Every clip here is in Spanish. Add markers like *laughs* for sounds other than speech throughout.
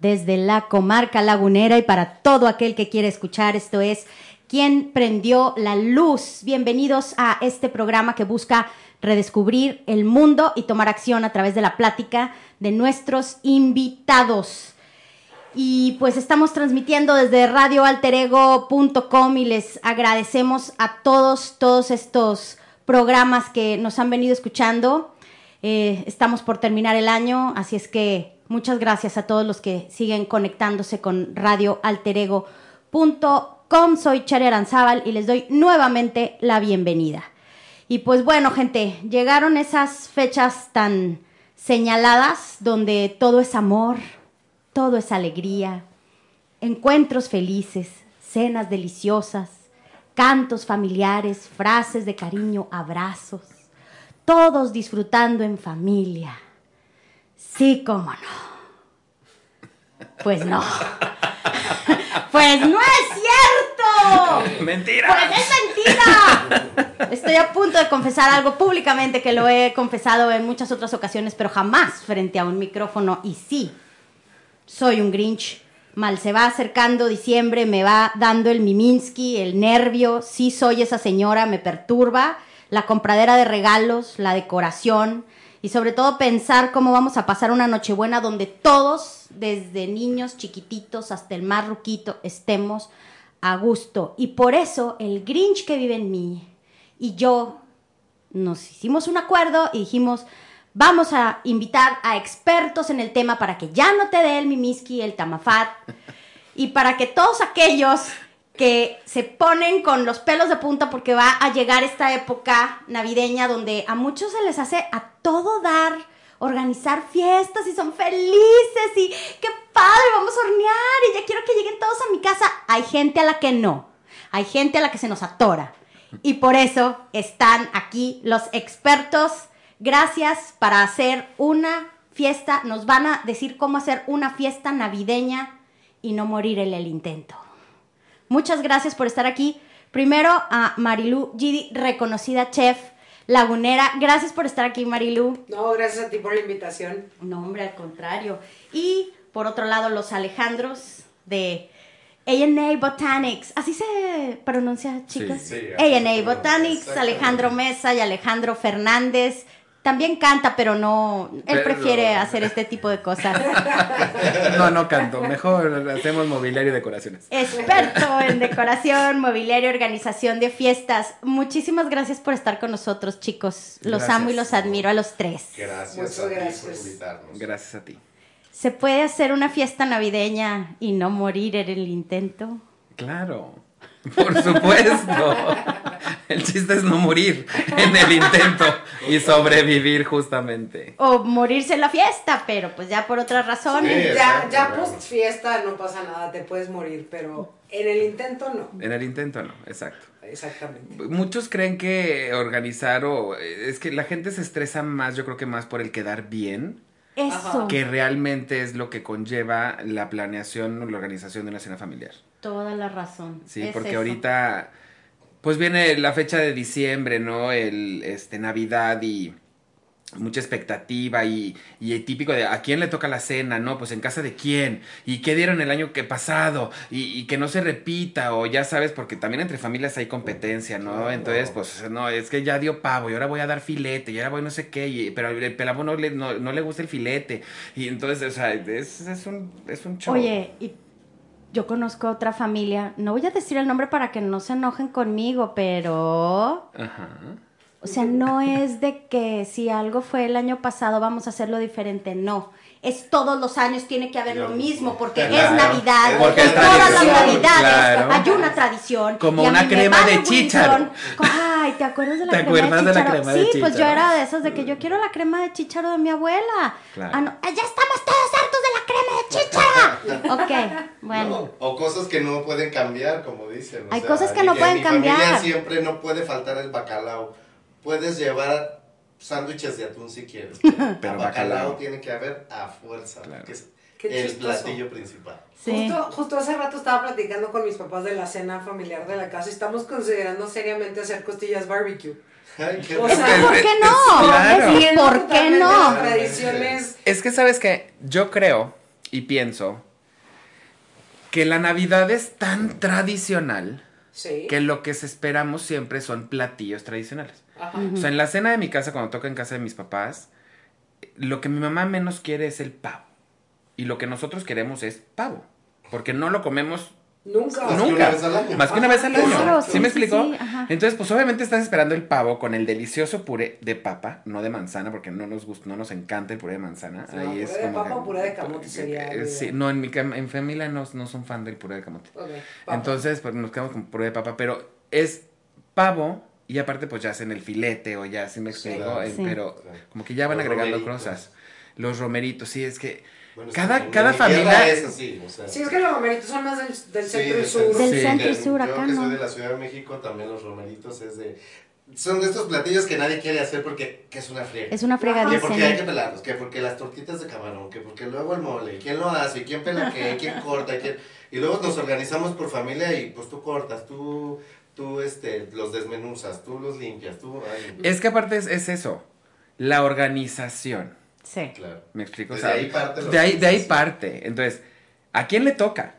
Desde la comarca lagunera y para todo aquel que quiere escuchar, esto es ¿Quién prendió la luz? Bienvenidos a este programa que busca redescubrir el mundo y tomar acción a través de la plática de nuestros invitados. Y pues estamos transmitiendo desde radioalterego.com y les agradecemos a todos, todos estos programas que nos han venido escuchando. Eh, estamos por terminar el año, así es que muchas gracias a todos los que siguen conectándose con radioalterego.com. Soy Chari Aranzábal y les doy nuevamente la bienvenida. Y pues bueno, gente, llegaron esas fechas tan señaladas donde todo es amor, todo es alegría, encuentros felices, cenas deliciosas, cantos familiares, frases de cariño, abrazos, todos disfrutando en familia. Sí, cómo no. Pues no. *laughs* pues no es cierto. Mentira. Pues es mentira. Estoy a punto de confesar algo públicamente que lo he confesado en muchas otras ocasiones, pero jamás frente a un micrófono. Y sí, soy un Grinch mal se va acercando diciembre, me va dando el Miminsky, el nervio, sí soy esa señora, me perturba, la compradera de regalos, la decoración y sobre todo pensar cómo vamos a pasar una Nochebuena donde todos, desde niños chiquititos hasta el más ruquito, estemos a gusto. Y por eso el Grinch que vive en mí y yo nos hicimos un acuerdo y dijimos, Vamos a invitar a expertos en el tema para que ya no te dé el mimiski, el tamafat, y para que todos aquellos que se ponen con los pelos de punta porque va a llegar esta época navideña donde a muchos se les hace a todo dar organizar fiestas y son felices y qué padre, vamos a hornear y ya quiero que lleguen todos a mi casa. Hay gente a la que no, hay gente a la que se nos atora. Y por eso están aquí los expertos Gracias para hacer una fiesta. Nos van a decir cómo hacer una fiesta navideña y no morir en el intento. Muchas gracias por estar aquí. Primero a Marilu Gidi, reconocida chef lagunera. Gracias por estar aquí, Marilu. No, gracias a ti por la invitación. No, hombre, al contrario. Y por otro lado, los Alejandros de A&A Botanics. ¿Así se pronuncia, chicas? Sí, sí, A&A Botanics, Alejandro Mesa y Alejandro Fernández también canta, pero no, él Pero- prefiere hacer este tipo de cosas. *laughs* No, no canto. Mejor hacemos mobiliario y decoraciones. Experto en decoración, mobiliario, organización de fiestas. Muchísimas gracias por estar con nosotros, chicos. Los Gracias. amo y los admiro a los tres. Gracias Muchas a ti por gracias. invitarnos. Gracias a ti. ¿Se puede hacer una fiesta navideña y no morir en el intento? Claro. Por supuesto. El chiste es no morir en el intento y sobrevivir justamente. O morirse en la fiesta, pero pues ya por otras razones. Sí. Ya, ya post fiesta no pasa nada, te puedes morir, pero en el intento no. En el intento no, exacto. Exactamente. Muchos creen que organizar o... Es que la gente se estresa más, yo creo que más por el quedar bien, Eso. que realmente es lo que conlleva la planeación o la organización de una cena familiar. Toda la razón. Sí, Es porque eso. ahorita pues viene la fecha de diciembre, ¿no? El este Navidad y mucha expectativa y, y el típico de a quién le toca la cena, ¿no? Pues en casa de quién y qué dieron el año que pasado y, y que no se repita o ya sabes, porque también entre familias hay competencia, ¿no? Entonces, pues no, es que ya dio pavo y ahora voy a dar filete y ahora voy no sé qué, y- pero el pelabo no le, no, no le gusta el filete y entonces, o sea, es, es un, es un show. Oye, y yo conozco otra familia, no voy a decir el nombre para que no se enojen conmigo, pero... Ajá. O sea, no es de que si algo fue el año pasado vamos a hacerlo diferente, no. Es todos los años tiene que haber lo mismo porque es Navidad, porque en es todas las Navidades claro. hay una tradición. Como Y una crema de chícharo. Ay, ¿te acuerdas de la ¿Te crema de de la chícharo? crema de sí, pues yo chícharo? era de esas de que yo quiero la crema de chícharo de mi abuela. Claro. Ah, no, ah, ya estamos todos hartos de la crema de chichara. Ok, *laughs* bueno. No, o cosas que no pueden cambiar, como dicen. o Hay sea, cosas que no pueden en mi familia cambiar. siempre no puede faltar el bacalao. Puedes llevar sándwiches de atún si quieres. *laughs* Pero, bacalao, bacalao. tiene que haber a fuerza, Claro. que es Qué el chistoso. platillo principal. Sí. Justo, justo hace rato estaba platicando con mis papás de la cena familiar de la casa y estamos considerando seriamente hacer costillas barbecue. Ay, qué O sea, ¿Por qué no? Claro. ¿Por qué no? Tradiciones. Es que sabes que yo creo y pienso que la Navidad es tan tradicional Sí. que lo que esperamos siempre son platillos tradicionales. Ajá. O sea, en la cena de mi casa, cuando toca en casa de mis papás, lo que mi mamá menos quiere es el pavo. Y lo que nosotros queremos es pavo. Porque no lo comemos Nunca. Más que nunca. una vez al año. Más que una vez al año. Claro, ¿Sí, sí, me explicó? sí. Entonces, pues obviamente estás esperando el pavo con el delicioso puré de papa, no de manzana, porque no nos gusta, no nos encanta el puré de manzana. Ahí puré es de como papa que- o puré de camote sería Eh, Sí, no, en mi en familia no, no son fan del puré de camote. Entonces, pues nos quedamos con puré de papa, pero es pavo y aparte pues ya hacen el filete o ya, ¿sí me Sí. explico? Claro. Eh, Sí. Pero como que ya van Los agregando romeritos. cosas. Los romeritos, sí, es que Bueno, cada, sí, cada familia... es así, o sea, Sí, es que los romeritos son más del, del Sí, centro y del sur. centro. Del Sí. centro y Yo sur, que acá soy no. de la Ciudad de México, también los romeritos es de... Son de estos platillos que nadie quiere hacer porque que es una friega. Es una Que porque hay que pelarlos, que porque las tortitas de camarón, que porque luego el mole, quién lo hace, quién pela qué, quién corta, quién... Y luego nos organizamos por familia y pues tú cortas, tú, tú este, los desmenuzas, tú los limpias, tú... ay, Es que aparte es, es eso, la organización. Sí. Claro. ¿Me explico? Desde O sea, ahí parte de ahí, de ahí parte. Entonces, ¿a quién le toca?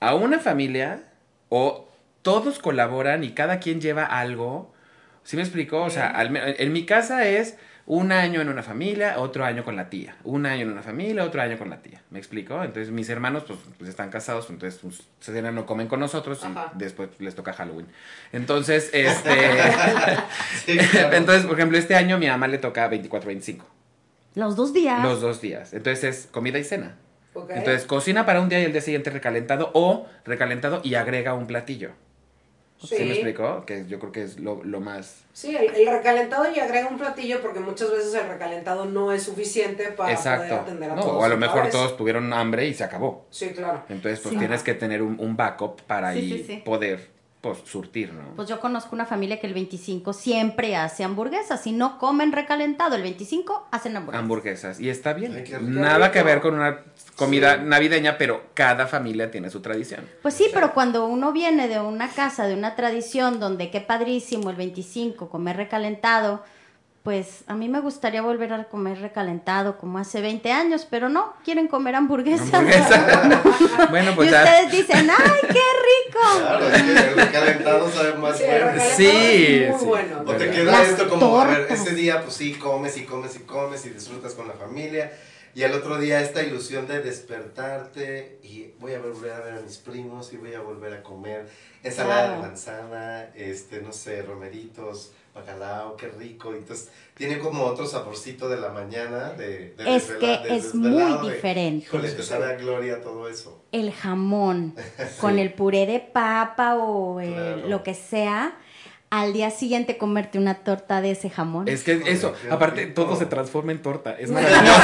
¿A una familia o todos colaboran y cada quien lleva algo? ¿Sí me explico? O sea, al en mi casa es un año en una familia, otro año con la tía. Un año en una familia, otro año con la tía. ¿Me explico? Entonces, mis hermanos, pues, pues, están casados, entonces, pues, se cenan no comen con nosotros y después les toca Halloween. Entonces, este... *laughs* Sí, claro. Entonces, por ejemplo, este año mi mamá le toca 24-25. Los dos días. Los dos días. Entonces es comida y cena. Entonces cocina para un día y el día siguiente recalentado o recalentado y agrega un platillo. ¿Sí, me explicó? Que yo creo que es lo, lo más... Sí, el, el recalentado y agrega un platillo porque muchas veces el recalentado no es suficiente para poder atender a No, todos. o a lo mejor vez. todos tuvieron hambre y se acabó. Sí, claro. Entonces pues Sí. tienes que tener un, un backup para Sí, ahí sí, sí. poder pues surtir, ¿no? Pues yo conozco una familia que el 25 siempre hace hamburguesas. Si no comen recalentado el 25, hacen hamburguesas. Hamburguesas. Y está bien. Ay. Nada que ver con una comida Sí. navideña, pero cada familia tiene su tradición. Pues sí, pero cuando uno viene de una casa, de una tradición donde qué padrísimo el 25 comer recalentado, pues a mí me gustaría volver a comer recalentado como hace 20 años, pero no, quieren comer hamburguesa. Hamburguesa. *laughs* bueno, y pues ya... ustedes dicen, ¡ay, qué rico! Claro, es que el recalentado sabe más Sí, el bueno. recalentado Sí, es muy sí. bueno. O te Las queda esto como, a ver, ese día pues sí, comes y comes y comes y disfrutas con la familia. Y al otro día esta ilusión de despertarte y voy a volver a ver a mis primos y voy a volver a comer ensalada Claro. de manzana, este, no sé, romeritos, bacalao, qué rico. Entonces tiene como otro saborcito de la mañana de, de Es que de es muy diferente. Híjole, te sabe a gloria todo eso. El jamón *laughs* con el puré de papa o el- Claro. lo que sea, al día siguiente comerte una torta de ese jamón. Es que eso, aparte rico. todo se transforma en torta. Es *laughs* maravilloso.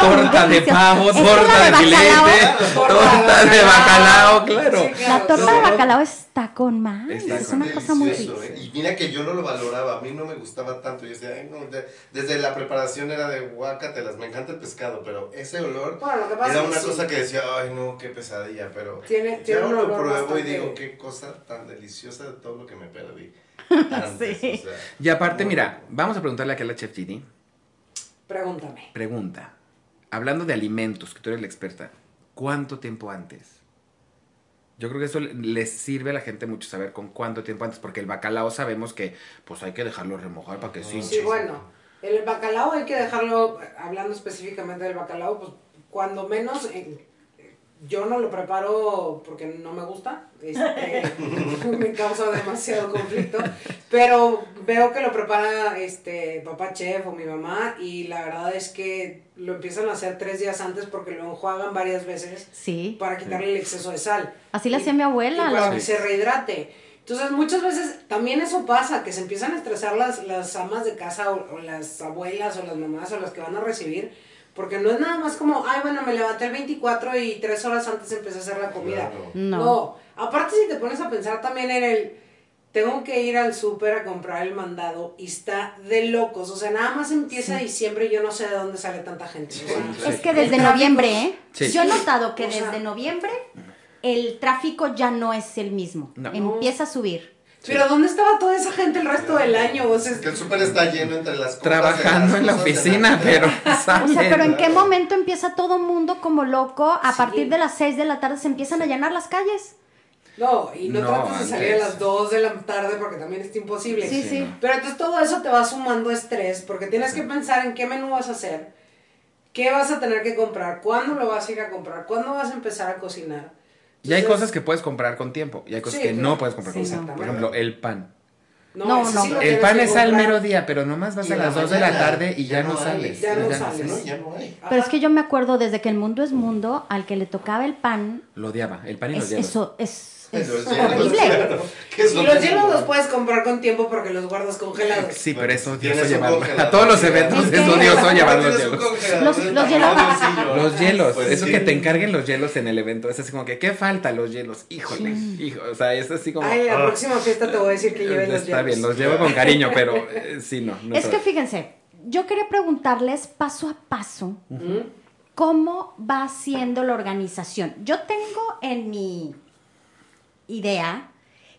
torta de pavo, torta de filete, torta de bacalao, claro. La torta de bacalao está con más. Está Es con una cosa muy rica. ¿eh? Y mira que yo no lo valoraba, a mí no me gustaba tanto. Yo decía, "Ay, no", de- desde la preparación era de guacatelas, me encanta el pescado, pero ese olor era una sí. cosa que decía, ay no, qué pesadilla, pero Tiene- ya tiene un lo pruebo y digo, qué cosa tan deliciosa de todo lo que me perdí. Antes, *laughs* Sí. o sea, Y aparte, mira, rico. vamos a preguntarle aquí a la Chef Gini. Pregúntame. Pregunta. Hablando de alimentos, que tú eres la experta, ¿cuánto tiempo antes? Yo creo que eso le- les sirve a la gente mucho saber con cuánto tiempo antes, porque el bacalao sabemos que pues hay que dejarlo remojar para que sí. Sí, bueno. El bacalao hay que dejarlo, hablando específicamente del bacalao, pues cuando menos, eh, yo no lo preparo porque no me gusta, este, *laughs* me causa demasiado conflicto, pero veo que lo prepara este papá chef o mi mamá y la verdad es que lo empiezan a hacer tres días antes porque lo enjuagan varias veces Sí. para quitarle el exceso de sal. Así lo Y- hacía mi abuela, y para que se rehidrate. Entonces, muchas veces también eso pasa, que se empiezan a estresar las, las amas de casa o, o las abuelas o las mamás o las que van a recibir, Porque no es nada más como, ay, bueno, me levanté el 24 y tres horas antes empecé a hacer la comida. Claro. No. No. Aparte, si te pones a pensar también en el, tengo que ir al súper a comprar el mandado y está de locos. O sea, nada más empieza diciembre y yo no sé de dónde sale tanta gente. O sea, Es que desde tráfico- noviembre, ¿eh? Sí. Yo he notado que O sea- desde noviembre el tráfico ya no es el mismo. No. Empieza a subir. Pero ¿dónde estaba toda esa gente el resto del año? O sea, Es que el súper está lleno entre las de Trabajando las en la cosas oficina, pero O sea, *laughs* *laughs* pero ¿en qué momento empieza todo mundo como loco? A Sí. partir de las 6 de la tarde se empiezan a llenar las calles. no, y no, No, trates de salir a las 2 de la tarde porque también es imposible. Sí, Sí, sí. no. Pero entonces todo eso te va sumando estrés porque tienes que pensar en qué menú vas a hacer, qué vas a tener que comprar, cuándo lo vas a ir a comprar, cuándo vas a empezar a cocinar. Y hay cosas que puedes comprar con tiempo y hay cosas Sí, que claro. no puedes comprar con tiempo. no. Por ejemplo, el pan. No, no. sí lo El pan es al mero día, pero nomás vas a la las 2 de la tarde y ya, no, sales. ya sales. ya no hay. Pero es que yo me acuerdo desde que el mundo es mundo, al que le tocaba el pan, Lo odiaba, el pan y es, hielos. eso es, es *laughs* hielos, horrible. es Y lo los hielos los puedes comprar con tiempo porque los guardas congelados. Sí, pero tienes odioso un llevarlo. congelador, A todos los eventos Es es odioso llevar los un hielos. Los- hielos-. Los hielos, Pues eso sí. que te encarguen los hielos en el evento, es así como que, ¿qué falta los hielos? Híjole, hijo, o sea, es así como... Ay, la ah, próxima fiesta te voy a decir que lleven los Está hielos. bien, los llevo con cariño, pero eh, sí, no. no Es que fíjense, yo quería preguntarles paso a paso cómo va siendo la organización. Yo tengo en mi idea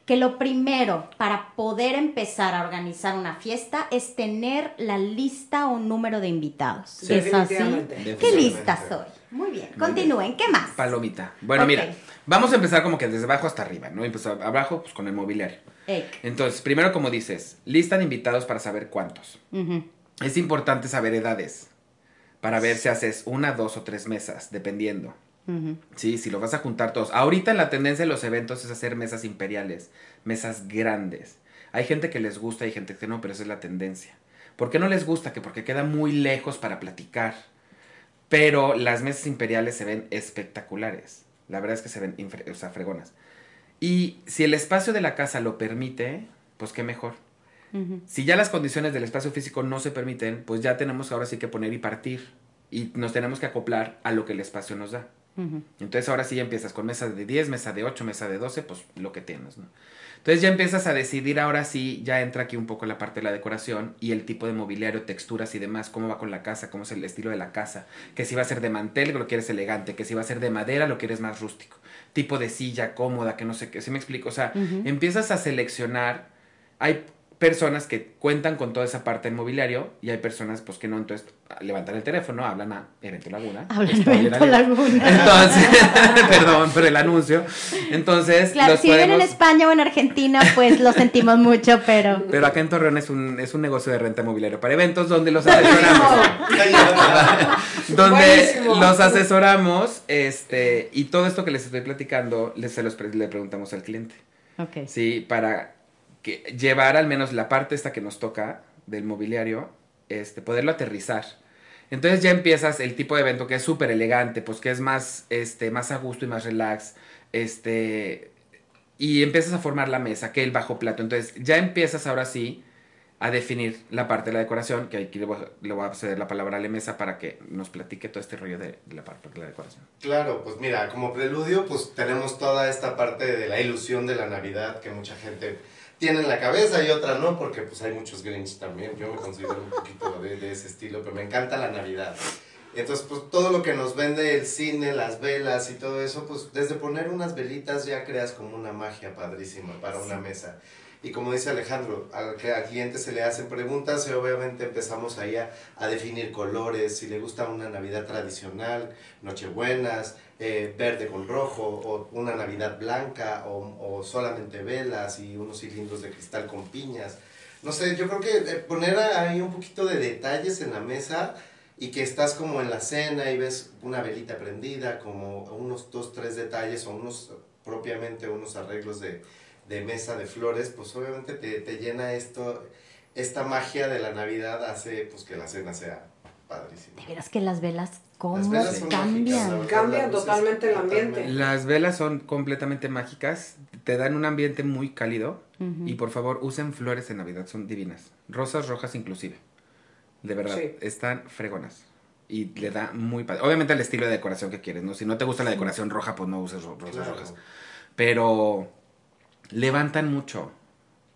que lo primero para poder empezar a organizar una fiesta es tener la lista o número de invitados. Sí, ¿Es así? ¿Qué lista soy? Muy bien, continúen. ¿Qué más? Palomita. Bueno, mira, vamos a empezar como que desde abajo hasta arriba, ¿no? Empezar abajo, pues con el mobiliario. Ey. Entonces, primero, como dices, lista de invitados para saber cuántos. Es importante saber edades para ver si haces una, dos o tres mesas, dependiendo. Sí, si lo vas a juntar todos. Ahorita la tendencia de los eventos es hacer mesas imperiales, mesas grandes. Hay gente que les gusta y gente que no, pero esa es la tendencia. ¿Por qué no les gusta? Que porque queda muy lejos para platicar. Pero las mesas imperiales se ven espectaculares. La verdad es que se ven o sea, fregonas. Y si el espacio de la casa lo permite, pues qué mejor. Si ya las condiciones del espacio físico no se permiten, pues ya tenemos ahora sí que poner y partir. Y nos tenemos que acoplar a lo que el espacio nos da. Ujú. Entonces ahora sí ya empiezas con mesa de 10, mesa de 8, mesa de 12, pues lo que tienes, ¿no? Entonces ya empiezas a decidir, ahora sí, ya entra aquí un poco la parte de la decoración y el tipo de mobiliario, texturas y demás, cómo va con la casa, cómo es el estilo de la casa, que si va a ser de mantel, lo quieres elegante, que si va a ser de madera, lo quieres más rústico, tipo de silla cómoda, que no sé qué, ¿sí me explico? O sea, empiezas a seleccionar, hay personas que cuentan con toda esa parte del mobiliario y hay personas pues que no, entonces levantan el teléfono, hablan a Evento Laguna. *laughs* Hablan spoiler Evento. Laguna. Entonces, *laughs* perdón por el anuncio. Entonces, Claro, los si viven en podemos- España o en Argentina, pues lo sentimos mucho, pero... *laughs* Pero acá en Torreón es un, es un negocio de renta mobiliario para eventos donde los asesoramos. donde Buenísimo. los asesoramos, este, y todo esto que les estoy platicando, les, se los pre- le preguntamos al cliente. Ok. Sí, para que llevar al menos la parte esta que nos toca del mobiliario, este, poderlo aterrizar. Entonces ya empiezas el tipo de evento que es súper elegante, pues que es más, este, más a gusto y más relax, este, y empiezas a formar la mesa, que el bajo plato. Entonces ya empiezas ahora sí a definir la parte de la decoración, que aquí le voy, a- ceder la palabra a la mesa para que nos platique todo este rollo de, de la parte de la decoración. Claro, pues mira, como preludio, pues tenemos toda esta parte de la ilusión de la Navidad que mucha gente tiene en la cabeza y otra no, porque pues hay muchos Grinch también. Yo me considero un poquito de, de ese estilo, pero me encanta la Navidad. Entonces, pues todo lo que nos vende el cine, las velas y todo eso, pues desde poner unas velitas ya creas como una magia padrísima para una mesa. Y como dice Alejandro, al, al cliente se le hacen preguntas y obviamente empezamos ahí a, a definir colores, si le gusta una Navidad tradicional, Nochebuenas, eh, verde con rojo, o una Navidad blanca, o, o solamente velas y unos cilindros de cristal con piñas. No sé, yo creo que eh, poner ahí un poquito de detalles en la mesa y que estás como en la cena y ves una velita prendida, como unos dos, tres detalles o unos propiamente unos arreglos de, de mesa de flores, pues obviamente te, te llena esto, esta magia de la Navidad hace pues que la cena sea De veras que las velas, ¿cómo Las velas son cambian? mágicas, Cambian totalmente el ambiente. totalmente. Las velas son completamente mágicas, te dan un ambiente muy cálido y por favor usen flores en Navidad, son divinas, rosas rojas inclusive. De verdad, Sí. están fregonas. Y le da muy padre. Obviamente el estilo de decoración que quieres, ¿no? Si no te gusta la decoración roja, pues no uses ro- rosas Claro. rojas. Pero levantan mucho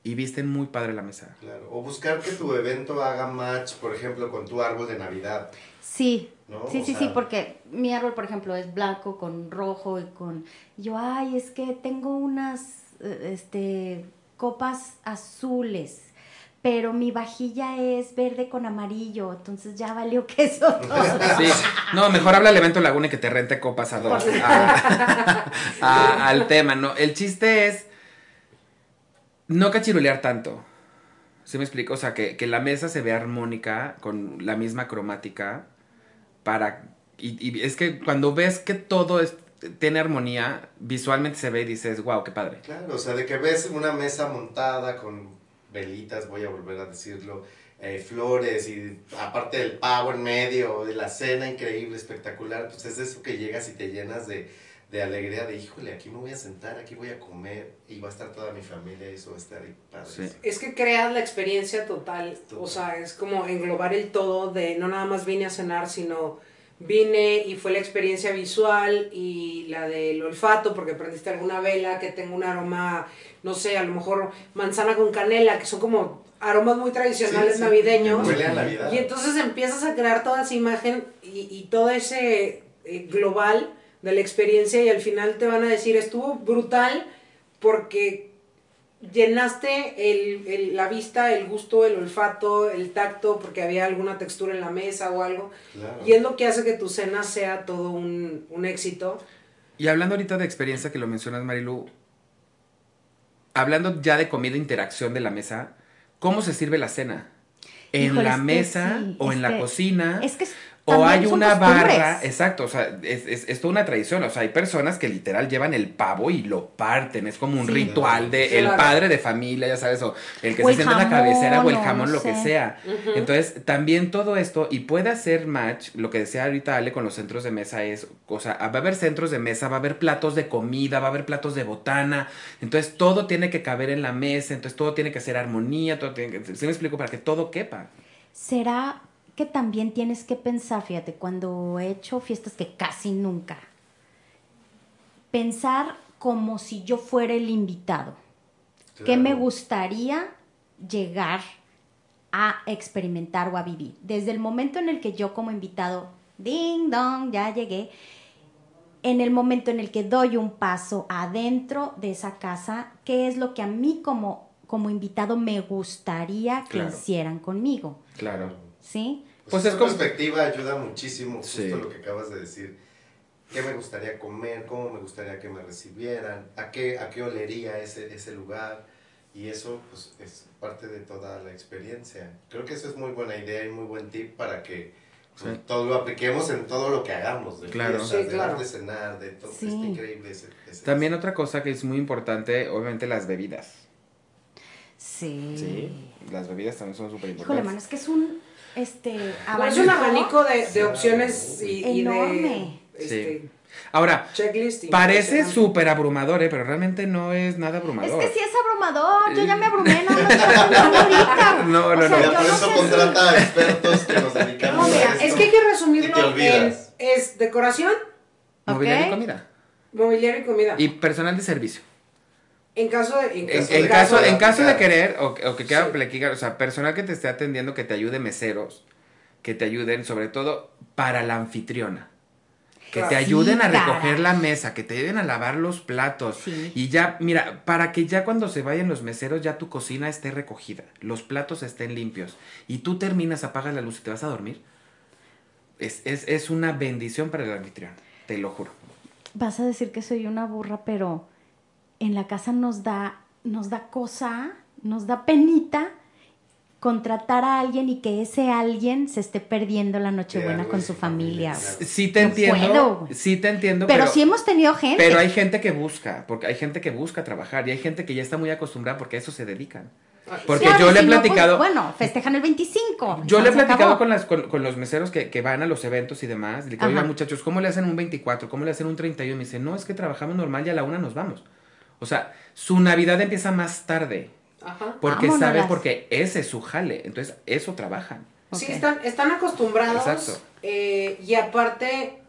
y visten muy padre la mesa. Claro. O buscar que tu evento haga match, por ejemplo, con tu árbol de Navidad. Sí, ¿No? sí, O sí, sea- sí, porque mi árbol, por ejemplo, es blanco con rojo y con... Yo, ay, es que tengo unas, eh, este, copas azules, pero mi vajilla es verde con amarillo, entonces ya valió queso todo. *laughs* Sí. No, mejor habla al evento Laguna y que te rente copas a dos. *laughs* a- a- al tema, ¿no? El chiste es no cachirulear tanto. ¿Sí me explico? O sea, que, que la mesa se vea armónica, con la misma cromática, para... Y, es que cuando ves que todo tiene armonía, visualmente se ve y dices, wow, qué padre. Claro, o sea, de que ves una mesa montada con velitas, voy a volver a decirlo, eh, flores y aparte del pavo en medio, de la cena increíble, espectacular, pues es eso que llegas y te llenas de, de alegría, de híjole, aquí me voy a sentar, aquí voy a comer y va a estar toda mi familia y eso va a estar ahí padre. Sí. Es que creas la experiencia total, o sea, es como englobar el todo de no nada más vine a cenar, sino vine y fue la experiencia visual y la del olfato, porque prendiste alguna vela que tenga un aroma, no sé, a lo mejor manzana con canela, que son como aromas muy tradicionales Sí, sí. navideños. Huele a Navidad. Y entonces empiezas a crear toda esa imagen y, y todo ese eh, global de la experiencia y al final te van a decir, estuvo brutal porque llenaste el, el- la vista, el gusto, el olfato, el tacto, porque había alguna textura en la mesa o algo. Claro. Y es lo que hace que tu cena sea todo un, un éxito. Y hablando ahorita de experiencia que lo mencionas, Marilu, hablando ya de comida e interacción de la mesa, ¿cómo se sirve la cena? ¿En Híjole, la mesa sí, o en la cocina? Es que es- O hay una barra, exacto, o sea, es, es, es toda una tradición, o sea, hay personas que literal llevan el pavo y lo parten, es como un Sí. ritual de el padre de familia, ya sabes, o el que O se sienta en la cabecera o el jamón, no lo que sea. Entonces, también todo esto, y puede hacer match, lo que decía ahorita Ale con los centros de mesa es, o sea, va a haber centros de mesa, va a haber platos de comida, va a haber platos de botana, entonces todo tiene que caber en la mesa, entonces todo tiene que ser armonía, todo tiene que, ¿sí me explico? Para que todo quepa. ¿Será que también tienes que pensar, fíjate, cuando he hecho fiestas que casi nunca, pensar como si yo fuera el invitado? ¿Qué me gustaría llegar a experimentar o a vivir? Desde el momento en el que yo como invitado, ding dong, ya llegué, en el momento en el que doy un paso adentro de esa casa, ¿qué es lo que a mí como, como invitado me gustaría que Claro. hicieran conmigo? Claro. ¿Sí? Pues Pues, es perspectiva ayuda muchísimo, justo Sí. lo que acabas de decir. ¿Qué me gustaría comer? ¿Cómo me gustaría que me recibieran? ¿A qué, a qué olería ese, ese lugar? Y eso pues, es parte de toda la experiencia. Creo que eso es muy buena idea y muy buen tip para que pues, Sí. todo lo apliquemos en todo lo que hagamos. De Claro. fiestas, Sí, de claro. de cenar, de todo. Sí. Está increíble ese, ese- También otra cosa que es muy importante, obviamente las bebidas. Sí. Sí. Las bebidas también son súper Híjole, importantes. mano, es que es un este abanico es un abanico de, de opciones y, y de Enorme. este, Ahora, checklist. parece súper abrumador, ¿eh? pero realmente no es nada Es abrumador. que sí es abrumador, yo ya me abrumé, no, no, no, no. No, no, O sea, no. Mira, yo por no eso sé contrata a expertos que nos dedicamos No, a mira, esto. es que hay que resumirlo en es decoración, Mobiliario y comida. mobiliario y comida. Y personal de servicio. En caso de en En, caso, en de- caso, de en caso de querer, o, o que quiera Sí. o sea, personal que te esté atendiendo, que te ayude meseros, que te ayuden, sobre todo, para la anfitriona. Que Claro. te ayuden a recoger la mesa, que te ayuden a lavar los platos. Sí. Y ya, mira, para que ya cuando se vayan los meseros, ya tu cocina esté recogida, los platos estén limpios. Y tú terminas, apagas la luz y te vas a dormir. Es, es, es una bendición para el anfitrión, te lo juro. Vas a decir que soy una burra, pero en la casa nos da, nos da cosa, nos da penita contratar a alguien y que ese alguien se esté perdiendo la Nochebuena con su familia. Sí te No entiendo, puedo, sí te entiendo, Pero, pero, sí hemos tenido gente. pero hay gente que busca, porque hay gente que busca trabajar y hay gente que ya está muy acostumbrada porque a eso se dedican. Porque Claro, yo le he si no, pues, platicado, bueno, festejan el 25. yo le he platicado con, las, con, con los meseros que, que van a los eventos y demás. Le digo, oiga, muchachos, ¿cómo le hacen un 24? ¿Cómo le hacen un 31? Y me dice, no, es que trabajamos normal y a la una nos vamos. O sea, su Navidad empieza más tarde. Ajá. Porque Vámonos sabe, las- porque ese es su jale. Entonces, eso trabajan. Sí, están, están acostumbrados. Exacto. eh, y aparte,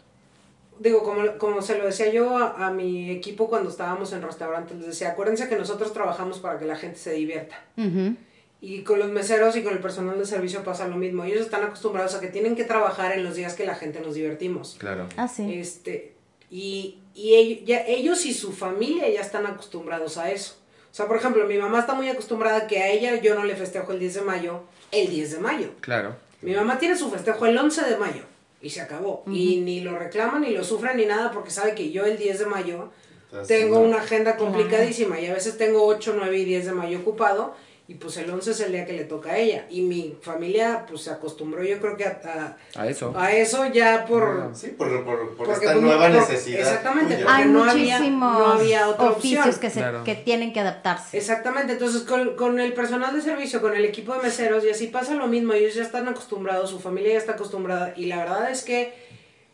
digo, como, como se lo decía yo a, a mi equipo cuando estábamos en restaurantes, les decía, acuérdense que nosotros trabajamos para que la gente se divierta. Ujú. Y con los meseros y con el personal de servicio pasa lo mismo. Ellos están acostumbrados a que tienen que trabajar en los días que la gente nos divertimos. Claro. Ah, sí. Este, y, y ellos, ya, ellos y su familia ya están acostumbrados a eso. O sea, por ejemplo, mi mamá está muy acostumbrada que a ella yo no le festejo el 10 de mayo, el 10 de mayo. Claro. Mi mamá tiene su festejo el 11 de mayo y se acabó. Y ni lo reclama, ni lo sufre, ni nada, porque sabe que yo el 10 de mayo Entonces, tengo no. una agenda complicadísima y a veces tengo 8, 9 y 10 de mayo ocupado y pues el 11 es el día que le toca a ella. Y mi familia pues se acostumbró yo creo que a, A eso. a, eso ya por... Sí, por, por, por Porque esta pues, nueva por- necesidad. exactamente, tuya. porque Hay no había- muchísimos no había otra oficios opción. que, se, Claro. que tienen que adaptarse. Exactamente, entonces con, con el personal de servicio, con el equipo de meseros y así pasa lo mismo, ellos ya están acostumbrados, su familia ya está acostumbrada y la verdad es que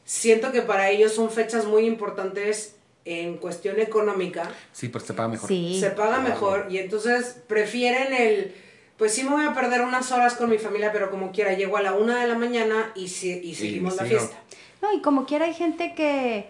siento que para ellos son fechas muy importantes en cuestión económica, Sí, pues se paga mejor. Sí. se paga mejor y entonces prefieren el, pues sí me voy a perder unas horas con mi familia, pero como quiera, llego a la una de la mañana y, si- y seguimos la fiesta. No, y como quiera hay gente que,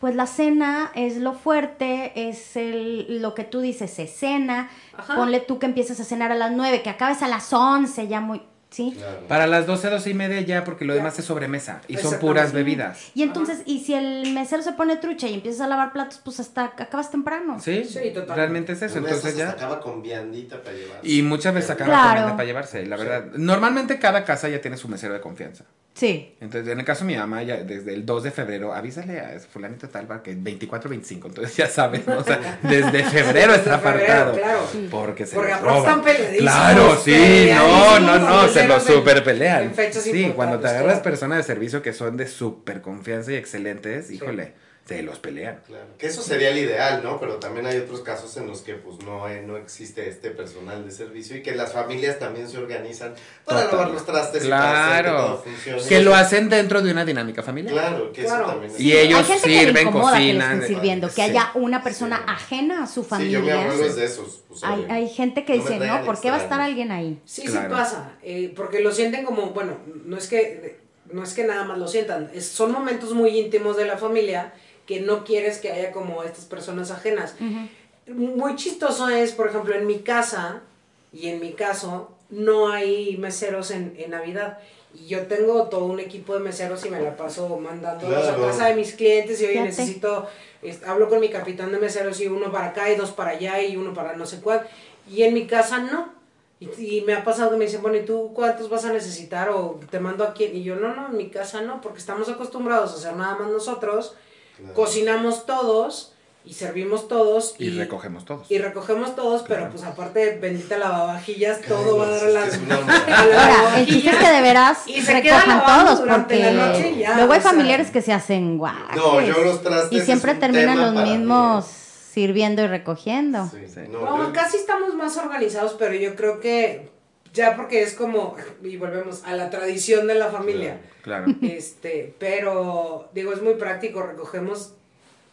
pues la cena es lo fuerte, es el, lo que tú dices, es cena. Ajá. Ponle tú que empiezas a cenar a las 9, que acabes a las 11, ya muy, ¿sí? Claro. Para las 12, 12 y media ya, porque lo Ya. demás es sobremesa. Y son puras bebidas. Y entonces, y si el mesero se pone trucha y empiezas a lavar platos, pues hasta acabas temprano. ¿Sí? Sí, totalmente. Realmente es eso. Entonces ya. acaba con viandita para llevar. Y muchas veces acaba Claro. comiendo para llevarse, la verdad. Normalmente cada casa ya tiene su mesero de confianza. Sí. Entonces, en el caso de mi mamá, ya desde el 2 de febrero, avísale a fulanito tal para que 24 25. Entonces ya sabes, ¿no? O sea, *laughs* desde febrero está Desde febrero, apartado. claro. Porque se Porque los roban. están peleadísimos, Claro, sí, no, no, no, los se lo meseros en- super pelean. en fechas Sí, cuando te agarras claro. personas de servicio que son de super confianza y excelentes, híjole, se los pelean. Claro, que eso sería el ideal, ¿no? Pero también hay otros casos en los que pues no, eh, no existe este personal de servicio y que las familias también se organizan para Total. lavar los trastes y para hacer que Claro. Que lo hacen dentro de una dinámica familiar. Claro, que Claro. eso también es Y ellos hay gente que sirven, que cocinan, estén sirviendo, que sí. haya una persona Sí. ajena a su Sí, familia. yo mi abuelo es de esos. pues, hay, hay gente que no dice, no, ¿por qué va a estar extraños". alguien ahí? Sí, Claro. sí pasa, eh, porque lo sienten como, bueno, no es que no es que nada más lo sientan, es- son momentos muy íntimos de la familia que no quieres que haya como estas personas ajenas. Muy chistoso es, por ejemplo, en mi casa y en mi caso no hay meseros en, en Navidad. Y yo tengo todo un equipo de meseros y me la paso Claro. a casa de mis clientes y oye, Fíjate. necesito, es- hablo con mi capitán de meseros y uno para acá y dos para allá y uno para no sé cuál. Y en mi casa no. Y, y me ha pasado que me dicen, bueno, ¿y tú cuántos vas a necesitar? O te mando a quién. Y yo, no, no, en mi casa no, porque estamos acostumbrados a hacer nada más nosotros. Claro. Cocinamos todos y servimos todos. Y recogemos todos. Y recogemos todos, pero pues aparte, bendita lavavajillas, todo va a dar a la *laughs* Ahora, el chiste es que de veras Y se recojan todos, durante porque la noche y ya, luego hay sea. familiares que se hacen guajes. No, yo los trastes Y siempre terminan los mí, mismos sirviendo y recogiendo. Sí, Sí. no, No, yo- casi estamos más organizados, pero yo creo que ya porque es como, y volvemos a la tradición de la familia. Claro. Este, pero digo, es muy práctico, recogemos,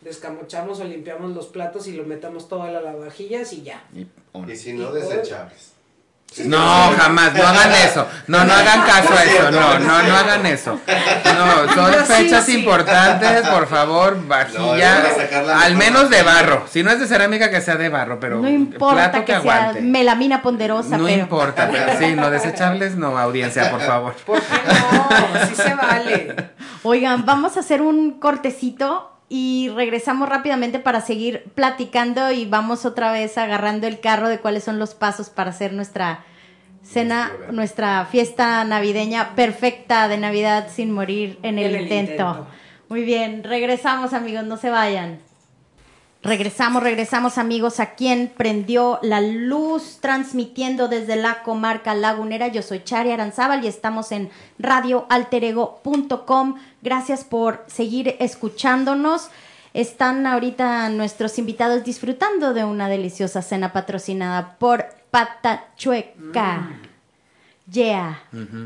descamochamos o limpiamos los platos y lo metamos todo a las lavavajillas y ya. Y, Y si no, desechables. No, jamás, no hagan *laughs* eso. No, no hagan caso a eso. No, no, no hagan eso. No, son fechas importantes, por favor, vajilla. al menos de barro. Si no es de cerámica, que sea de barro, pero no importa plato que, que, sea melamina ponderosa, No pero importa, pero sí, no desechables, no, audiencia, por favor. ¿Por qué no? Sí se vale. Oigan, vamos a hacer un cortecito y regresamos rápidamente para seguir platicando y vamos otra vez agarrando el carro de cuáles son los pasos para hacer nuestra cena, nuestra fiesta navideña perfecta de Navidad sin morir en el, En el intento. intento. Muy bien, regresamos amigos, no se vayan. Regresamos, regresamos amigos a quien prendió la luz transmitiendo desde la comarca lagunera. Yo soy Chari Aranzábal y estamos en radioalterego.com. Gracias por seguir escuchándonos. Están ahorita nuestros invitados disfrutando de una deliciosa cena patrocinada por Pata Chueca. Yeah.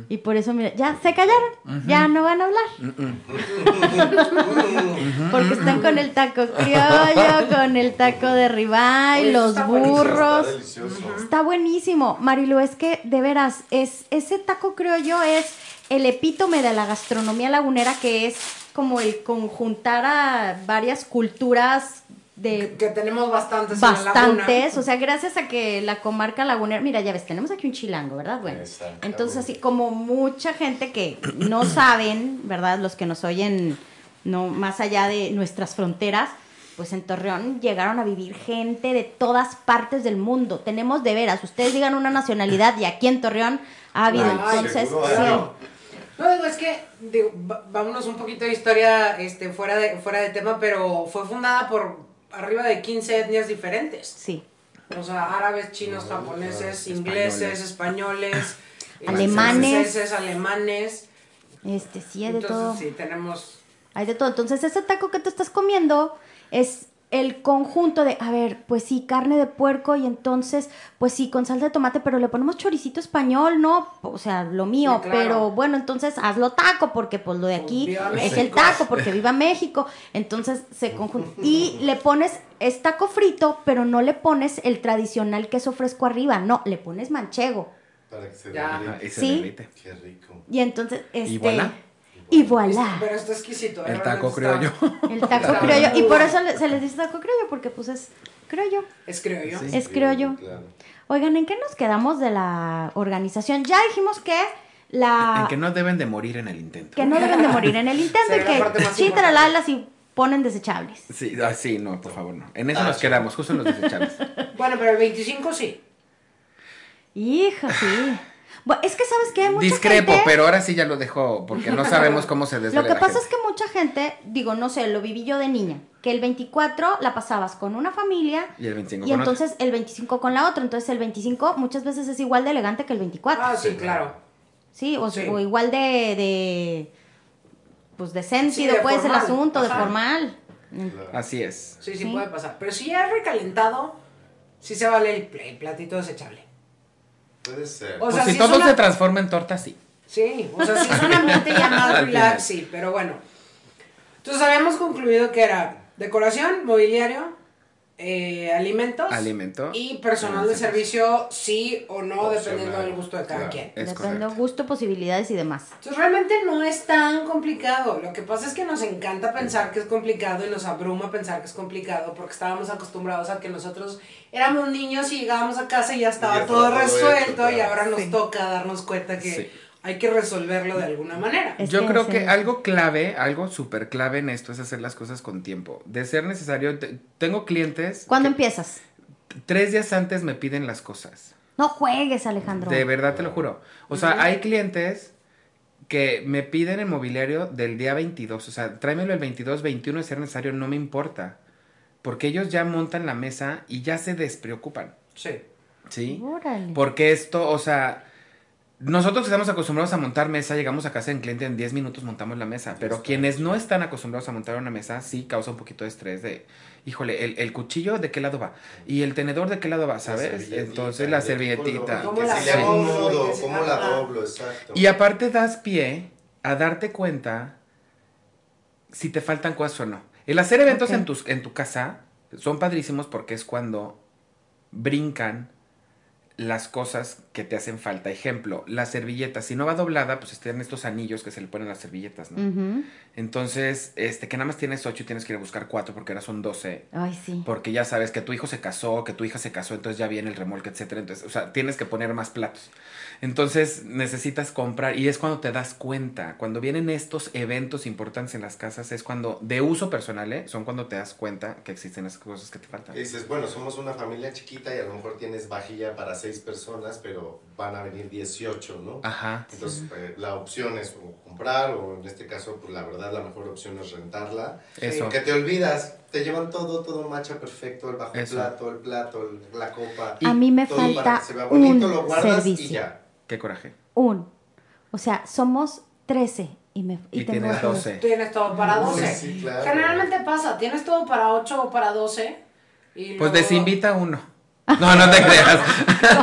Y por eso, mira, ya se callaron, ya no van a hablar. *laughs* Porque están con el taco criollo, con el taco de ribeye, los está burros. Está delicioso. Está buenísimo. Marilu, es que de veras, es, ese taco criollo es el epítome de la gastronomía lagunera, que es como el conjuntar a varias culturas de Que tenemos bastantes en la bastantes, o sea, gracias a que la comarca lagunera, mira, ya ves, tenemos aquí un chilango, ¿verdad? Bueno, Exacto. entonces así como mucha gente que no saben, ¿verdad? Los que nos oyen no más allá de nuestras fronteras, pues en Torreón llegaron a vivir gente de todas partes del mundo. Tenemos de veras, ustedes digan una nacionalidad y aquí en Torreón ha habido, Ay, entonces. No, digo, es que, digo, vámonos un poquito de historia este, fuera, de, fuera de tema, pero fue fundada por arriba de 15 etnias diferentes. sí. O sea, árabes, chinos, japoneses, ingleses, españoles, *laughs* Alemanes. franceses, alemanes. Este, sí, hay de todo. Entonces, sí, tenemos... Hay de todo. Entonces, ese taco que te estás comiendo es el conjunto de, a ver, pues sí, carne de puerco y entonces, pues sí, con salsa de tomate, pero le ponemos choricito español, ¿no? O sea, lo mío, Sí, claro. pero bueno, entonces hazlo taco, porque pues lo de aquí es el taco, porque viva México. Entonces se conjunta. Y le pones, es taco frito, pero no le pones el tradicional queso fresco arriba, no, le pones manchego. Para que se Ya. Ajá, y se Sí. derrite. Qué rico. Y entonces, este... voilà. Y voilà. Pero está exquisito. ¿eh? El taco criollo. El taco criollo. Y por eso se les dice taco criollo, porque pues es criollo. Es criollo. Sí. Es criollo. Claro. Oigan, ¿en qué nos quedamos de la organización? Ya dijimos que la... En que no deben de morir en el intento. que no deben de morir en el *laughs* intento y que más chintaralalas y ponen desechables. Sí, ah, sí, no, por favor, no. En eso Ah, nos sí. quedamos, justo en los desechables. Bueno, pero el 25 sí. Hija, sí. Bueno, es que sabes que hay mucha Discrepo, gente... pero ahora sí ya lo dejo porque no sabemos cómo se *laughs* Lo desvela que la pasa es que mucha gente, digo, no sé, lo viví yo de niña, que el 24 la pasabas con una familia Y el 25 y con entonces el 25 con la otra. Entonces el 25 muchas veces es igual de elegante que el 24. Ah, sí, claro. Sí, o, Sí. o igual de, de pues de sentido Sí, de puede ser el asunto, de formal. claro. Así es. Sí, sí, Sí. puede pasar. Pero si ya es recalentado, sí se vale el, el platito desechable. Puede ser. O Pues sea, si si todo una- se transforma en torta, sí. Sí, o sea, si es un ambiente ya más *laughs* relax, sí, pero bueno. Entonces habíamos concluido que era decoración, mobiliario, eh, alimentos. Alimento. Y personal de servicio, sí o no, Opcional, dependiendo del gusto de cada claro. quien. Correcto. gusto, posibilidades y demás. Entonces realmente no es tan complicado. Lo que pasa es que nos encanta pensar que es complicado y nos abruma pensar que es complicado porque estábamos acostumbrados a que nosotros éramos niños y llegábamos a casa y ya estaba Y ya todo resuelto hecho, y ahora nos Sí. toca darnos cuenta que Sí. Hay que resolverlo de alguna manera. Es Yo que creo que algo clave, algo súper clave en esto es hacer las cosas con tiempo. De ser necesario, te- tengo clientes. ¿Cuándo empiezas? Tres días antes me piden las cosas. No juegues, Alejandro. De verdad te lo juro. O sea, hay clientes que me piden el mobiliario del día 22. O sea, tráemelo el 22, 21 de ser necesario, no me importa. Porque ellos ya montan la mesa y ya se despreocupan. Sí. ¿Sí? Órale. Porque esto, o sea, nosotros estamos acostumbrados a montar mesa, llegamos a casa del cliente en 10 minutos montamos la mesa. Pero quienes no están acostumbrados a montar una mesa, sí causa un poquito de estrés de, híjole, el, el cuchillo de qué lado va y el tenedor de qué lado va, ¿sabes? Entonces la servilletita. ¿Cómo la doblo? ¿cómo la doblo? Exacto. Y aparte das pie a darte cuenta si te faltan cosas o no. El hacer eventos en, tus, en tu casa son padrísimos porque es cuando brincan las cosas que te hacen falta. Ejemplo, la servilleta, si no va doblada, pues están estos anillos que se le ponen a las servilletas, ¿no? Ujú. Entonces, este, que nada más tienes ocho y tienes que ir a buscar cuatro porque ahora son doce. Ay, sí. Porque ya sabes que tu hijo se casó, que tu hija se casó, entonces ya viene el remolque, etcétera. Entonces, o sea, tienes que poner más platos. Entonces, necesitas comprar y es cuando te das cuenta. Cuando vienen estos eventos importantes en las casas, es cuando, de uso personal, ¿eh? son cuando te das cuenta que existen esas cosas que te faltan. Y dices, bueno, somos una familia chiquita y a lo mejor tienes vajilla para seis personas, pero van a venir 18, ¿no? Ajá. Entonces, eh, la opción es o comprar, o en este caso, pues la verdad, la mejor opción es rentarla. Eso. Porque te olvidas, te llevan todo, todo macha perfecto, el bajo Eso. plato, el plato, el- la copa. A mí me todo para falta que se vea bonito, un lo guardas servicio. y ya. Qué coraje. Un. O sea, somos 13 y, me, y, Y tengo tienes dos. 12. Tienes todo para 12. Sí, sí, claro. Generalmente pasa, tienes todo para 8 o para 12. Y Pues luego- desinvita uno. No, no te creas.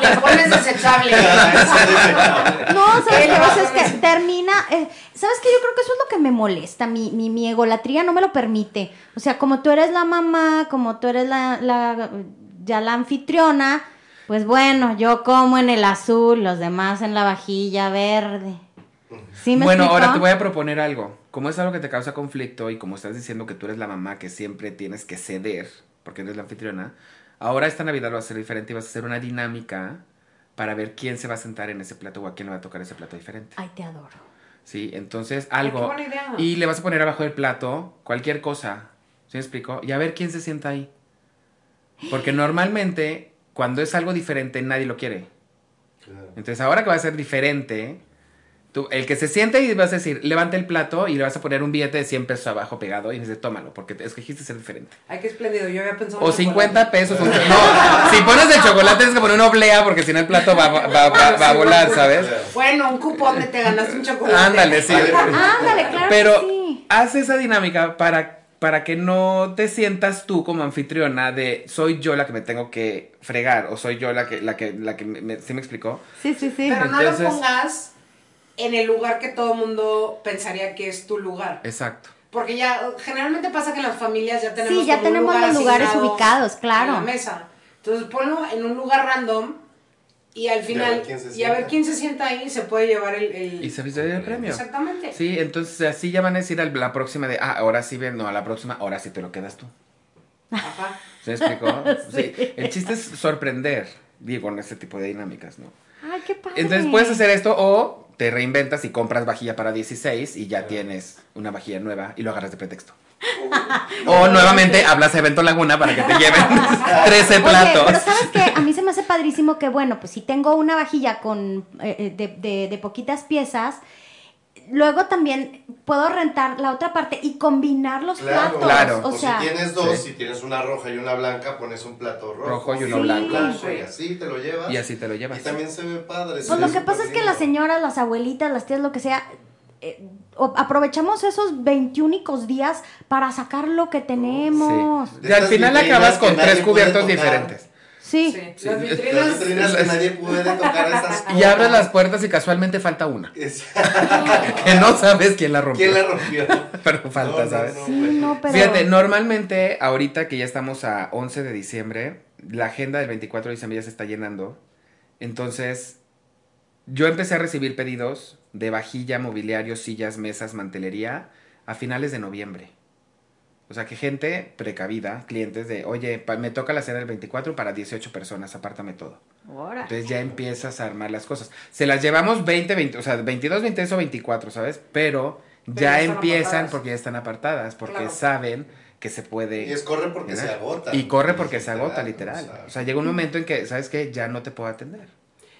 Le pones desechable. *laughs* No, ¿sabes ¿Qué pasa? Es que termina. eh, ¿Sabes qué? Yo creo que eso es lo que me molesta. Mi, mi, mi egolatría no me lo permite. O sea, como tú eres la mamá, como tú eres la, la ya la anfitriona, pues bueno, yo como en el azul, los demás en la vajilla verde. ¿Sí me bueno, explicó? ahora te voy a proponer algo. Como es algo que te causa conflicto y como estás diciendo que tú eres la mamá que siempre tienes que ceder, porque eres la anfitriona, ahora esta Navidad va a ser diferente y vas a hacer una dinámica para ver quién se va a sentar en ese plato o a quién le va a tocar ese plato diferente. Ay, te adoro. Sí, entonces Ay, algo. qué buena idea. Y le vas a poner abajo del plato cualquier cosa. ¿Sí me explico? Y a ver quién se sienta ahí. Porque *gasps* normalmente, cuando es algo diferente, nadie lo quiere. Claro. Entonces, ahora que va a ser diferente, tú, el que se siente y vas a decir, levanta el plato y le vas a poner un billete de 100 pesos abajo pegado y dices, tómalo, porque te escogiste ser diferente. Ay, qué espléndido. Yo había pensado. O en 50 pesos. un- No, si pones el chocolate tienes que poner una oblea porque si no el plato va, va- va- va- va a volar, ¿sabes? Bueno, un cupón de te ganaste un chocolate. Ándale, sí. Ándale, claro Pero que sí. haz esa dinámica para, para que no te sientas tú como anfitriona de soy yo la que me tengo que fregar o soy yo la que, la que, la que me, me- ¿sí me explicó? Sí, sí, sí. Pero no Entonces- lo pongas en el lugar que todo mundo pensaría que es tu lugar. Exacto. Porque ya generalmente pasa que en las familias ya tenemos Sí, ya como un tenemos lugar los lugares ubicados, claro. En la mesa. Entonces ponlo en un lugar random y al Y a final ver quién se y a ver sienta. quién se sienta ahí se puede llevar el, el- Y se viste el premio. exactamente. Sí, entonces así ya van a decir a la próxima de, ah, ahora sí ven, no, a la próxima, ahora sí te lo quedas tú. Ajá. ¿Se explicó? *laughs* sí. El chiste es sorprender, digo, en este tipo de dinámicas, ¿no? Ay, qué padre. Entonces puedes hacer esto o te reinventas y compras vajilla para 16 y ya tienes una vajilla nueva y lo agarras de pretexto. *laughs* o nuevamente hablas a Evento Laguna para que te lleven 13 *laughs* Oye, *laughs* platos. pero ¿sabes qué? A mí se me hace padrísimo que, bueno, pues si tengo una vajilla con eh, eh, de, de- de poquitas piezas, luego también puedo rentar la otra parte y combinar los Claro, platos. Claro. O O sea, si tienes dos, Sí. si tienes una roja y una blanca, pones un plato rojo. Rojo y uno Sí. blanco. blanco y así te lo llevas. Y así te lo llevas. Y también se ve padre. pues lo que pasa es que las señoras, las abuelitas, las tías, lo que sea, eh, aprovechamos esos 21 días para sacar lo que tenemos. Sí. Y al final acabas con tres cubiertos diferentes. Sí. Sí. Sí. Las Las vitrinas. vitrinas que nadie puede tocar esas Y abres las puertas y casualmente falta una. Es- *laughs* Que no sabes quién la rompió. ¿Quién la rompió? *laughs* Pero falta, No, no, ¿sabes? no, Sí, no, pero... Fíjate, normalmente, ahorita que ya estamos a 11 de diciembre, la agenda del 24 de diciembre ya se está llenando. Entonces, yo empecé a recibir pedidos de vajilla, mobiliario, sillas, mesas, mantelería a finales de noviembre. O sea, que gente precavida, clientes de, oye, pa- me toca la cena del 24 para 18 personas, apártame todo. Entonces ya empiezas a armar las cosas. Se las llevamos 20, 20, o sea, 22, 23 o 24, ¿sabes? Pero Pero ya empiezan apartadas. porque ya están apartadas, porque Claro. saben que se puede... Y es corre porque se agota. Y corre porque se agota, literal. o sea, O sea, llega un momento en que, ¿sabes qué? Ya no te puedo atender.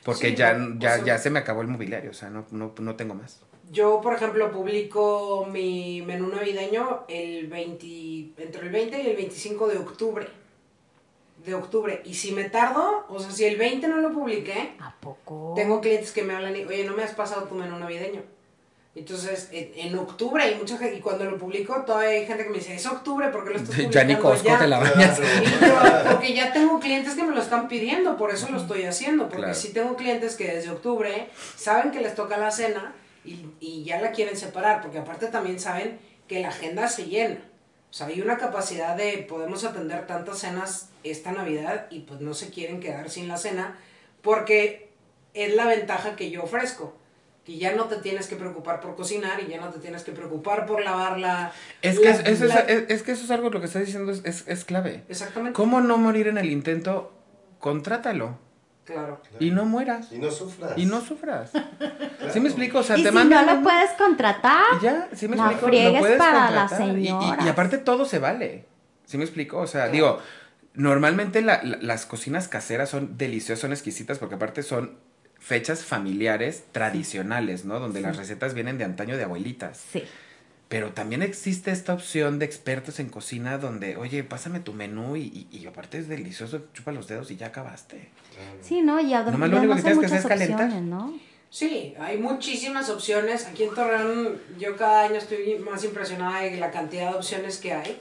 Porque Sí, ya, o ya, sea- ya se me acabó el mobiliario, o sea, no, no, no tengo más. Yo, por ejemplo, publico mi menú navideño el 20, entre el 20 y el 25 de octubre. De octubre. Y si me tardo, o sea, si el 20 no lo publiqué, ¿A poco? tengo clientes que me hablan y, oye, no me has pasado tu menú navideño. Entonces, en, en octubre hay mucha gente, y cuando lo publico, todavía hay gente que me dice, es octubre, ¿por qué lo estás publicando Ya ni Costco te la bañas. Pero porque ya tengo clientes que me lo están pidiendo, por eso lo estoy haciendo. Porque Claro. sí tengo clientes que desde octubre saben que les toca la cena y, y ya la quieren separar, porque aparte también saben que la agenda se llena. O sea, hay una capacidad de podemos atender tantas cenas esta Navidad y pues no se quieren quedar sin la cena porque es la ventaja que yo ofrezco. Que ya no te tienes que preocupar por cocinar y ya no te tienes que preocupar por lavarla. Es que, la- eso, eso la- es, es- es que eso es algo, lo que estás diciendo es, es, es clave. Exactamente. ¿Cómo no morir en el intento? Contrátalo. Claro. Y no mueras. Y no sufras. Y no sufras. *laughs* ¿Sí me explico? O sea, y te si mandan no lo puedes contratar, Y ya, sí me No explico. friegues lo puedes para contratar. Y- y- Y, aparte todo se vale. ¿Sí me explico? O sea, Claro. digo, normalmente la- la- las cocinas caseras son deliciosas, son exquisitas, porque aparte son fechas familiares tradicionales, ¿no? Donde las recetas vienen de antaño de abuelitas. sí. Pero también existe esta opción de expertos en cocina donde, oye, pásame tu menú y, y- y aparte es delicioso, chupa los dedos y ya acabaste. Sí, ¿no? Y además Nomás lo único que hay tienes que muchas hacer es calentar. opciones, ¿no? Sí, hay muchísimas opciones. Aquí en Torreón yo cada año estoy más impresionada de la cantidad de opciones que hay.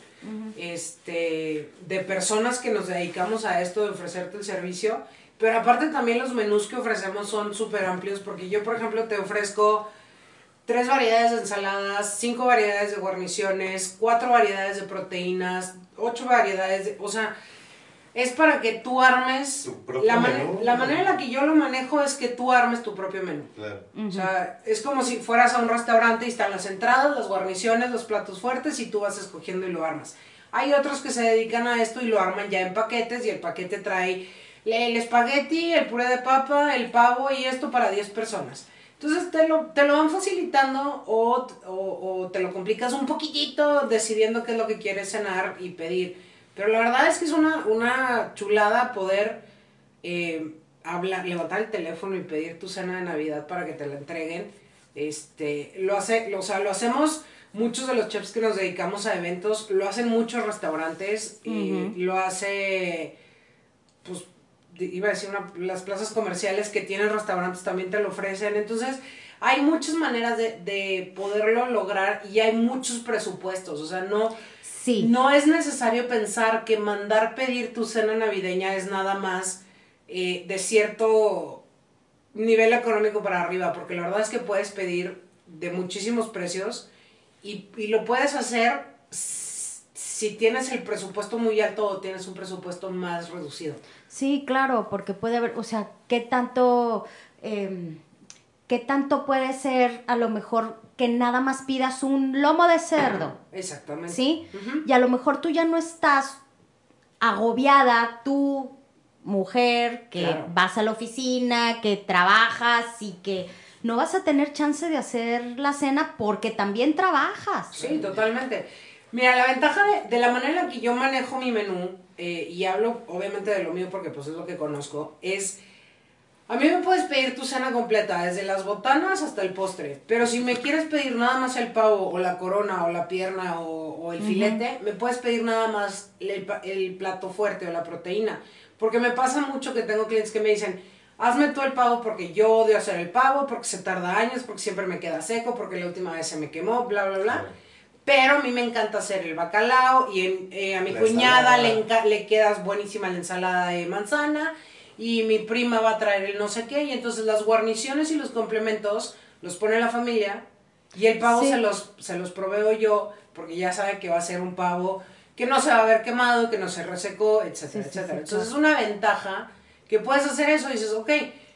este, de personas que nos dedicamos a esto de ofrecerte el servicio. Pero aparte también los menús que ofrecemos son súper amplios porque yo, por ejemplo, te ofrezco tres variedades de ensaladas, cinco variedades de guarniciones, cuatro variedades de proteínas, ocho variedades de... O sea, es para que tú armes... Tu propio la, menú. la manera en la que yo lo manejo es que tú armes tu propio menú. Claro. O sea, es como si fueras a un restaurante y están las entradas, las guarniciones, los platos fuertes y tú vas escogiendo y lo armas. Hay otros que se dedican a esto y lo arman ya en paquetes y el paquete trae el espagueti, el puré de papa, el pavo y esto para 10 personas. Entonces te lo, te lo van facilitando o, o, o te lo complicas un poquitito decidiendo qué es lo que quieres cenar y pedir. Pero la verdad es que es una, una chulada poder eh, hablar, levantar el teléfono y pedir tu cena de Navidad para que te la entreguen. Este, lo, hace, lo, o sea, lo hacemos, muchos de los chefs que nos dedicamos a eventos, lo hacen muchos restaurantes, y lo hace, pues, iba a decir, una- las plazas comerciales que tienen restaurantes también te lo ofrecen. Entonces, hay muchas maneras de, de poderlo lograr y hay muchos presupuestos. O sea, no, Sí. no es necesario pensar que mandar pedir tu cena navideña es nada más eh, de cierto nivel económico para arriba, porque la verdad es que puedes pedir de muchísimos precios y, y lo puedes hacer si tienes el presupuesto muy alto o tienes un presupuesto más reducido. Sí, claro, porque puede haber, o sea, qué tanto, eh, qué tanto puede ser a lo mejor que nada más pidas un lomo de cerdo, Exactamente. ¿sí? Y a lo mejor tú ya no estás agobiada, tú, mujer, que Claro. vas a la oficina, que trabajas y que no vas a tener chance de hacer la cena porque también trabajas. Sí, totalmente. Mira, la ventaja de, de la manera en la que yo manejo mi menú, eh, y hablo obviamente de lo mío porque pues es lo que conozco, es, a mí me puedes pedir tu cena completa, desde las botanas hasta el postre, pero si me quieres pedir nada más el pavo o la corona o la pierna o, o el filete, me puedes pedir nada más el, plato fuerte o la proteína, porque me pasa mucho que tengo clientes que me dicen, hazme tú el pavo porque yo odio hacer el pavo, porque se tarda años, porque siempre me queda seco, porque la última vez se me quemó, bla, bla, bla. Pero a mí me encanta hacer el bacalao y en- eh, a mi La cuñada le, le quedas buenísima la ensalada de manzana y mi prima va a traer el no sé qué y entonces las guarniciones y los complementos los pone la familia y el pavo Sí. se, los, se los proveo yo porque ya sabe que va a ser un pavo que no se va a ver quemado, que no se resecó, etcétera, Sí, sí, etcétera. sí, entonces es una ventaja que puedes hacer eso y dices, ok,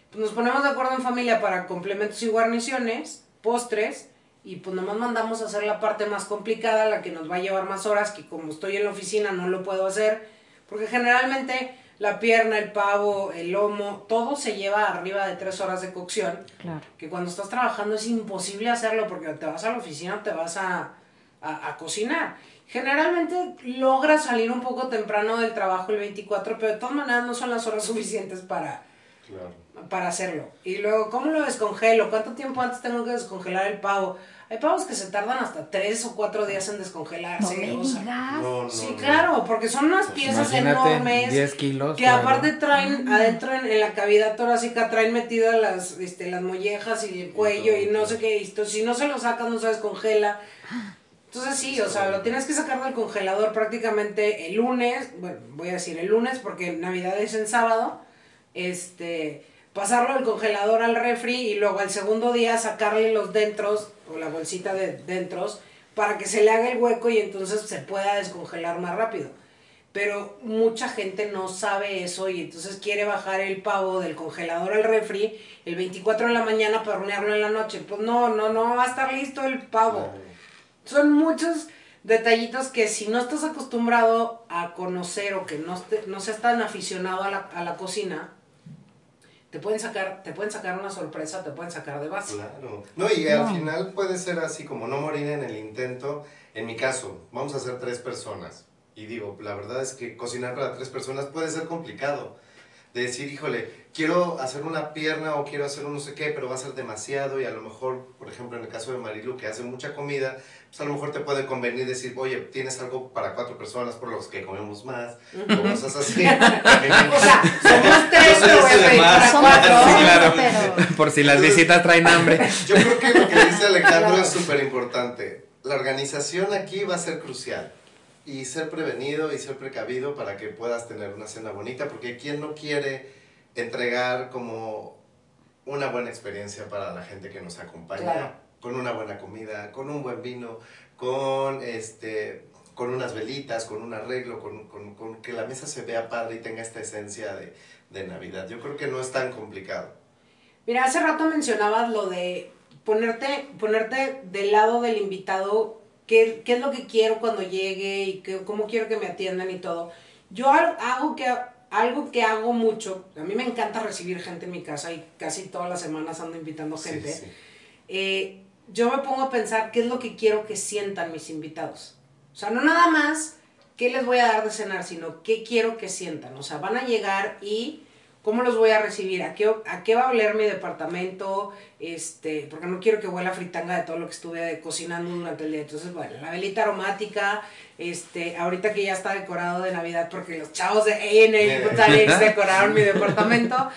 pues nos ponemos de acuerdo en familia para complementos y guarniciones, postres, y pues nomás mandamos a hacer la parte más complicada, la que nos va a llevar más horas, que como estoy en la oficina no lo puedo hacer, porque generalmente la pierna, el pavo, el lomo, todo se lleva arriba de tres horas de cocción, Claro. que cuando estás trabajando es imposible hacerlo porque te vas a la oficina, te vas a, a, a cocinar. Generalmente logras salir un poco temprano del trabajo el 24, pero de todas maneras no son las horas *laughs* suficientes para, Claro. para hacerlo. Y luego, ¿cómo lo descongelo? ¿Cuánto tiempo antes tengo que descongelar el pavo? Hay pavos que se tardan hasta tres o cuatro días en No descongelarse. me o sea. No, no, Sí, no. claro, porque son unas piezas Imagínate, enormes 10 kilos. que claro. aparte traen adentro en, en la cavidad torácica traen metidas las este, las mollejas y el cuello y no sé qué, y esto, si no se lo sacas no se descongela. Entonces sí, o sea, lo tienes que sacar del congelador prácticamente el lunes, bueno, voy a decir el lunes porque Navidad es en sábado, este, pasarlo del congelador al refri y luego al segundo día sacarle los dentros o la bolsita de dentros para que se le haga el hueco y entonces se pueda descongelar más rápido. Pero mucha gente no sabe eso y entonces quiere bajar el pavo del congelador al refri el 24 de la mañana para hornearlo en la noche. Pues no, no, no va a estar listo el pavo. Son muchos detallitos que si no estás acostumbrado a conocer o que no, no seas tan aficionado a la, a la cocina, te pueden sacar, te pueden sacar una sorpresa, te pueden sacar de base. Claro. No, y al final puede ser así como no morir en el intento. En mi caso, vamos a ser tres personas. Y digo, la verdad es que cocinar para tres personas puede ser complicado. De decir, híjole, quiero hacer una pierna o quiero hacer un no sé qué, pero va a ser demasiado. Y a lo mejor, por ejemplo, en el caso de Marilu, que hace mucha comida, pues a lo mejor te puede convenir decir, oye, tienes algo para cuatro personas por los que comemos más. O cosas así. *laughs* O sea, somos tres, pero voy a pedir para cuatro. Sí, claro. pero... Por si las visitas traen hambre. *laughs* Yo creo que lo que dice Alejandro *laughs* Claro. es súper importante. La organización aquí va a ser crucial. y ser prevenido y ser precavido para que puedas tener una cena bonita, porque ¿quién no quiere entregar como una buena experiencia para la gente que nos acompaña? Claro. Con una buena comida, con un buen vino, con este con unas velitas, con un arreglo, con, con- con que la mesa se vea padre y tenga esta esencia de, de Navidad. Yo creo que no es tan complicado. Mira, hace rato mencionabas lo de ponerte, ponerte del lado del invitado, qué, qué es lo que quiero cuando llegue y qué, cómo quiero que me atiendan y todo. Yo hago que, algo que hago mucho, a mí me encanta recibir gente en mi casa y casi todas las semanas ando invitando Sí, gente. sí. eh, yo me pongo a pensar qué es lo que quiero que sientan mis invitados. O sea, no nada más qué les voy a dar de cenar, sino qué quiero que sientan. O sea, van a llegar y cómo los voy a recibir, a qué, a qué va a oler mi departamento, este, porque no quiero que huela fritanga de todo lo que estuve cocinando durante el día. Entonces, bueno, la velita aromática, este, ahorita que ya está decorado de Navidad, porque los chavos de A&A *laughs* decoraron mi departamento,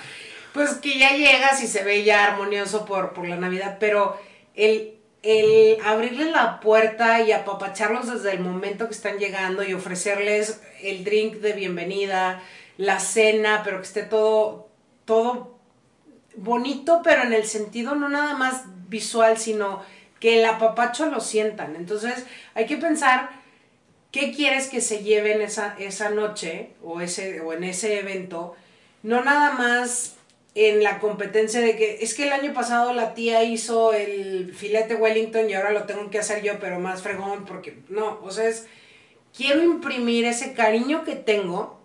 pues que ya llegas y se ve ya armonioso por, por la Navidad, pero el, el abrirles la puerta y apapacharlos desde el momento que están llegando y ofrecerles el drink de bienvenida, la cena, pero que esté todo, todo bonito, pero en el sentido no nada más visual, sino que el apapacho lo sientan. Entonces hay que pensar qué quieres que se lleven esa, esa noche o, ese, o en ese evento, no nada más en la competencia de que es que el año pasado la tía hizo el filete Wellington y ahora lo tengo que hacer yo, pero más fregón, porque no, o sea, es, quiero imprimir ese cariño que tengo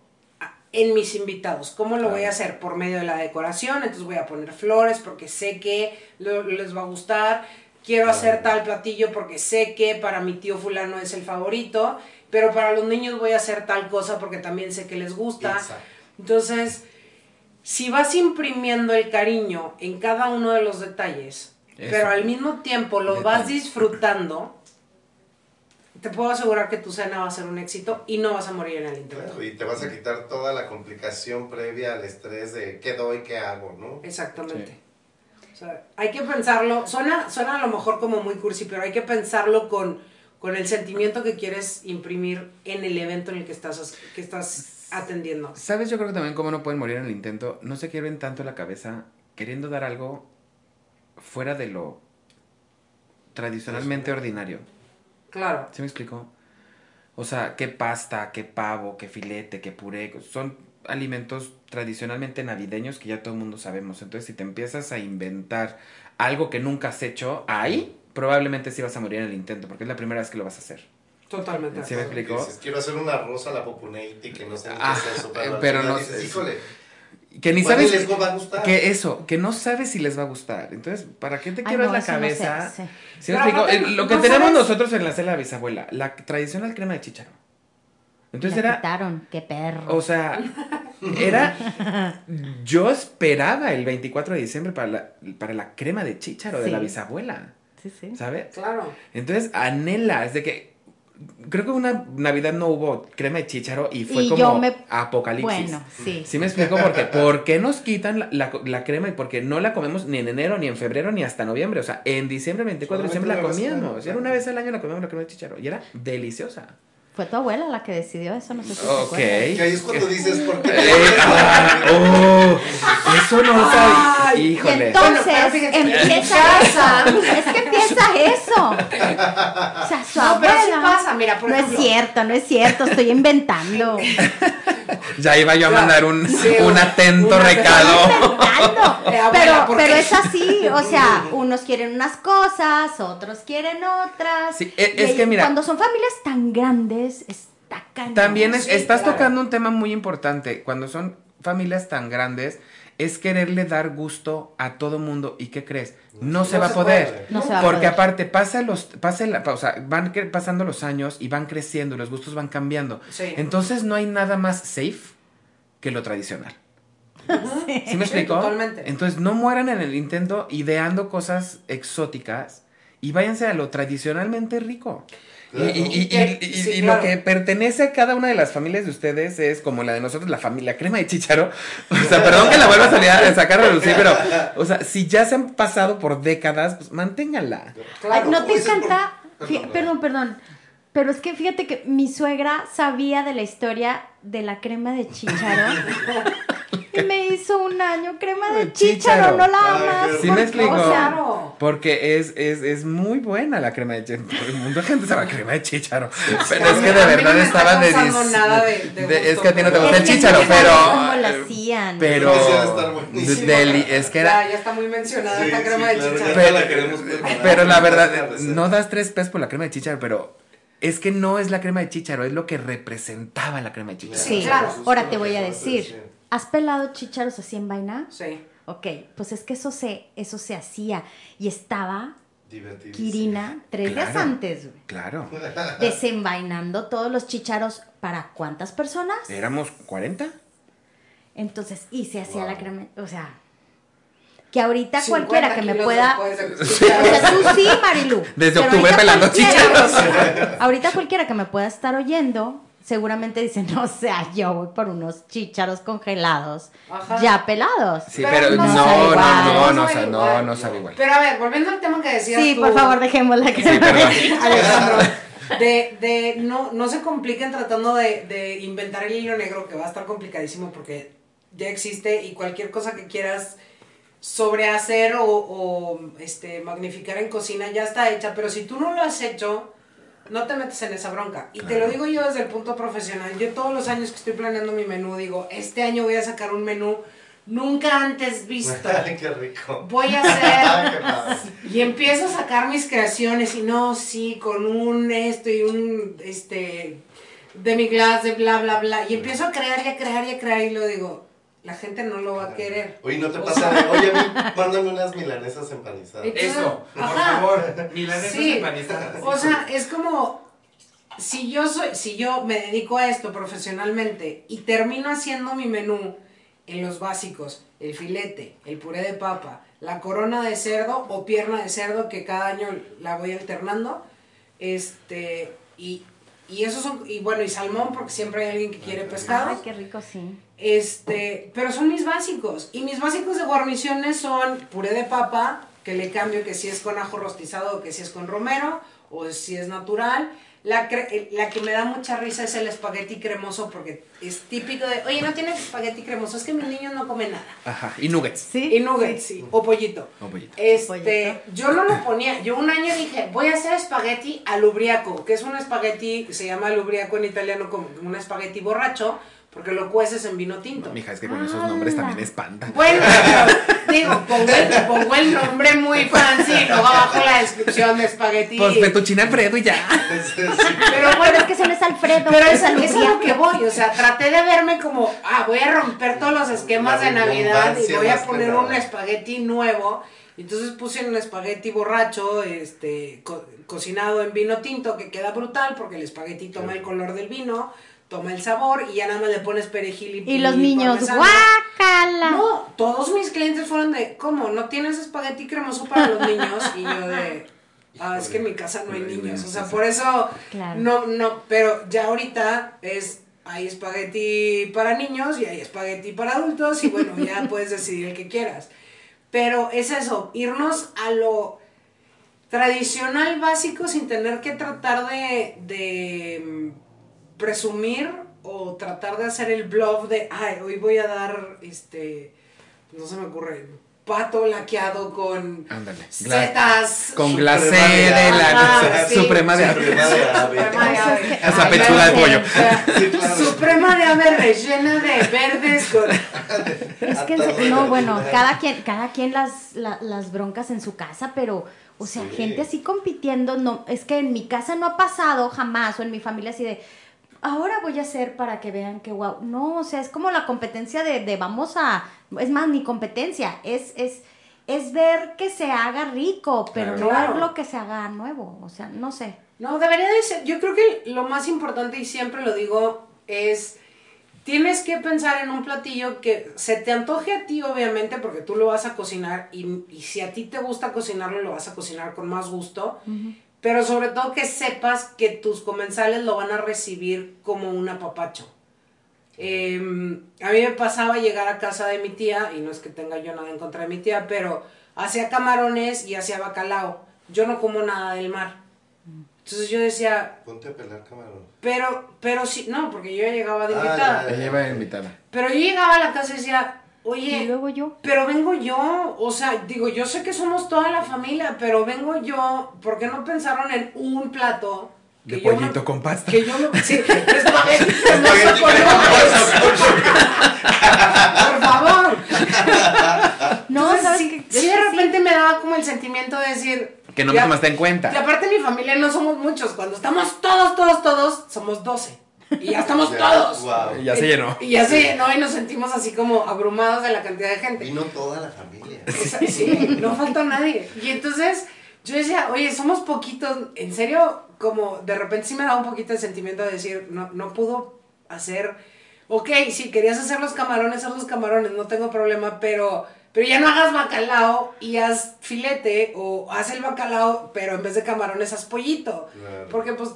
en mis invitados. ¿Cómo lo voy a hacer? Por medio de la decoración, entonces voy a poner flores porque sé que lo- les va a gustar. Quiero hacer tal platillo porque sé que para mi tío fulano es el favorito, pero para los niños voy a hacer tal cosa porque también sé que les gusta. Exacto. Entonces, si vas imprimiendo el cariño en cada uno de los detalles, Eso. pero al mismo tiempo lo vas disfrutando, te puedo asegurar que tu cena va a ser un éxito y no vas a morir en el intento. Claro, y te vas a quitar toda la complicación previa al estrés de qué doy, qué hago, ¿no? Exactamente. Sí. O sea, hay que pensarlo, suena, suena a lo mejor como muy cursi, pero hay que pensarlo con, con el sentimiento que quieres imprimir en el evento en el que estás, que estás atendiendo. ¿Sabes? Yo creo que también como no pueden morir en el intento, no se quieren tanto la cabeza queriendo dar algo fuera de lo tradicionalmente ordinario. Claro. ¿Sí me explico? O sea, qué pasta, qué pavo, qué filete, qué puré. Son alimentos tradicionalmente navideños que ya todo el mundo sabemos. Entonces, si te empiezas a inventar algo que nunca has hecho, ahí probablemente sí vas a morir en el intento, porque es la primera vez que lo vas a hacer. Totalmente. Sí, me explicó. Dices, quiero hacer una rosa a la popuneiti que no sé ni qué Ah, es eso, eh, al pero no dices, sé. híjole, Que ni sabes les va a gustar. que eso, que no sabes si les va a gustar. Entonces, ¿para qué te Ay, quiebras no, la eso no sé, cabeza? sí. ¿Sí me Pero explico? Eh, lo que no tenemos sabes- nosotros en la cena de la bisabuela, la tradicional crema de chícharo. Entonces La era, quitaron, qué perro. o sea, era, yo esperaba el 24 de diciembre para la, para la crema de chícharo de la bisabuela, sí, sí. ¿sabes? Claro. Entonces anhelas de que, creo que una Navidad no hubo crema de chícharo y fue Y como me- apocalipsis. Bueno, sí. Sí me explico por qué. ¿Por qué nos quitan la, la- la crema y por qué no la comemos ni en enero, ni en febrero, ni hasta noviembre? O sea, en diciembre, 24 de diciembre la Solamente una vez al comíamos. año, Era una vez al año la comíamos la crema de chicharo. Y era deliciosa. Fue tu abuela la que decidió eso, no sé si te Ok. acuerdas. Que ahí es cuando dices, ¿por qué? Eh, oh, eso no lo sabía. Y Híjole. entonces empieza eso. Es que empieza eso. O sea, su No, pero sí pasa, mira, por no ejemplo. es cierto, no es cierto, estoy inventando. Ya iba yo a mandar un, *laughs* Sí, un atento recado. inventando. *laughs* Abuela, Pero, ¿por pero es así, o sea, *laughs* unos quieren unas cosas, otros quieren otras. Sí, e- Y es que mira- Cuando son familias tan grandes, está cañón. También es- Sí, estás claro. tocando un tema muy importante. Cuando son familias tan grandes, es quererle dar gusto a todo mundo. ¿Y qué crees? No, se va a poder. puede. No se va a Porque poder. aparte pasa los, pasa la, o sea, van pasando los años y van creciendo los gustos van cambiando. Sí. Entonces no hay nada más safe que lo tradicional. *laughs* ¿Sí me explico? totalmente. Entonces no mueran en el intento ideando cosas exóticas y váyanse a lo tradicionalmente rico. Y, Claro. y- y- y- Que- y- sí, y claro. lo que pertenece a cada una de las familias de ustedes es como la de nosotros, la familia crema de chicharo. O sea, perdón que la vuelva a salir a sacar a relucir, pero, o sea, si ya se han pasado por décadas, pues manténganla. Claro. Ay, ¿No te por- encanta? Perdón, perdón. Pero es que fíjate que mi suegra sabía de la historia de la crema de chícharo. y me hizo un año crema de chícharo, no la amas. Sí ¿por me explico. O sea, Claro. Porque es, es, es muy buena la crema de chícharo. El mundo de gente sabe crema de chícharo. Pero es que de verdad estaban de, dis- nada de- de de- Es que a ti no te gusta el chícharo, no sabes pero. cómo la hacían. Pero. Es que era. Ya, ya está muy mencionada Sí, esta sí, crema de chícharo. Pero, la verdad, no das tres pesos por la crema de chícharo, pero es que no es la crema de chícharo, es lo que representaba la crema de chícharo. Sí, Claro. ahora te voy a decir. ¿Has pelado chícharos así en vaina? Sí. Ok, pues es que eso se, eso se hacía. Y estaba. Kirina tres días antes, güey, Claro. *laughs* desenvainando todos los chícharos para cuántas personas. ¿Éramos 40? Entonces, y se hacía Wow. la crema, o sea, que ahorita 50 cualquiera que me pueda, o sea, tú sí, Marilu. *laughs* Desde octubre pelando cualquiera- Ahorita cualquiera que me pueda estar oyendo, seguramente dice, no, o sea, yo voy por unos chícharos congelados, Ajá. ya pelados. Sí, Pero pero, no no, no, no, No no, sabe no, igual. no sabe igual. Pero a ver, volviendo al tema que decías Sí, tú, por favor, dejemos la crema perdón. de chícharo. Alejandro, de, de no, no se compliquen tratando de, de inventar el hilo negro, que va a estar complicadísimo porque ya existe y cualquier cosa que quieras sobrehacer o, o, este, magnificar en cocina ya está hecha, pero si tú no lo has hecho, no te metes en esa bronca. Y te lo digo yo desde el punto profesional. Yo todos los años que estoy planeando mi menú digo, este año voy a sacar un menú nunca antes visto. *laughs* Ay, qué rico. Voy a *laughs* hacer y empiezo a sacar mis creaciones y no, sí, con un esto y un, este, de mi glass, de bla, bla, bla. Y empiezo a crear y a crear y a crear y lo digo, la gente no lo va a querer. Oye, no te pasa. sea- Oye, a mí, mándame unas milanesas empanizadas. Eso, por ajá. favor. Milanesas Sí. empanizadas. O sea, es como, si yo soy, si yo me dedico a esto profesionalmente y termino haciendo mi menú en los básicos, el filete, el puré de papa, la corona de cerdo o pierna de cerdo que cada año la voy alternando, este, y, y esos son, y bueno, y salmón porque siempre hay alguien que quiere pescado. Ay, qué rico, sí. Este, pero son mis básicos. Y mis básicos de guarniciones son puré de papa, que le cambio que si es con ajo rostizado o que si es con romero, o si es natural. La, cre- eh, la que me da mucha risa es el espagueti cremoso, porque es típico de, oye, no tienes espagueti cremoso, es que mis niños no comen nada. Ajá, y nuggets. Sí. Y nuggets, sí, o pollito. O pollito. Este, Pollito. yo no lo ponía. Yo un año dije, voy a hacer espagueti alubriaco, que es un espagueti, se llama alubriaco en italiano como un espagueti borracho, porque lo cueces en vino tinto. Mija, es que con esos nombres también espantan. Bueno, pero, *laughs* digo, pongo el, pongo el nombre muy fancy y luego abajo la descripción de espagueti. Pues fettuccine Alfredo y ya. pero Bueno, es que ese no es Alfredo. pero es es, es a lo que voy, o sea, traté de verme como, ah, voy a romper todos los esquemas La de Navidad y voy a poner un espagueti nuevo. Entonces puse un espagueti borracho, este, co- cocinado en vino tinto, que queda brutal porque el espagueti toma el color del vino, toma el sabor y ya nada más le pones perejil y Y los niños, guácala. No, todos mis clientes fueron de, ¿cómo? ¿No tienes espagueti cremoso para los niños? Y yo de, *laughs* ah, es que en mi casa no hay niños. O sea, por eso, Claro. no, no, pero ya ahorita es, hay espagueti para niños y hay espagueti para adultos y bueno, ya *laughs* puedes decidir el que quieras. Pero es eso, irnos a lo tradicional básico sin tener que tratar de, de mm, presumir o tratar de hacer el bluff de, ay, hoy voy a dar, este, no se me ocurre, pato laqueado con Ándale. setas. Con glacé de la suprema de ave. Suprema de ave. Esa pechuga de pollo. *laughs* Suprema de ave rellena de verdes con... *laughs* Es que, se- no, bueno, cada quien, cada quien las, la- las broncas en su casa, pero, o sea, Sí. gente así compitiendo, no, es que en mi casa no ha pasado jamás, o en mi familia así de, ahora voy a hacer para que vean que wow. No, o sea, es como la competencia de, de vamos a, es más, ni competencia, es, es, es ver que se haga rico, pero no Claro. ver lo que se haga nuevo, o sea, no sé. No, debería de ser. Yo creo que lo más importante, y siempre lo digo, es. Tienes que pensar en un platillo que se te antoje a ti, obviamente, porque tú lo vas a cocinar. Y, y si a ti te gusta cocinarlo, lo vas a cocinar con más gusto. Pero sobre todo que sepas que tus comensales lo van a recibir como un apapacho. Em, a mí me pasaba llegar a casa de mi tía, y no es que tenga yo nada en contra de mi tía, pero hacía camarones y hacía bacalao. Yo no como nada del mar. Entonces yo decía, Ponte a pelar camarón. pero, pero sí, no, porque yo ya llegaba de Ah, invitada. ya, Ella iba invitada. Pero yo llegaba a la casa y decía, Y oye, luego yo. pero vengo yo, o sea, digo, yo sé que somos toda la familia, pero vengo yo, ¿por qué no pensaron en un plato? De que yo pollito me- con pasta. Que yo me... *laughs* Sí, espagueti con. Por favor. No, Entonces, ¿sabes sí, sí, de sí. repente me daba como el sentimiento de decir... Que no me tomaste en Y cuenta. aparte mi familia no somos muchos, cuando estamos todos, todos, todos, somos 12. Y ya estamos Ya, todos. guau. Ya se llenó. Y ya se llenó y nos sentimos así como abrumados de la cantidad de gente. Vino toda la familia. Esa- Sí, no falta nadie. Y entonces yo decía, oye, somos poquitos. En serio, como de repente sí me daba un poquito de sentimiento de decir, no, no pudo hacer. Ok, si querías hacer los camarones, haz los camarones, no tengo problema, pero, pero ya no hagas bacalao y haz filete, o haz el bacalao, pero en vez de camarones haz pollito. Claro. Porque pues.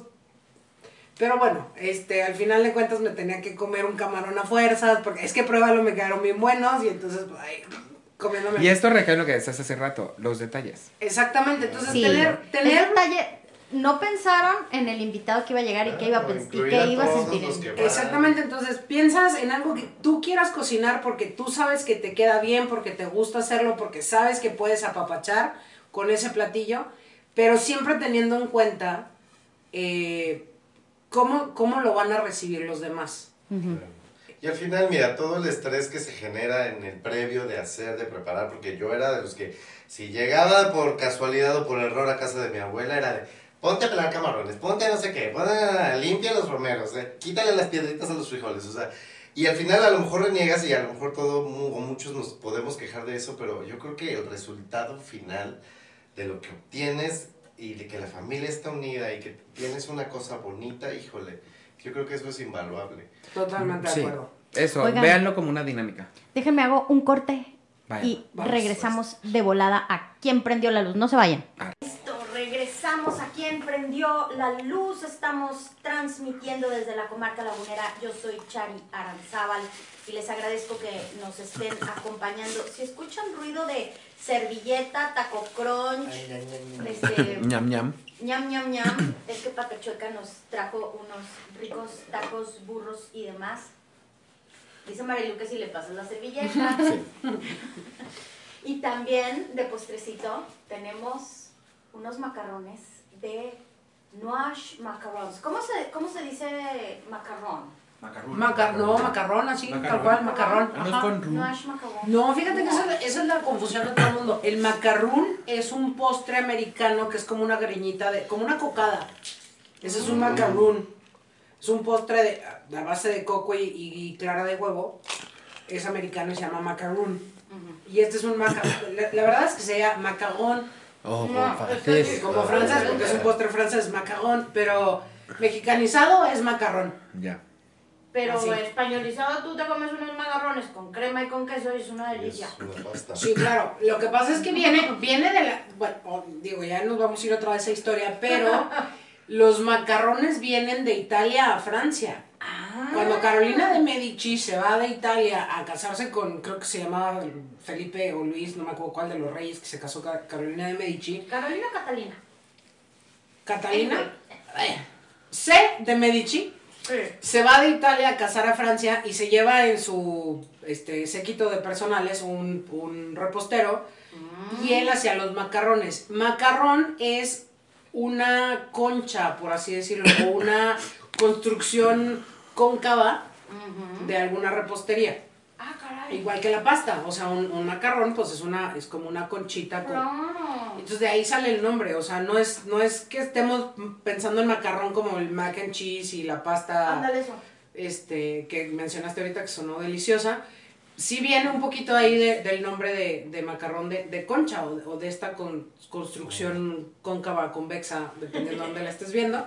Pero bueno, este, al final de cuentas me tenía que comer un camarón a fuerzas, porque es que pruébalo, me quedaron bien buenos, y entonces, pues, ay, comiéndome. Y esto recae en lo que decías hace rato, los detalles. Exactamente, entonces Sí, tener, el tener detalle, no pensaron en el invitado que iba a llegar y que iba a, Claro, y que a iba a sentir. Exactamente, entonces piensas en algo que tú quieras cocinar porque tú sabes que te queda bien, porque te gusta hacerlo, porque sabes que puedes apapachar con ese platillo, pero siempre teniendo en cuenta eh, cómo, cómo lo van a recibir los demás. Y al final, mira, todo el estrés que se genera en el previo de hacer, de preparar, porque yo era de los que, si llegaba por casualidad o por error a casa de mi abuela, era de, ponte a pelar camarones, ponte a no sé qué, ponte a limpia los romeros, eh, quítale las piedritas a los frijoles, o sea, y al final a lo mejor reniegas y a lo mejor todo, o muchos nos podemos quejar de eso, pero yo creo que el resultado final de lo que obtienes y de que la familia está unida y que tienes una cosa bonita, híjole, yo creo que eso es invaluable. Totalmente de Sí. acuerdo. Eso, Oigan. véanlo como una dinámica. Déjenme hago un corte Vaya. y Vamos, regresamos de volada a quién prendió la luz. No se vayan. Ah. Listo, regresamos a quién prendió la luz. Estamos transmitiendo desde la comarca lagunera. Yo soy Chari Aranzábal y les agradezco que nos estén acompañando. Si escuchan ruido de servilleta, taco crunch, este, *laughs* ñam ñam. ñam ñam ñam, es que Patachueca nos trajo unos ricos tacos, burros y demás. Dice Marilu que si le pasas la servilleta. *laughs* Y también de postrecito tenemos unos macarrones de Noash Macarons. ¿Cómo se, cómo se dice macarrón? Maca- no, macarrón, así, tal cual, macarrón. Ah, no es con rum. Noash Macarón. No, fíjate que esa, esa es la confusión de todo el mundo. El macarrón es un postre americano que es como una greñita, de, como una cocada. Ese es un macarrón. Es un postre de, a base de coco y, y clara de huevo. Es americano y se llama macarrón. Y este es un macarrón. La, la verdad es que se llama macarrón. Oh, No, francés. Como francés, porque es un postre francés, macarrón. Pero mexicanizado es macarrón. Ya. Pero Así. españolizado tú te comes unos macarrones con crema y con queso y es una delicia. Es una pasta. Sí, claro. Lo que pasa es que viene, *laughs* viene de la. Bueno, o- digo, ya nos vamos a ir otra vez a esa historia, pero los macarrones vienen de Italia a Francia. Ah. Cuando Carolina de Medici se va de Italia a casarse con, creo que se llamaba Felipe o Luis, no me acuerdo cuál de los reyes que se casó con Carolina de Medici. Carolina o Catalina. Catalina, eh, C de Medici, Sí. se va de Italia a casar a Francia y se lleva en su este, séquito de personales un, un repostero y él hacía los macarrones. Macarrón es una concha, por así decirlo, o una construcción cóncava de alguna repostería. Igual que la pasta, o sea, un, un macarrón pues es, una, es como una conchita con, Claro. entonces de ahí sale el nombre, o sea, no es, no es que estemos pensando en macarrón como el mac and cheese y la pasta Ándale eso. este, que mencionaste ahorita que sonó deliciosa. Sí viene un poquito ahí de- del nombre de, de macarrón de, de concha o, o de esta con- construcción cóncava, convexa, dependiendo de dónde la estés viendo.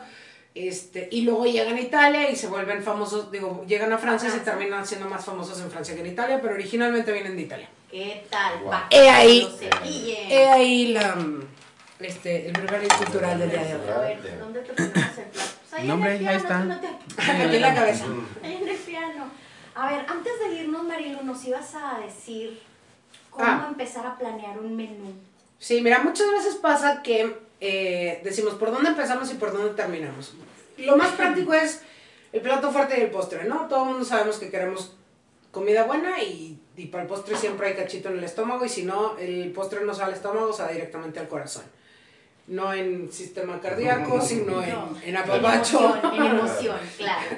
Este, y luego llegan a Italia y se vuelven famosos, digo, llegan a Francia y se terminan siendo más famosos en Francia que en Italia, pero originalmente vienen de Italia. ¿Qué tal? Pa' He ahí. cepillen. He ahí la, este, el brevario cultural del día de hoy. A ver, ¿dónde te ponemos el plato? Pues ahí No, en ahí piano, está. tú no te- Aquí en la cabeza. Ahí en el piano. A ver, antes de irnos, Marilu, nos ibas a decir cómo Ah. empezar a planear un menú. Sí, mira, muchas veces pasa que eh, decimos por dónde empezamos y por dónde terminamos. Lo más práctico es el plato fuerte y el postre, ¿no? Todo el mundo sabemos que queremos comida buena y, y para el postre siempre hay cachito en el estómago y si no, el postre no sale al estómago, sale directamente al corazón. No en sistema cardíaco, sino en, No, en apapacho. emoción, en emoción, *laughs* claro.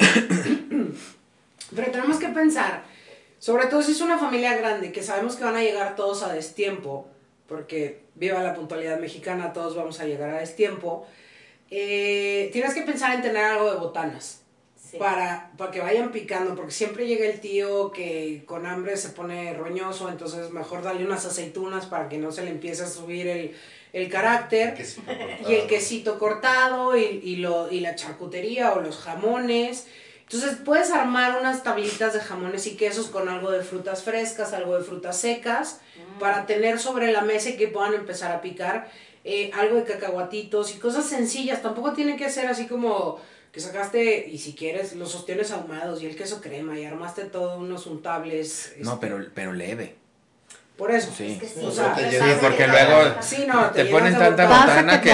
Pero tenemos que pensar, sobre todo si es una familia grande, que sabemos que van a llegar todos a destiempo, porque viva la puntualidad mexicana, todos vamos a llegar a destiempo, eh, tienes que pensar en tener algo de botanas. Sí. Para, para que vayan picando, porque siempre llega el tío que con hambre se pone roñoso, entonces mejor darle unas aceitunas para que no se le empiece a subir el, el carácter. quesito Y el quesito cortado y, y, lo, y la charcutería o los jamones. Entonces puedes armar unas tablitas de jamones y quesos con algo de frutas frescas, algo de frutas secas, para tener sobre la mesa y que puedan empezar a picar. eh, algo de cacahuatitos y cosas sencillas. Tampoco tiene que ser así como que sacaste, y si quieres, los ostiones ahumados y el queso crema y armaste todo unos untables. No, este, pero, pero leve. Por eso. Sí. Es que sí, O sea, porque que luego te- Sí, no, Te llenas ponen tanta botana. Que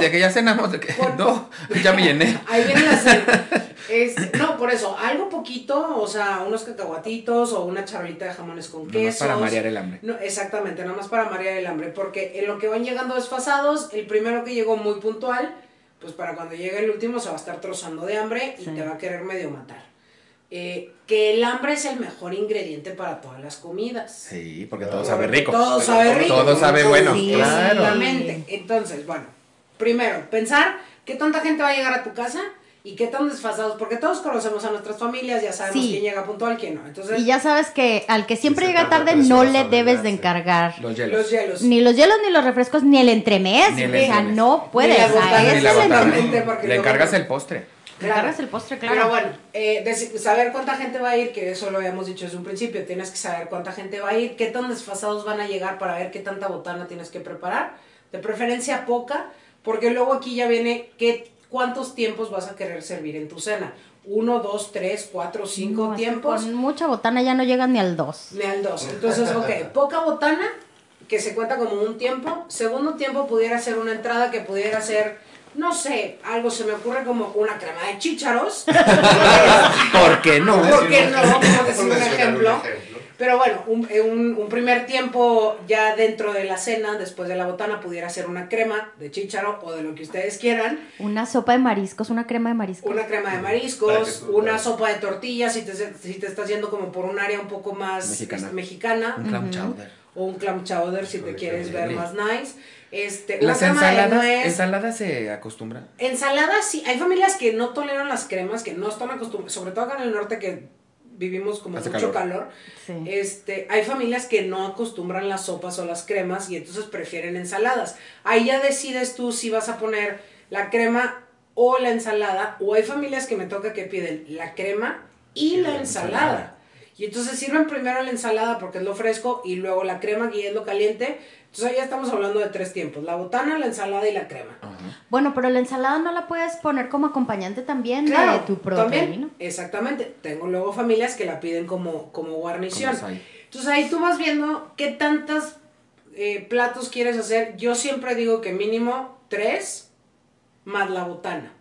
de que ya cenamos, de que Por- no, *laughs* ya me llené. Ahí viene la cena. *laughs* Este, no, por eso, algo poquito, o sea, unos cacahuatitos o una charolita de jamones con quesos. para marear el hambre. No, exactamente, nada más para marear el hambre, porque en lo que van llegando desfasados, el primero que llegó muy puntual, pues para cuando llegue el último se va a estar trozando de hambre y Sí. te va a querer medio matar. Eh, que el hambre es el mejor ingrediente para todas las comidas. Sí, porque todo sabe rico. Todo sabe rico. Todo sabe bueno, Sí. claro. Exactamente. Entonces, bueno, primero, pensar qué tanta gente va a llegar a tu casa y qué tan desfasados, porque todos conocemos a nuestras familias, ya sabemos Sí. quién llega puntual, quién no. Entonces, Y ya sabes que al que siempre llega tarde no le debes de encargar Los hielos. los hielos. ni los hielos, ni los refrescos, ni el entremés. Ni el o sea, no puedes. la a botana, ese Ni la botana. Le encargas el postre. Encargas el postre, claro. Pero bueno, eh, saber cuánta gente va a ir, que eso lo habíamos dicho desde un principio, tienes que saber cuánta gente va a ir, qué tan desfasados van a llegar para ver qué tanta botana tienes que preparar, de preferencia poca, porque luego aquí ya viene qué, cuántos tiempos vas a querer servir en tu cena. Uno, dos, tres, cuatro, cinco No, tiempos. Con mucha botana ya no llegan ni al 2. Ni al 2. Entonces, ok, poca botana, que se cuenta como un tiempo. Segundo tiempo pudiera ser una entrada que pudiera ser, no sé, algo se me ocurre como una crema de chícharos. *laughs* ¿Por qué no? ¿Por qué no? Por decir un ejemplo. Pero bueno, un, eh, un- un primer tiempo ya dentro de la cena, después de la botana, pudiera ser una crema de chícharo o de lo que ustedes quieran. Una sopa de mariscos, una crema de mariscos. Una crema de mariscos, una sopa de tortillas, si te, si te estás yendo como por un área un poco más Mexicana. mexicana. Un clam chowder. O un clam chowder si te quieres ver más nice. Este, una Las crema de ensaladas, nuez. ensaladas se acostumbran. Ensaladas, sí. Hay familias que no toleran las cremas, que no están acostumbradas, sobre todo acá en el norte que vivimos como Hace mucho calor. calor. Sí. Este, hay familias que no acostumbran las sopas o las cremas y entonces prefieren ensaladas. Ahí ya decides tú si vas a poner la crema o la ensalada, o hay familias que me toca que piden la crema y la ensalada. Y entonces sirven primero la ensalada porque es lo fresco y luego la crema que es lo caliente. Entonces ahí ya estamos hablando de tres tiempos, la botana, la ensalada y la crema. Bueno, pero la ensalada no la puedes poner como acompañante también Claro, de tu también, exactamente. Tengo luego familias que la piden como, como guarnición. Entonces ahí tú vas viendo qué tantos platos quieres hacer. Yo siempre digo que mínimo tres más la botana.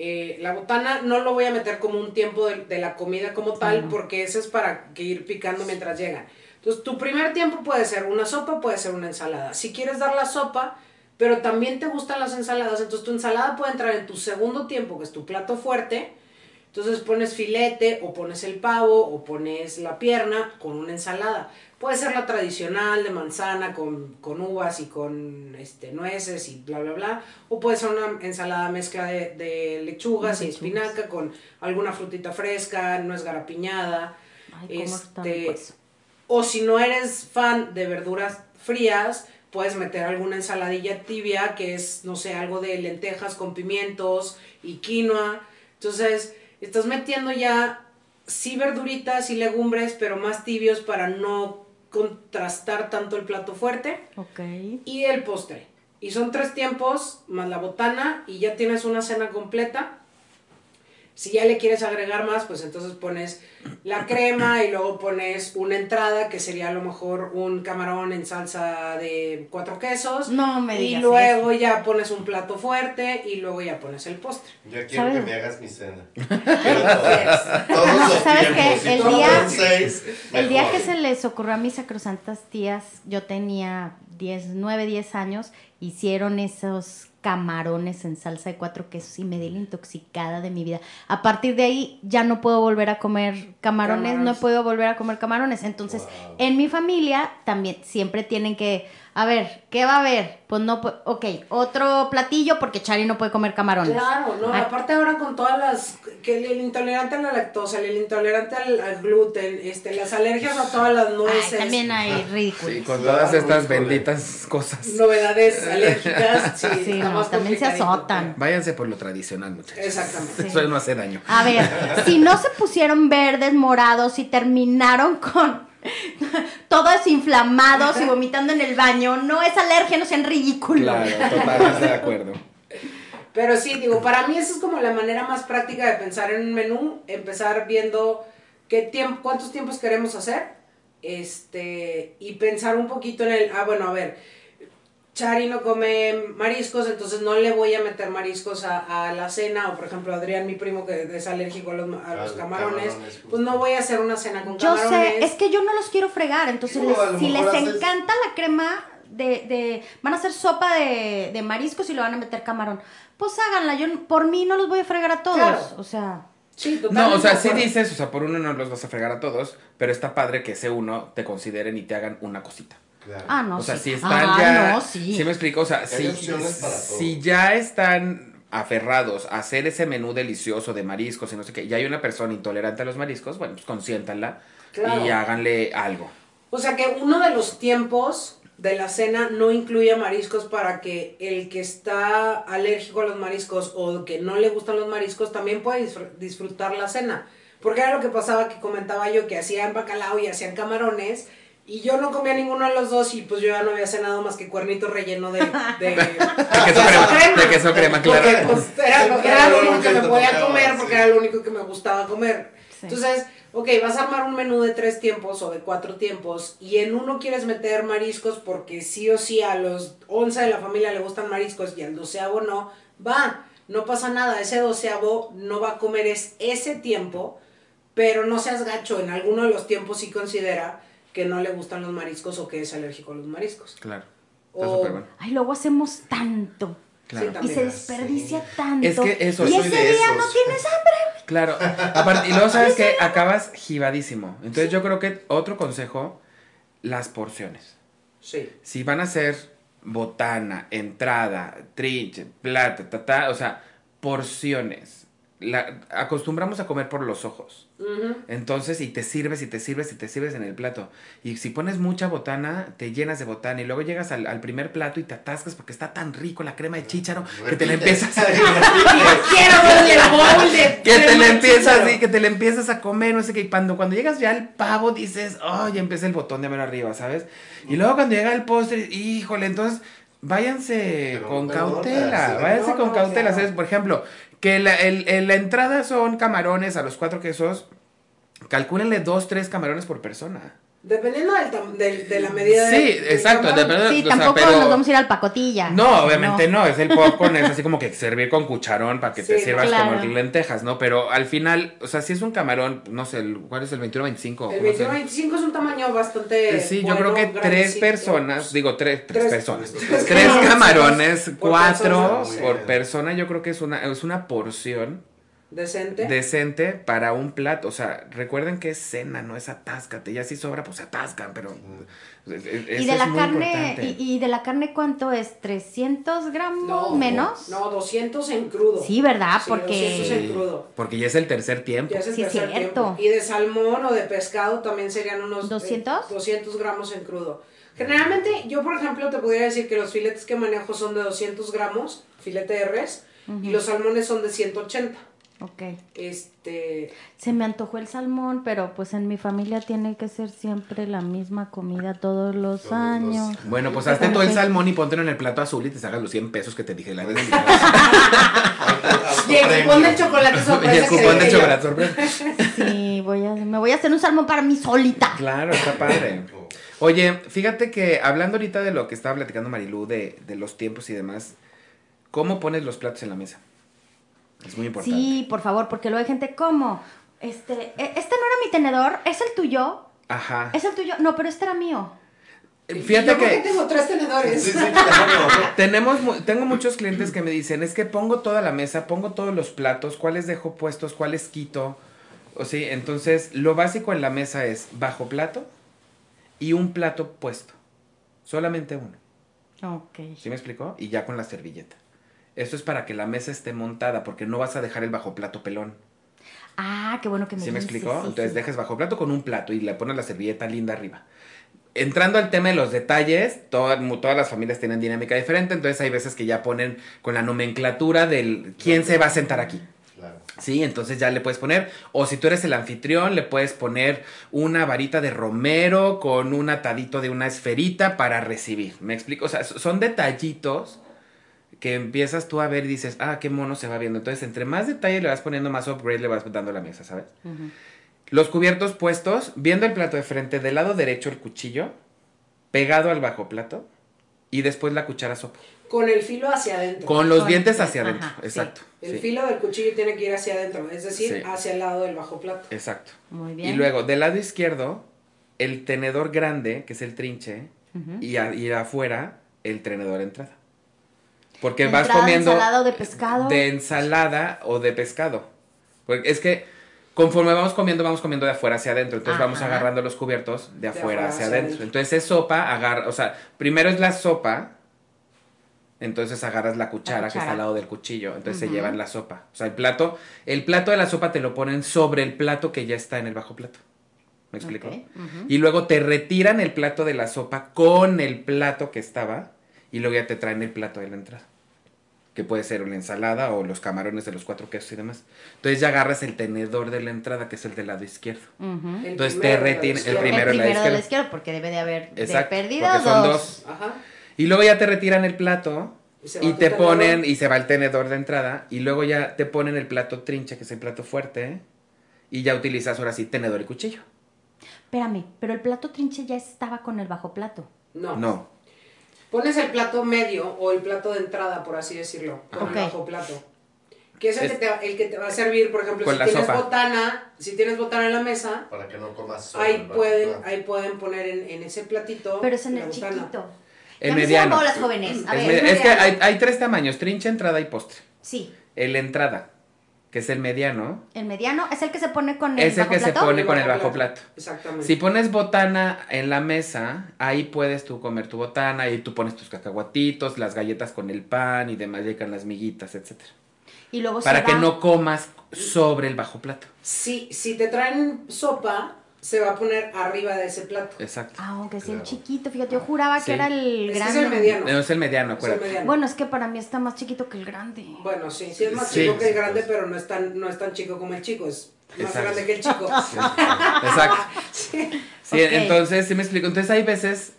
Eh, la botana no lo voy a meter como un tiempo de, de la comida como tal, porque ese es para que ir picando mientras llegan. Entonces, tu primer tiempo puede ser una sopa, puede ser una ensalada. Si quieres dar la sopa, pero también te gustan las ensaladas, entonces tu ensalada puede entrar en tu segundo tiempo, que es tu plato fuerte. Entonces pones filete o pones el pavo o pones la pierna con una ensalada. Puede ser la tradicional de manzana con, con uvas y con este, nueces y bla, bla, bla. O puede ser una ensalada mezcla de, de lechugas y espinaca con alguna frutita fresca, nuez garapiñada. Ay, Este. O si no eres fan de verduras frías, puedes meter alguna ensaladilla tibia, que es, no sé, algo de lentejas con pimientos y quinoa. Entonces, estás metiendo ya, sí verduritas y legumbres, pero más tibios para no contrastar tanto el plato fuerte. Y el postre. Y son tres tiempos, más la botana, y ya tienes una cena completa. Si ya le quieres agregar más, pues entonces pones la crema y luego pones una entrada que sería a lo mejor un camarón en salsa de cuatro quesos. No me Y digas luego ya pones un plato fuerte y luego ya pones el postre. Yo quiero ¿Sabes? que me hagas mi cena. *laughs* Quiero todos, todos No, los ¿sabes tiempos. qué? Si El día- seis, El día que se les ocurrió a mis sacrosantas tías, yo tenía 10, 9, 10 años, hicieron esos camarones en salsa de cuatro quesos y me di la intoxicada de mi vida. A partir de ahí ya no puedo volver a comer camarones, no puedo volver a comer camarones. Entonces, Wow. en mi familia también siempre tienen que, a ver, ¿qué va a haber? Pues no, ok, otro platillo porque Chari no puede comer camarones. Claro, no, Ay. aparte ahora con todas las, que el intolerante a la lactosa, el intolerante al, al gluten, este, las alergias a todas las Ay, nueces, también hay ridículos. Sí, con Sí, todas estas benditas cosas. novedades alérgicas, *laughs* sí, Sí, no, también se azotan. Váyanse por lo tradicional, muchachos. Exactamente. Eso no hace daño. A ver, si no se pusieron verdes, morados y terminaron con todos inflamados y vomitando en el baño, no es alergia, no sean ridículos. Claro, totalmente de acuerdo. Pero sí, digo, para mí esa es como la manera más práctica de pensar en un menú, empezar viendo qué tiempo, cuántos tiempos queremos hacer, este, y pensar un poquito en el, ah, bueno, a ver, Chari no come mariscos, entonces no le voy a meter mariscos a, a la cena, o por ejemplo Adrián, mi primo que es alérgico a los, a A los los camarones, pues no voy a hacer una cena con Yo camarones. sé, es que yo no los quiero fregar, entonces les- si les haces- encanta la crema de, de- van a hacer sopa de, de mariscos y le van a meter camarón, pues háganla, yo por mí no los voy a fregar a todos, Claro. o sea, Sí, No, o sea, sí dices, o sea, por uno no los vas a fregar a todos, pero está padre que ese uno te consideren y te hagan una cosita. Claro. ah, no, o sea, sí. si están Ah, ya. no, sí. me explico, o sea, si, si ya están aferrados a hacer ese menú delicioso de mariscos y no sé qué, y hay una persona intolerante a los mariscos, bueno, pues consiéntanla Claro. y háganle algo. O sea que uno de los tiempos de la cena no incluye mariscos para que el que está alérgico a los mariscos o que no le gustan los mariscos también pueda disfr- disfrutar la cena. Porque era lo que pasaba que comentaba yo que hacían bacalao y hacían camarones y yo no comía ninguno de los dos y pues yo ya no había cenado más que cuernito relleno de, de, *laughs* De queso crema, de queso crema, claro. Porque, pues, era, lo- era lo único que me podía comer porque era lo único que me gustaba comer. Sí. Entonces, ok, vas a armar un menú de tres tiempos o de cuatro tiempos y en uno quieres meter mariscos porque sí o sí a los 11 de la familia le gustan mariscos y al doceavo no, va, no pasa nada, ese doceavo no va a comer es ese tiempo, pero no seas gacho, en alguno de los tiempos sí considera que no le gustan los mariscos o que es alérgico a los mariscos. Claro. Está O- súper bueno. Ay, luego hacemos tanto. Claro. Sí, Y se desperdicia tanto. Es que eso, y soy ese de día esos. no tienes hambre. Claro. Aparte, y luego sabes que acabas gibadísimo. Entonces yo creo que otro consejo, las porciones. Sí. Si van a hacer botana, entrada, trinche, plata, ta, ta, o sea, porciones. La, acostumbramos a comer por los ojos. Entonces, y te sirves, y te sirves, y te sirves en el plato. Y si pones mucha botana, te llenas de botana. Y luego llegas al, al primer plato y te atascas porque está tan rico la crema de chícharo que te la empiezas a... *laughs* Quiero darle el bowl de que te le empiezas así, que te le empiezas a comer, no sé qué. Y cuando, cuando llegas ya al pavo, dices, oh, ya empieza el botón de mano arriba, ¿sabes? Y luego cuando llega el postre, híjole, entonces váyanse Pero con cautela, váyanse no, con no, cautela. ¿sabes? Por ejemplo, que la, el- el- la entrada son camarones a los cuatro quesos, calcúlenle dos, tres camarones por persona. Dependiendo del de la medida Sí, del- del exacto, depende- Sí, o sea, tampoco pero- nos vamos a ir al pacotilla. No, obviamente no. es el popcorn, es así como que servir con cucharón para que te Sí, sirvas claro. como lentejas, ¿no? Pero al final, o sea, si es un camarón, no sé, ¿cuál es el 21-25? El No sé. 21-25 es un tamaño bastante. Eh, Sí, yo creo que tres personas, digo tres, tres, Tres- personas, tres *laughs* tres camarones por cuatro persona. por persona, yo creo que es una, es una porción Decente. decente para un plato. O sea, recuerden que es cena, no es atáscate. Ya si sobra, pues se atascan, pero es- es- Y de es la muy carne, importante. y, y de la carne cuánto es? ¿300 gramos No, menos? No, 200 en crudo. Sí, ¿verdad? Sí, Porque- 200 en crudo. Porque ya es el tercer tiempo. Ya es el Sí, tercer cierto. tiempo. Y de salmón o de pescado también serían unos. eh, ¿200? 200 gramos en crudo. Generalmente, yo por ejemplo te podría decir que los filetes que manejo son de 200 gramos, filete de res, y los salmones son de 180. Ok. Este, Se me antojó el salmón, pero pues en mi familia tiene que ser siempre la misma comida todos los Todos los- años. Bueno, pues hazte todo el salmón y póntelo en el plato azul y te sacas los 100 pesos que te dije la vez. *laughs* y el cupón de chocolate *laughs* y sorpresa el que cupón de chocolate sorpresa. Sí, voy a, me voy a hacer un salmón para mí solita. Claro, está padre. Oye, fíjate que hablando ahorita de lo que estaba platicando Marilú, de, de los tiempos y demás, ¿cómo pones los platos en la mesa? Es muy importante. Sí, por favor, porque luego hay gente como, este, e- este no era mi tenedor, es el tuyo, Ajá. es el tuyo, no, pero este era mío. Fíjate Yo porque que tengo tres tenedores. Sí, sí, claro. *laughs* tenemos, mu- tengo muchos clientes que me dicen, es que pongo toda la mesa, pongo todos los platos, cuáles dejo puestos, cuáles quito. O sí, entonces lo básico en la mesa es bajo plato y un plato puesto. Solamente uno. Ok. ¿Sí me explicó? Y ya con la servilleta. Esto es para que la mesa esté montada, porque no vas a dejar el bajo plato pelón. Ah, qué bueno que me ¿Sí me dices, explicó? sí, Entonces sí. dejas bajo plato con un plato y le pones la servilleta linda arriba. Entrando al tema de los detalles, todas, todas las familias tienen dinámica diferente, entonces hay veces que ya ponen con la nomenclatura del quién se va a sentar aquí. Claro. Sí, entonces ya le puedes poner, o si tú eres el anfitrión, le puedes poner una varita de romero con un atadito de una esferita para recibir. ¿Me explico? O sea, so- son detallitos que empiezas tú a ver y dices, ah, qué mono se va viendo. Entonces, entre más detalle le vas poniendo, más upgrade le vas dando a la mesa, ¿sabes? Los cubiertos puestos, viendo el plato de frente, del lado derecho el cuchillo, pegado al bajo plato, y después la cuchara sopa. Con el filo hacia adentro. Con los Con- dientes hacia ajá, adentro, sí. exacto. El sí, filo del cuchillo tiene que ir hacia adentro, es decir, Sí. hacia el lado del bajo plato. Exacto. Muy bien. Y luego, del lado izquierdo, el tenedor grande, que es el trinche, y, a- y afuera, el tenedor entrada. Porque Entrada, vas comiendo ensalada o de pescado. de ensalada o de pescado. Porque es que conforme vamos comiendo, vamos comiendo de afuera hacia adentro. Entonces vamos agarrando los cubiertos de afuera, afuera hacia adentro. adentro. Entonces es sopa, agarra, o sea, primero es la sopa. Entonces agarras la cuchara, que está cuchara. al lado del cuchillo. Entonces se llevan la sopa. O sea, el plato, el plato de la sopa te lo ponen sobre el plato que ya está en el bajo plato. ¿Me explico? Y luego te retiran el plato de la sopa con el plato que estaba y luego ya te traen el plato de la entrada. Que puede ser una ensalada o los camarones de los cuatro quesos y demás. Entonces ya agarras el tenedor de la entrada, que es el del lado izquierdo. Ujú. El Entonces primero te retiene- el izquierda. primero el primero de la izquierda. porque debe de haber Exacto. de perdida porque son dos. dos. Ajá. Y luego ya te retiran el plato Y te tenedor. ponen, y se va el tenedor de entrada, y luego ya te ponen el plato trinche, que es el plato fuerte, y ya utilizas ahora sí tenedor y cuchillo. Espérame, pero el plato trinche ya estaba con el bajo plato. No. No. Pones el plato medio o el plato de entrada, por así decirlo, con el bajo plato. Que es el, Es- que te, el que te va a servir, por ejemplo, si tienes sopa. botana, si tienes botana en la mesa, Para que no comas solo ahí pueden, plato. ahí pueden poner en, en ese platito Pero es en la el botana. chiquito. El me mediano. bolas, jóvenes. A Es, ver, me- es que hay, hay tres tamaños, trinche, entrada y postre. sí. El entrada, que es el mediano, El mediano es el que se pone con el es el bajo que se plato. pone con el bajo plato. Exactamente. Si pones botana en la mesa, ahí puedes tú comer tu botana y tú pones tus cacahuatitos, las galletas con el pan y demás, llegan las miguitas, etcétera. Y luego Para se que va- no comas sobre el bajo plato. Si, si te traen sopa, se va a poner arriba de ese plato. Exacto. Ah, aunque sea el chiquito, fíjate, yo juraba Sí. que era el Es que grande. es el mediano. No, es el mediano, Es el acuérdate. mediano. Bueno, es que para mí está más chiquito que el grande. Bueno, sí, sí es más Sí. chico que el grande, pero no es tan, no es tan chico como el chico, es más Exacto. grande que el chico. Exacto. *laughs* Sí. Entonces, sí me explico. Entonces hay veces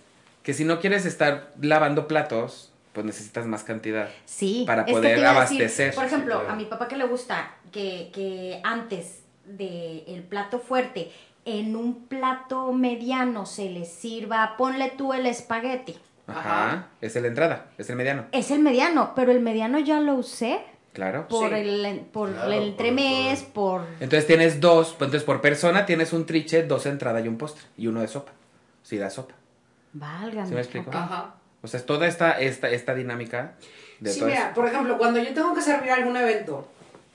que si no quieres estar lavando platos, pues necesitas más cantidad. Sí. Para es que poder decir, abastecer. por ejemplo, Sí, claro. a mi papá que le gusta que, que antes del el plato fuerte, en un plato mediano se le sirva, ponle tú el espagueti. Ajá. Ajá. Es el entrada, es el mediano. Es el mediano, pero el mediano ya lo usé Claro. por Sí. el por Claro, el por- entremés, por... Entonces tienes dos, pues entonces por persona tienes un triche, dos entrada y un postre. Y uno de sopa. Sí, da sopa. Válgame. ¿Sí me explico? Ajá. O sea, es toda esta, esta, esta dinámica de Sí, todo mira, eso. por ejemplo, cuando yo tengo que servir algún evento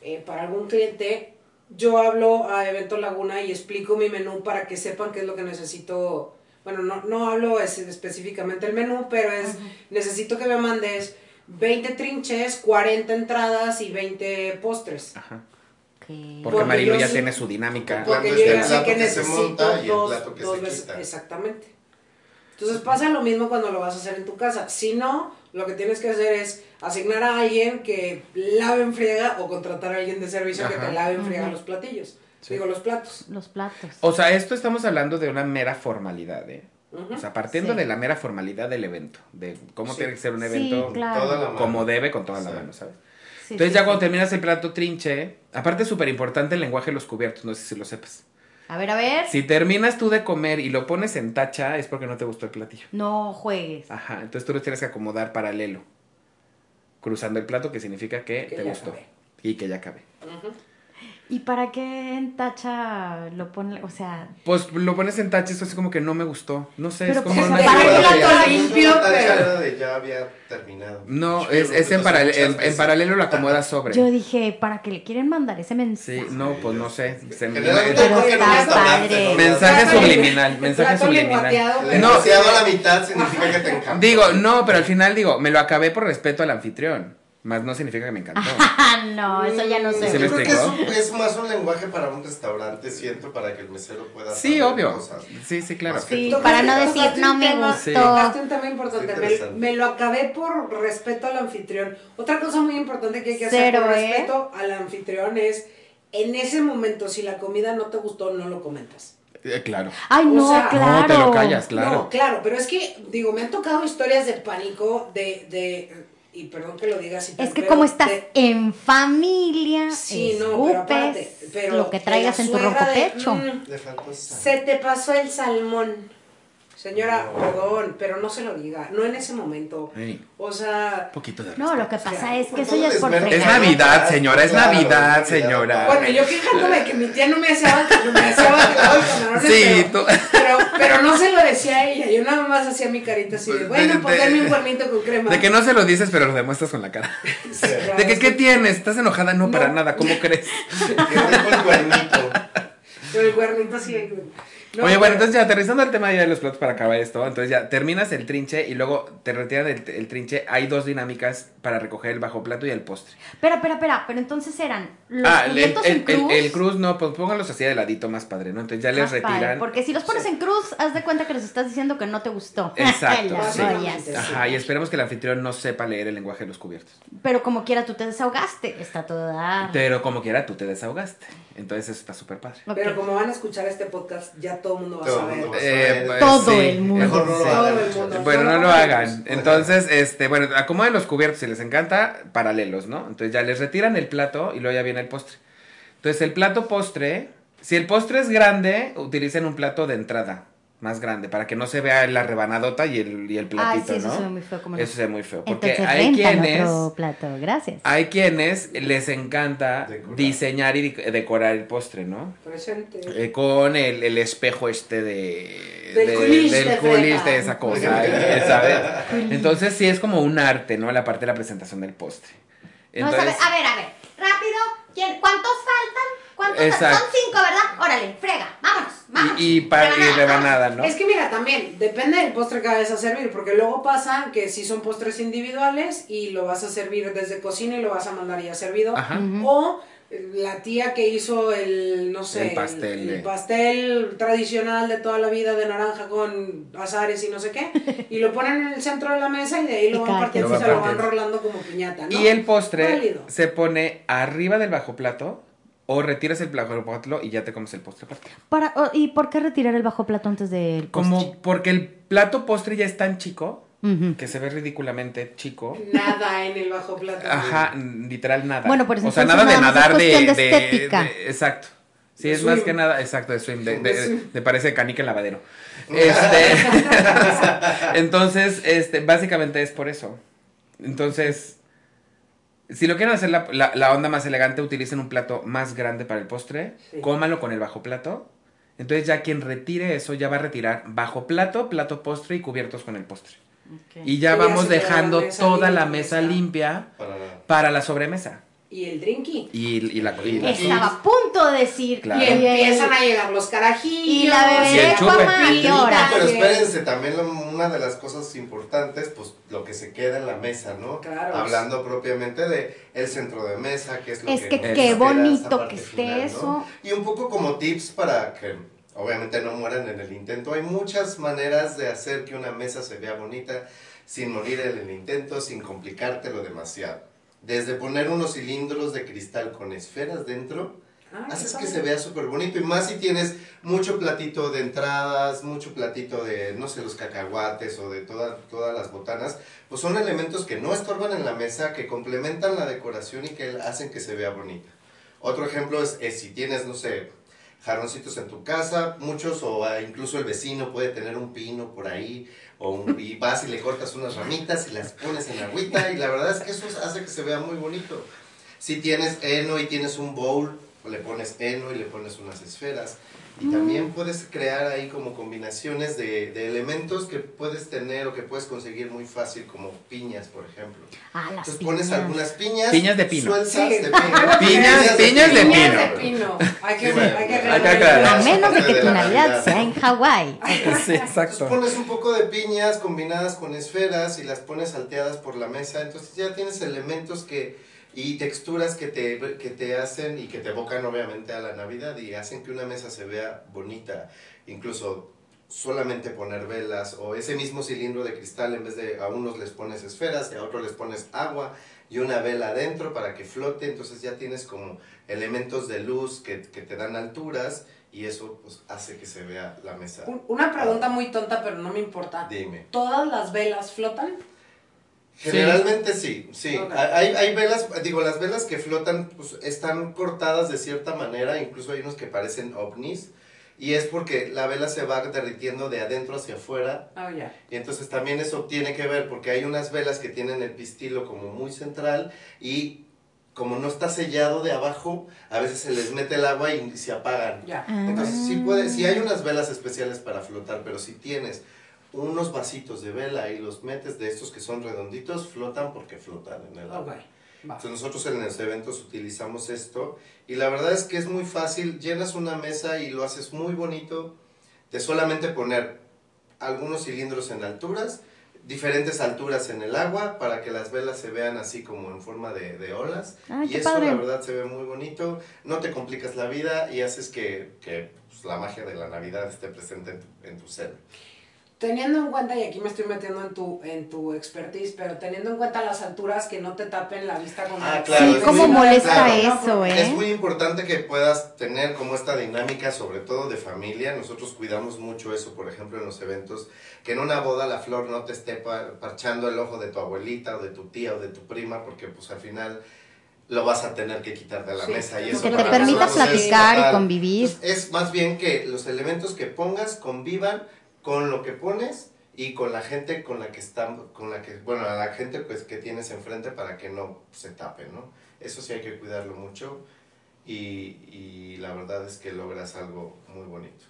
eh, para algún cliente, yo hablo a Evento Laguna y explico mi menú para que sepan qué es lo que necesito. Bueno, no, no hablo es- específicamente el menú, pero es, necesito que me mandes 20 trinches, 40 entradas y 20 postres. Ajá. Porque, Porque Marilu ya sí- tiene su dinámica. Porque yo ya sé que necesito monta y el dos, veces. quita. Exactamente. Entonces pasa lo mismo cuando lo vas a hacer en tu casa. Si no, Lo que tienes que hacer es asignar a alguien que lave en friega o contratar a alguien de servicio que te lave en friega los platillos. Sí. Digo, los platos. Los platos. O sea, esto estamos hablando de una mera formalidad, ¿eh? Ujú. O sea, partiendo Sí. de la mera formalidad del evento, de cómo Sí. tiene que ser un Sí, evento claro. Toda la mano. como debe, con toda la mano, ¿sabes? Sí, Entonces sí, ya sí. cuando terminas el plato trinche, aparte es súper importante el lenguaje de los cubiertos, no sé si lo sepas. A ver, a ver. Si terminas tú de comer y lo pones en tacha, es porque no te gustó el platillo. No juegues. Ajá, entonces tú los tienes que acomodar paralelo, cruzando el plato, que significa que, Que te gustó acabé. y que ya cabe. Ujú. ¿Y para qué en tacha lo pone? O sea, Pues lo pones en tacha, eso así como que no me gustó. No sé, Pero es como pues, una para limpio, pero- ya había terminado. No, es, es en, paralelo lo acomodas sobre. yo dije, ¿para qué le quieren mandar ese mensaje? Sí, no, pues no sé. Se- Generalmente Pero está padre. Mensaje subliminal, mensaje subliminal. No, a la mitad significa que te encanta. Digo, no, pero al final digo, me lo acabé por respeto al anfitrión. Más no significa que me encantó. *laughs* No, eso ya no ¿Se sé. me Yo creo que es, más un lenguaje para un restaurante, siento, para que el mesero pueda Sí, saber obvio. cosas. Sí, sí, claro. Sí, para no decir, no me gustó. tocaste un tema importante. Sí, Me, lo acabé por respeto al anfitrión. Otra cosa muy importante que hay que hacer Cero, por ¿eh? respeto al anfitrión es, en ese momento, si la comida no te gustó, no lo comentas. Eh, claro. Ay, O no, sea, claro. No, te lo callas, claro. No, claro, pero es que, digo, me han tocado historias de pánico, de, de y perdón que lo diga así. Es que pero como estás de- en familia, Sí, no, pero escupes aparte, pero lo que traigas en tu ronco de, pecho. mm. Se te pasó el salmón. Señora, No. perdón, pero no se lo diga, no en ese momento. Ey, O sea, un poquito de No, lo que respeto. pasa es que Con eso ya el es por. Es. Navidad, señora, es Claro, Navidad, señora. bueno, yo quejándome de que mi tía no me hacía bacalao, me hacía camarones, Sí, pero, tú- pero, pero no se lo decía a ella, yo nada más hacía mi carita así de, bueno, pues de- denme un cuernito con crema. De que no se lo dices, pero lo demuestras con la cara. *laughs* Sí. Claro, De que, ¿qué tienes? ¿Estás enojada? No, para No. nada, ¿cómo crees? Que rico el cuernito. Con el cuernito así. No, Oye, bueno, pero- entonces ya aterrizando al tema ya de los platos para acabar esto, entonces ya terminas el trinche y luego te retiran el, el trinche. Hay dos dinámicas para recoger el bajo plato y el postre. Espera, espera, espera, pero entonces eran los ah, el, cubiertos el, en cruz. el- el cruz no, pues pónganlos así de ladito más padre, ¿no? Entonces ya les Más padre, retiran. porque si los pones en cruz, haz de cuenta que les estás diciendo que no te gustó. *laughs* Exacto, sí. Ajá, y esperemos que el anfitrión no sepa leer el lenguaje de los cubiertos. Pero como quiera, tú te desahogaste. Está todo dar. Pero como quiera, tú te desahogaste. Entonces eso está súper padre. Pero como van a escuchar este podcast, ya todo el mundo va a Todo el saber. Eh, pues, Todo sí. el mundo. Mejor no lo hagan. Bueno, no lo hagan. Entonces, este, bueno, acomoden los cubiertos si les encanta, paralelos, ¿no? Entonces ya les retiran el plato y luego ya viene el postre. Entonces el plato postre, si el postre es grande, utilicen un plato de entrada más grande para que no se vea la rebanadota y el, y el Ay, platito, sí, eso ¿no? se ve muy feo. como no. Eso se ve muy feo. Porque Entonces hay quienes, otro plato. Gracias. hay quienes les encanta Decorar. diseñar y de- decorar el postre, ¿no? Presente. Eh, con el, el espejo este de... Del de- culish del de esa cosa, *laughs* ¿sabes? Entonces sí es como un arte, ¿no? La parte de la presentación del postre. No, a ver, Entonces, a ver, a ver. Rápido. ¿Quién, ¿Cuántos faltan? ¿Cuántos faltan? Exacto. Son cinco, ¿verdad? Órale, frega. Vámonos. vámonos. y, y, pa- y rebanada, ¿no? Es que mira, también depende del postre que vayas a servir, porque luego pasa que si son postres individuales y lo vas a servir desde cocina y lo vas a mandar ya servido, Ajá. o la tía que hizo el, no sé, El pastel el, pastel tradicional de toda la vida de naranja con azares y no sé qué, y lo ponen en el centro de la mesa y de ahí lo van partiendo y se lo lo va van rolando como piñata, ¿no? Y el postre Válido. se pone arriba del bajo plato o retiras el bajo plato y ya te comes el postre aparte. Para, ¿Y por qué retirar el bajo plato antes del postre? Como porque el plato postre ya es tan chico Que se ve ridículamente chico. Nada en el bajo plato. Ajá, literal nada. Bueno, pues o sea, nada de nadar de, de de- estética. de- exacto. Sí, es más que nada, exacto, de swim, de, De de- swim. de parece canica en lavadero. Este, *laughs* entonces, este, básicamente es por eso. Entonces, si lo quieren hacer la, la- la onda más elegante, utilicen un plato más grande para el postre, Sí. cómalo con el bajo plato. Entonces ya quien retire eso ya va a retirar bajo plato, plato postre y cubiertos con el postre. Y ya Y vamos la dejando toda la mesa limpia Para para la sobremesa. Y el drinky. Y, y la, y la- Estaba a punto de decir. Claro. Y empiezan a llegar los carajillos. Y la bebé Y el chupe. coma, ¿a qué hora? Pero espérense, también lo- una de las cosas importantes, pues lo que se queda en la mesa, ¿no? Claro. Hablando propiamente de el centro de mesa, que es lo Es que... que qué bonito que esté final, ¿no? eso. Y un poco como tips para que obviamente no mueran en el intento. Hay muchas maneras de hacer que una mesa se vea bonita sin morir en el intento, sin complicártelo demasiado. Desde poner unos cilindros de cristal con esferas dentro, Ah, haces que se vea súper bonito. Y más si tienes mucho platito de entradas, mucho platito de, no sé, los cacahuates o de toda- todas las botanas, pues son elementos que no estorban en la mesa, que complementan la decoración y que hacen que se vea bonita. Otro ejemplo es, es si tienes, no sé, jarroncitos en tu casa, muchos o ah, incluso el vecino puede tener un pino por ahí, o un- y vas y le cortas unas ramitas y las pones en agüita y la verdad es que eso hace que se vea muy bonito. Si tienes heno y tienes un bowl, le pones heno y le pones unas esferas. Y también puedes crear ahí como combinaciones de, de elementos que puedes tener o que puedes conseguir muy fácil, como piñas, por ejemplo. Ah, las Entonces piñas. pones algunas piñas. Piñas de pino. Sueltas Sí. de pino. *laughs* Piñas- piñas de Piñas pino. de pino. Hay que, Sí, bueno, hay que hay que aclarar. aclarar. A menos de que de tu Navidad sea en Hawái. *laughs* Sí, Entonces pones un poco de piñas combinadas con esferas y las pones salteadas por la mesa, entonces ya tienes elementos que y texturas que te, que te hacen y que te evocan obviamente a la Navidad y hacen que una mesa se vea bonita, incluso solamente poner velas o ese mismo cilindro de cristal en vez de a unos les pones esferas y a otros les pones agua y una vela adentro para que flote, entonces ya tienes como elementos de luz que, que te dan alturas y eso pues hace que se vea la mesa. Un- Una pregunta muy tonta, pero no me importa. Dime. ¿Todas las velas flotan? Generalmente sí, sí. Ok. Hay, hay velas, digo, las velas que flotan pues, están cortadas de cierta manera, incluso hay unos que parecen ovnis, y es porque la vela se va derritiendo de adentro hacia afuera, Ah, ya. y entonces también eso tiene que ver, porque hay unas velas que tienen el pistilo como muy central, y como no está sellado de abajo, a veces se les mete el agua y se apagan. Ya. Ah. Entonces sí puede, sí hay unas velas especiales para flotar, pero si tienes unos vasitos de vela y los metes de estos que son redonditos, flotan porque flotan en el agua. Va. Entonces nosotros en los eventos utilizamos esto y la verdad es que es muy fácil, llenas una mesa y lo haces muy bonito de solamente poner algunos cilindros en alturas, diferentes alturas en el agua para que las velas se vean así como en forma de, de olas Ay, y eso padre. la verdad se ve muy bonito, no te complicas la vida y haces que, que, pues, la magia de la Navidad esté presente en tu, en tu ser. Teniendo en cuenta, y aquí me estoy metiendo en tu, en tu expertise, pero teniendo en cuenta las alturas que no te tapen la vista con Ah, el- claro, Sí, es cómo molesta claro. eso, Es ¿eh? muy importante que puedas tener como esta dinámica, sobre todo de familia. Nosotros cuidamos mucho eso, por ejemplo, en los eventos, que en una boda la flor no te esté pa- parchando el ojo de tu abuelita o de tu tía o de tu prima, porque pues al final lo vas a tener que quitar de la Sí, mesa. Y que eso Que te permita es platicar y convivir. Entonces, es más bien que los elementos que pongas convivan con lo que pones y con la gente con la que están, con la que, bueno, a la gente pues que tienes enfrente para que no se tape, ¿no? Eso sí hay que cuidarlo mucho y, y la verdad es que logras algo muy bonito.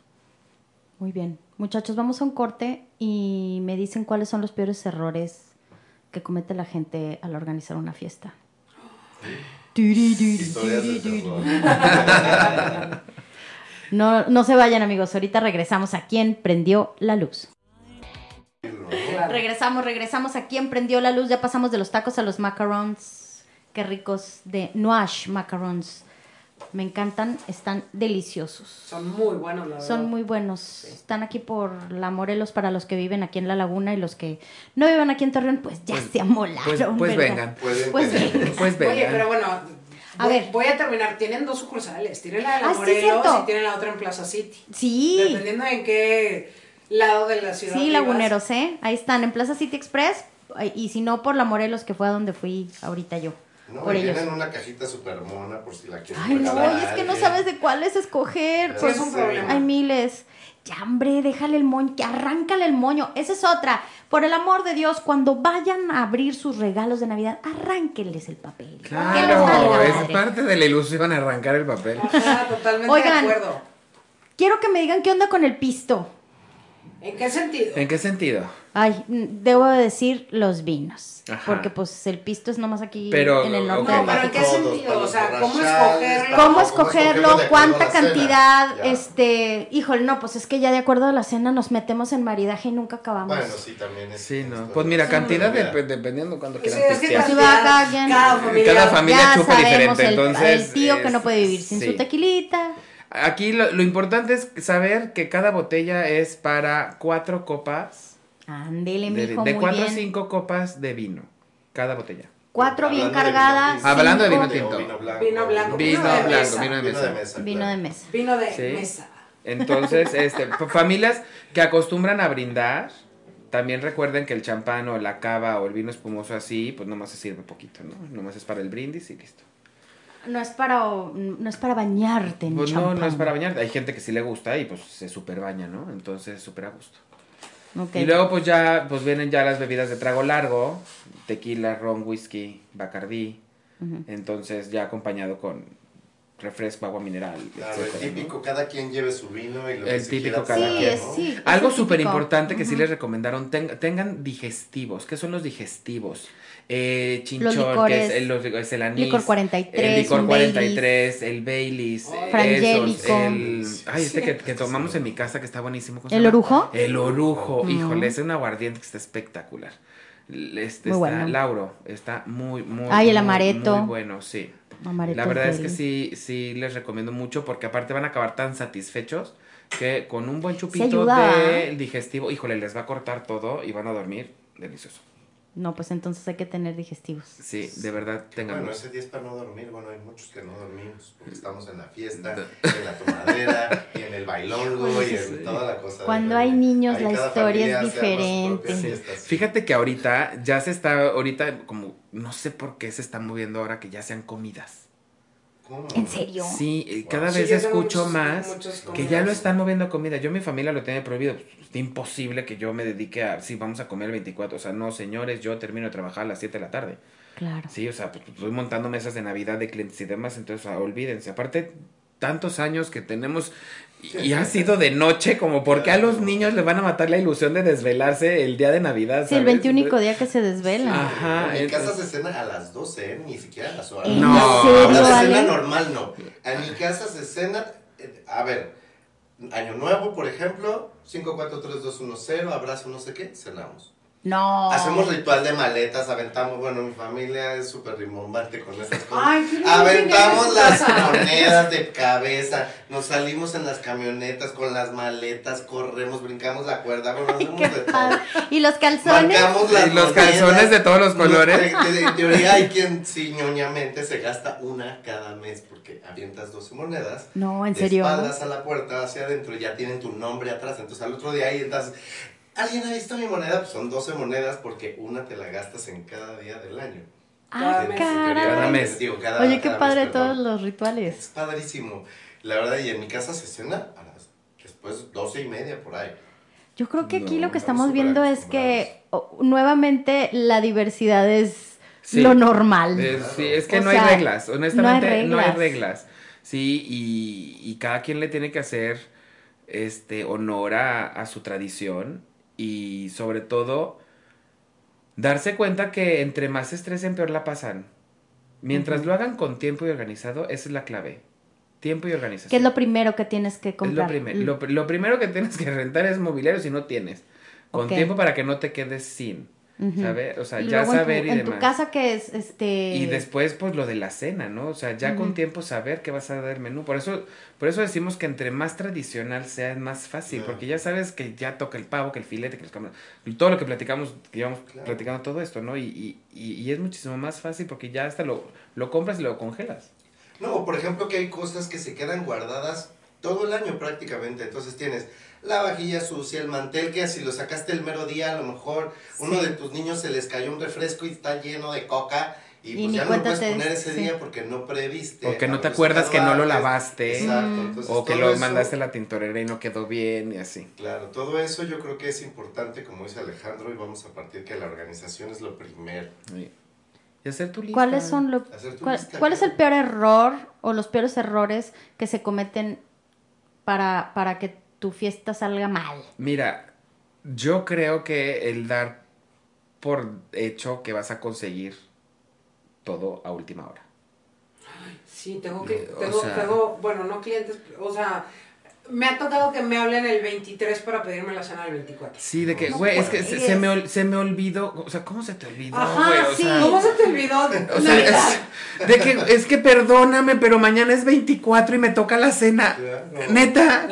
Muy bien. Muchachos, vamos a un corte y me dicen cuáles son los peores errores que comete la gente al organizar una fiesta. Historias de terror. *laughs* No, no se vayan amigos, ahorita regresamos a quien prendió la luz. Claro. Regresamos, regresamos a quien prendió la luz. Ya pasamos de los tacos a los macarons. Qué ricos de Noash macarons. Me encantan, están deliciosos. Son muy buenos, la verdad. Son muy buenos. Están aquí por la Morelos para los que viven aquí en La Laguna y los que no viven aquí en Torreón, pues ya se amolaron. Pues, pues ¿verdad? vengan. Pueden Pues vengan. Pues vengan. Oye, pero bueno, A voy, ver. voy a terminar. Tienen dos sucursales. Tienen la de la Ah, Morelos y tienen la otra en Plaza City. Sí, Dependiendo en qué lado de la ciudad sí, vivas. laguneros, ¿eh? Ahí están, en Plaza City Express. Y si no, por la Morelos, que fue a donde fui ahorita yo. No, por ellos. tienen una cajita super mona por si la quieres Ay, no, y es que no sabes de cuáles escoger. Pues, es un problema. Hay miles. Ya, hombre, déjale el moño, que arráncale el moño. Esa es otra. Por el amor de Dios, cuando vayan a abrir sus regalos de Navidad, arránquenles el papel. Claro, es parte de la ilusión arrancar el papel. Ajá, totalmente Oigan. de acuerdo. Quiero que me digan qué onda con el pisto. ¿En qué sentido? ¿En qué sentido? Ay, mm, debo de decir los vinos. Ajá. Porque pues el pisto es nomás aquí Pero, en el norte ok. de No, pero ¿en México. qué Todos, sentido? O sea, ¿cómo escogerlo? ¿Cómo ¿Cómo escogerlo? escogerlo de acuerdo a ¿Cuánta cena? cantidad? Ya. Este, híjole, no, pues es que ya de acuerdo a la cena nos metemos en maridaje y nunca acabamos. Bueno, sí, también es. Sí, no. Pues mira, cantidad dependiendo cuando Sí, quieran es que. Sí, cada quien. cada familia. Cada familia ya chupa sabemos diferente, el, entonces, el tío que no puede vivir sin sí. su tequilita. Aquí lo, lo importante es saber que cada botella es para cuatro copas. Ándele, De, mijo, de muy cuatro a bien. cinco copas de vino. Cada botella. Cuatro bien Hablando de vino cargadas. tinto. Hablando de vino tinto. Vino blanco. Vino blanco. Vino de blanco, mesa. vino de Vino mesa. de mesa. Vino claro. de mesa. Vino de Sí. mesa. Entonces, este, familias que acostumbran a brindar, también recuerden que el champán o la cava o el vino espumoso así, pues nomás se sirve poquito, ¿no? Nomás es para el brindis y listo. No es para, no es para bañarte en Pues no, no champán. es para bañar. Hay gente que sí le gusta y pues se super baña, ¿no? Entonces, súper a gusto. Y luego pues ya, pues vienen ya las bebidas de trago largo, tequila, ron, whisky, bacardí. Entonces ya acompañado con refresco, agua mineral, Claro, el típico, cada quien lleve su vino y lo que El se típico quiera cada Sí, quien, sí. Algo súper importante que sí les recomendaron, ten- tengan digestivos. ¿Qué son los digestivos? Eh, chinchón, Los que es el, los- es el anís. Licor 43, El licor un 43, el Baileys. Frangélico. el, ay, este que, que tomamos en mi casa que está buenísimo. ¿cómo se ¿El orujo? El orujo. Mm. Híjole, es un aguardiente que está espectacular. Este Muy está, bueno. Lauro, está muy, muy, Ay, el muy, amaretto. Muy bueno, sí. Amaretto La verdad es que sí, sí les recomiendo mucho porque aparte van a acabar tan satisfechos que con un buen chupito de ¿ah? digestivo, híjole, les va a cortar todo y van a dormir delicioso. No, pues entonces hay que tener digestivos. Sí, de verdad, tengan. Bueno, ese día es para no dormir. Bueno, hay muchos que no dormimos porque estamos en la fiesta, en la tomadera, y *laughs* en el bailongo y en toda la cosa. Cuando hay niños, Ahí la historia es diferente. Sí. Fíjate que ahorita ya se está, ahorita como, no sé por qué se está moviendo ahora que ya sean comidas. ¿Cómo? ¿En serio? Sí, eh, Wow. cada Sí, vez escucho muchos- más que ya lo están moviendo a comida. Yo mi familia lo tiene prohibido. Pues, Es imposible que yo me dedique a, sí, vamos a comer el 24. O sea, no, señores, yo termino de trabajar a las 7 de la tarde. Claro. Sí, o sea, pues estoy montando mesas de Navidad de clientes y demás, entonces olvídense. Aparte, tantos años que tenemos y, ha sido de noche, como porque a los niños les van a matar la ilusión de desvelarse el día de Navidad. Sí, el ¿sabes? 21 día que se desvela. Ajá, En mi casa se cena a las 12, ¿eh? ni siquiera a las horas. ¿En No, serio, La cena normal no. En mi casa se cena, eh, a ver, Año Nuevo, por ejemplo, 5, 4, 3, 2, 1, 0, abrazo, no sé qué, cenamos. No. Hacemos ritual de maletas, aventamos, bueno, mi familia es súper rimbombante con esas cosas. Ay, qué lindo aventamos las monedas de cabeza, nos salimos en las camionetas con las maletas, corremos, brincamos la cuerda, bueno, hacemos de todo. Y los calzones. Marcamos las Y los monedas. calzones de todos los colores. en teoría hay quien, *laughs* sí, ñoñamente, se gasta una cada mes porque avientas 12 monedas. No, en de serio. espaldas a la puerta hacia adentro y ya tienen tu nombre atrás. Entonces al otro día ahí estás. ¿Alguien ha visto mi moneda? Pues son 12 monedas porque una te la gastas en cada día del año. Ah, Cada mes. En teoría, Cada caray. mes. digo, cada- Oye, qué cada padre mes, todos los rituales. Es padrísimo. La verdad, y en mi casa se cena a las después 12 y media por ahí. Yo creo que aquí No, lo que estamos viendo es que nuevamente la diversidad es Sí. lo normal. Sí, es que O no sea, hay reglas, honestamente no hay reglas. reglas. Sí, y, y cada quien le tiene que hacer este honor a, a su tradición y sobre todo darse cuenta que entre más se estresen peor la pasan. Mientras lo hagan con tiempo y organizado, esa es la clave. Tiempo y organización. ¿Qué es lo primero que tienes que comprar? lo, primer- lo, lo primero que tienes que *laughs* rentar es mobiliario si no tienes. Con tiempo para que no te quedes sin. ¿Sabes? O sea, Y ya luego en tu- saber y en demás. tu casa que es este Y después, pues, lo de la cena, ¿no? O sea, ya con Ujú. tiempo saber qué vas a dar el menú. Por eso, por eso decimos que entre más tradicional sea, es más fácil. Claro. Porque ya sabes que ya toca el pavo, que el filete, que los camarones. Todo lo que platicamos, que llevamos Claro. platicando todo esto, ¿no? Y, y, y, y es muchísimo más fácil porque ya hasta lo, lo compras y lo congelas. No, por ejemplo, que hay cosas que se quedan guardadas todo el año prácticamente. Entonces tienes la vajilla sucia, el mantel que si lo sacaste el mero día, a lo mejor uno Sí. de tus niños se les cayó un refresco y está lleno de coca. Y, Y pues ya no lo puedes poner ese sí. día porque no previste. O que no te acuerdas que no lo lavaste. Exacto. Entonces, O que lo eso- mandaste a la tintorera y no quedó bien y así. Claro, todo eso yo creo que es importante, como dice Alejandro, y vamos a partir que la organización es lo primero. Sí. Y hacer tu lista. ¿Cuáles son lo, Hacer tu cuál, lista, cuál es el peor error o los peores errores que se cometen para, para que tu fiesta salga mal? Mira, yo creo que el dar por hecho que vas a conseguir todo a última hora. Sí, tengo que, O tengo, sea- tengo, bueno, no clientes, o sea, Me ha tocado que me hablen el 23 para pedirme la cena del 24. Sí, de que, No güey, es que se, me, ol- se me olvidó. O sea, ¿cómo se te olvidó, Ajá? O sí. sea, ¿Cómo se te olvidó? *laughs* O sea, es, de que, es que perdóname, pero mañana es 24 y me toca la cena. Neta.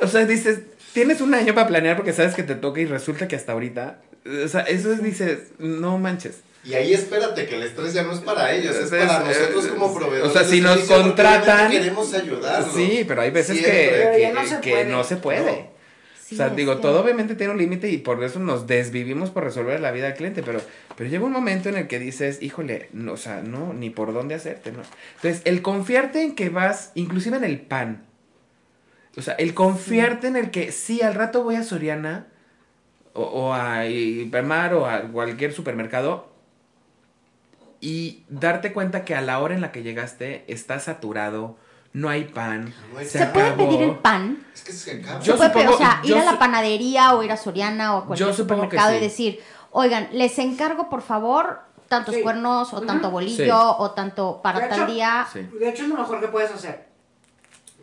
O sea, dices, tienes un año para planear porque sabes que te toca y resulta que hasta ahorita. O sea, eso es, dices, no manches. Y ahí espérate que el estrés ya no es para ellos, es Es- para nosotros como proveedores. o sea, si nos contratan- queremos ayudarlos. Sí, pero hay veces Siempre. que, no se que puede. no se puede. Sí, o sea, digo, todo obviamente tiene un límite y por eso nos desvivimos por resolver la vida del cliente, pero, pero llega un momento en el que dices, híjole, no, o sea, no, ni por dónde hacerte, ¿no? Entonces, el confiarte en que vas, inclusive en el pan, o sea, el confiarte en el que sí, al rato voy a Soriana o, o a Hipermar o a cualquier supermercado y darte cuenta que a la hora en la que llegaste está saturado, no hay pan, No hay se, ¿Se puede pedir el pan? Es que se acaba. Yo se puede pedir, supongo- o sea, ir a la panadería o ir a Soriana o a cualquier supermercado sí. y decir, oigan, les encargo por favor tantos Sí. cuernos o tanto bolillo Sí. o tanto para De tal hecho- día. Sí. De hecho, es lo mejor que puedes hacer.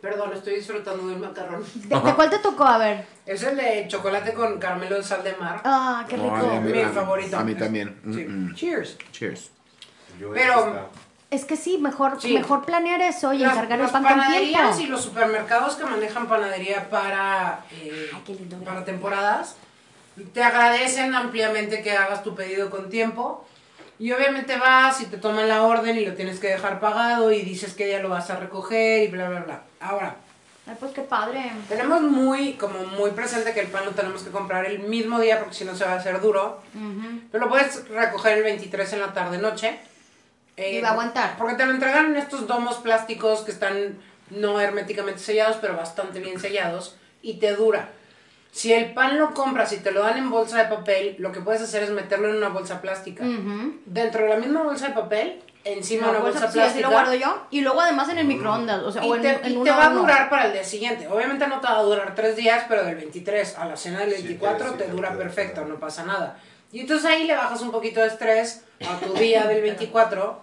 Perdón, estoy disfrutando del macarrón. ¿De, de cuál te tocó? A ver. Es el de chocolate con caramelo en sal de mar. Ah, qué rico. Ay, a mí- Mi a favorito. a mí también. Sí. Mm, mm. Cheers. Cheers. Yo Pero- Es que sí, mejor, Sí. mejor planear eso y Las- encargar el las pan con panaderías y los supermercados que manejan panadería para, eh, Ay, qué lindo, para temporadas te agradecen ampliamente que hagas tu pedido con tiempo. Y obviamente vas y te toman la orden y lo tienes que dejar pagado y dices que ya lo vas a recoger y bla, bla, bla. Ahora, Ay, pues qué padre. tenemos muy, como muy presente que el pan lo tenemos que comprar el mismo día porque si no se va a hacer duro. Ujú. Pero lo puedes recoger el 23 en la tarde-noche. Eh, Y va a aguantar. Porque te lo entregan en estos domos plásticos que están no herméticamente sellados, pero bastante bien sellados. Y te dura. Si el pan lo compras y te lo dan en bolsa de papel, lo que puedes hacer es meterlo en una bolsa plástica. Ujú. Dentro de la misma bolsa de papel, encima de una bolsa, bolsa, sí, así plástica. lo guardo yo. Y luego además en el microondas. O sea, Y o en, te, en y un te va a durar para el día siguiente. Obviamente no te va a durar tres días, pero del 23 a la cena del Sí, 24 sí, te sí, dura perfecto, no pasa nada. Y entonces ahí le bajas un poquito de estrés a tu día *laughs* del 24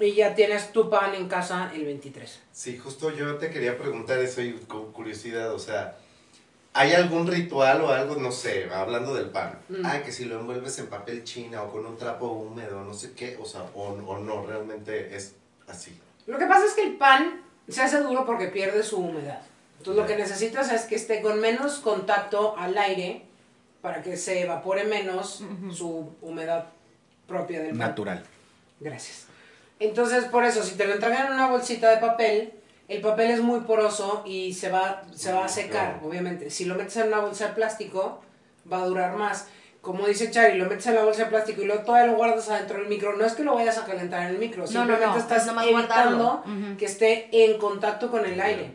y ya tienes tu pan en casa el 23. Sí, justo yo te quería preguntar eso y con curiosidad, o sea, ¿hay algún ritual o algo, no sé, hablando del pan? Mm. Ah, que si lo envuelves en papel china o con un trapo húmedo, no sé qué, o sea, o, o no, realmente es así. Lo que pasa es que el pan se hace duro porque pierde su humedad. Entonces lo que necesitas es que esté con menos contacto al aire para que se evapore menos su humedad propia del pan. Natural. Gracias. Entonces, por eso, si te lo entregan en una bolsita de papel, el papel es muy poroso y se va, se va a secar, Claro. obviamente. Si lo metes en una bolsa de plástico, va a durar más. Como dice Chari, lo metes en la bolsa de plástico y luego todavía lo guardas adentro del micro. No es que lo vayas a calentar en el micro, no, simplemente no, estás evitando guardarlo. Que esté en contacto con el aire.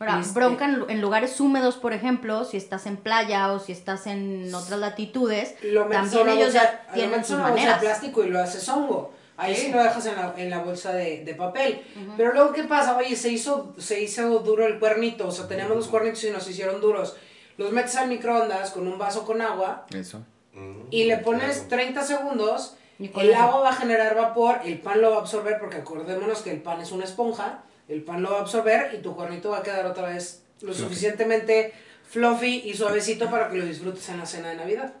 Ahora, Este- bronca en, en lugares húmedos, por ejemplo, si estás en playa o si estás en otras latitudes, Lo metes también ellos bolsa- ya lo tienen metes sus en una bolsa de plástico y lo haces hongo. Ahí sí, lo dejas en la, en la bolsa de, de papel. Pero luego, ¿qué pasa? Oye, se hizo, se hizo duro el cuernito. O sea, teníamos los cuernitos y nos hicieron duros. Los metes al microondas con un vaso con agua Eso. Mm, y le pones claro. 30 segundos. El eso. agua va a generar vapor, el pan lo va a absorber, porque acordémonos que el pan es una esponja. El pan lo va a absorber y tu cuernito va a quedar otra vez lo suficientemente fluffy y suavecito para que lo disfrutes en la cena de Navidad.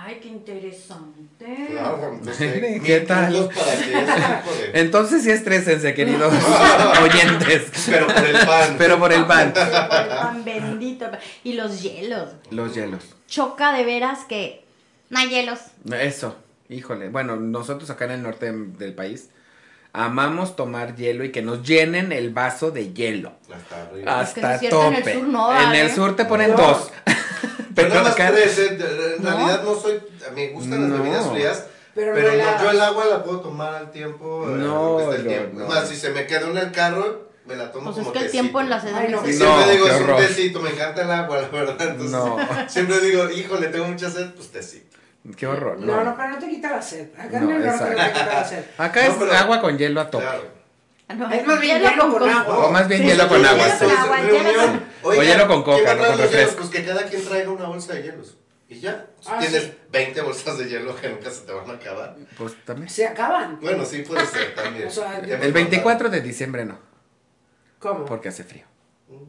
Ay, qué interesante. Claro, entonces, ¿Qué tal? que Entonces sí estrésense, queridos *laughs* oyentes. Pero por el pan. Pero por el pan. Por el pan bendito. Y los hielos. Los hielos. Choca de veras que no hay hielos. Eso. Híjole. Bueno, nosotros acá en el norte del país amamos tomar hielo y que nos llenen el vaso de hielo. Hasta arriba. Es que Hasta es cierto, en el tope. sur no, En el sur te ponen No. dos. *laughs* Pero nada más acá- tres, ¿eh? En ¿No? realidad no soy. Me gustan las bebidas frías. Pero no yo el agua la puedo tomar al tiempo. eh, No, el tiempo. más, si se me quedó en el carro, me la tomo Pues como es que el tecito. tiempo en las edades no. Y siempre digo, es un horror. tecito, me encanta el agua, *laughs* la verdad. Entonces, No. siempre digo, híjole, tengo mucha sed, pues tecito. Qué horror. No, no, pero no te quita la sed. Acá No, te quita la sed. Acá No, es pero- agua con hielo a tope. Claro. No, Es más bien hielo con agua. O más bien Sí, hielo con agua. hielo sí. con agua, hielo reunión. con- O hielo con coca, ¿quién va a no con refresco. Pues que cada quien traiga una bolsa de hielos. Y ya. Ah, Tienes sí. 20 bolsas de hielo que nunca se te van a acabar. Pues también. Se acaban. Bueno, sí puede ser *laughs* también. O sea, El 24 de diciembre no, ¿Cómo? porque hace frío.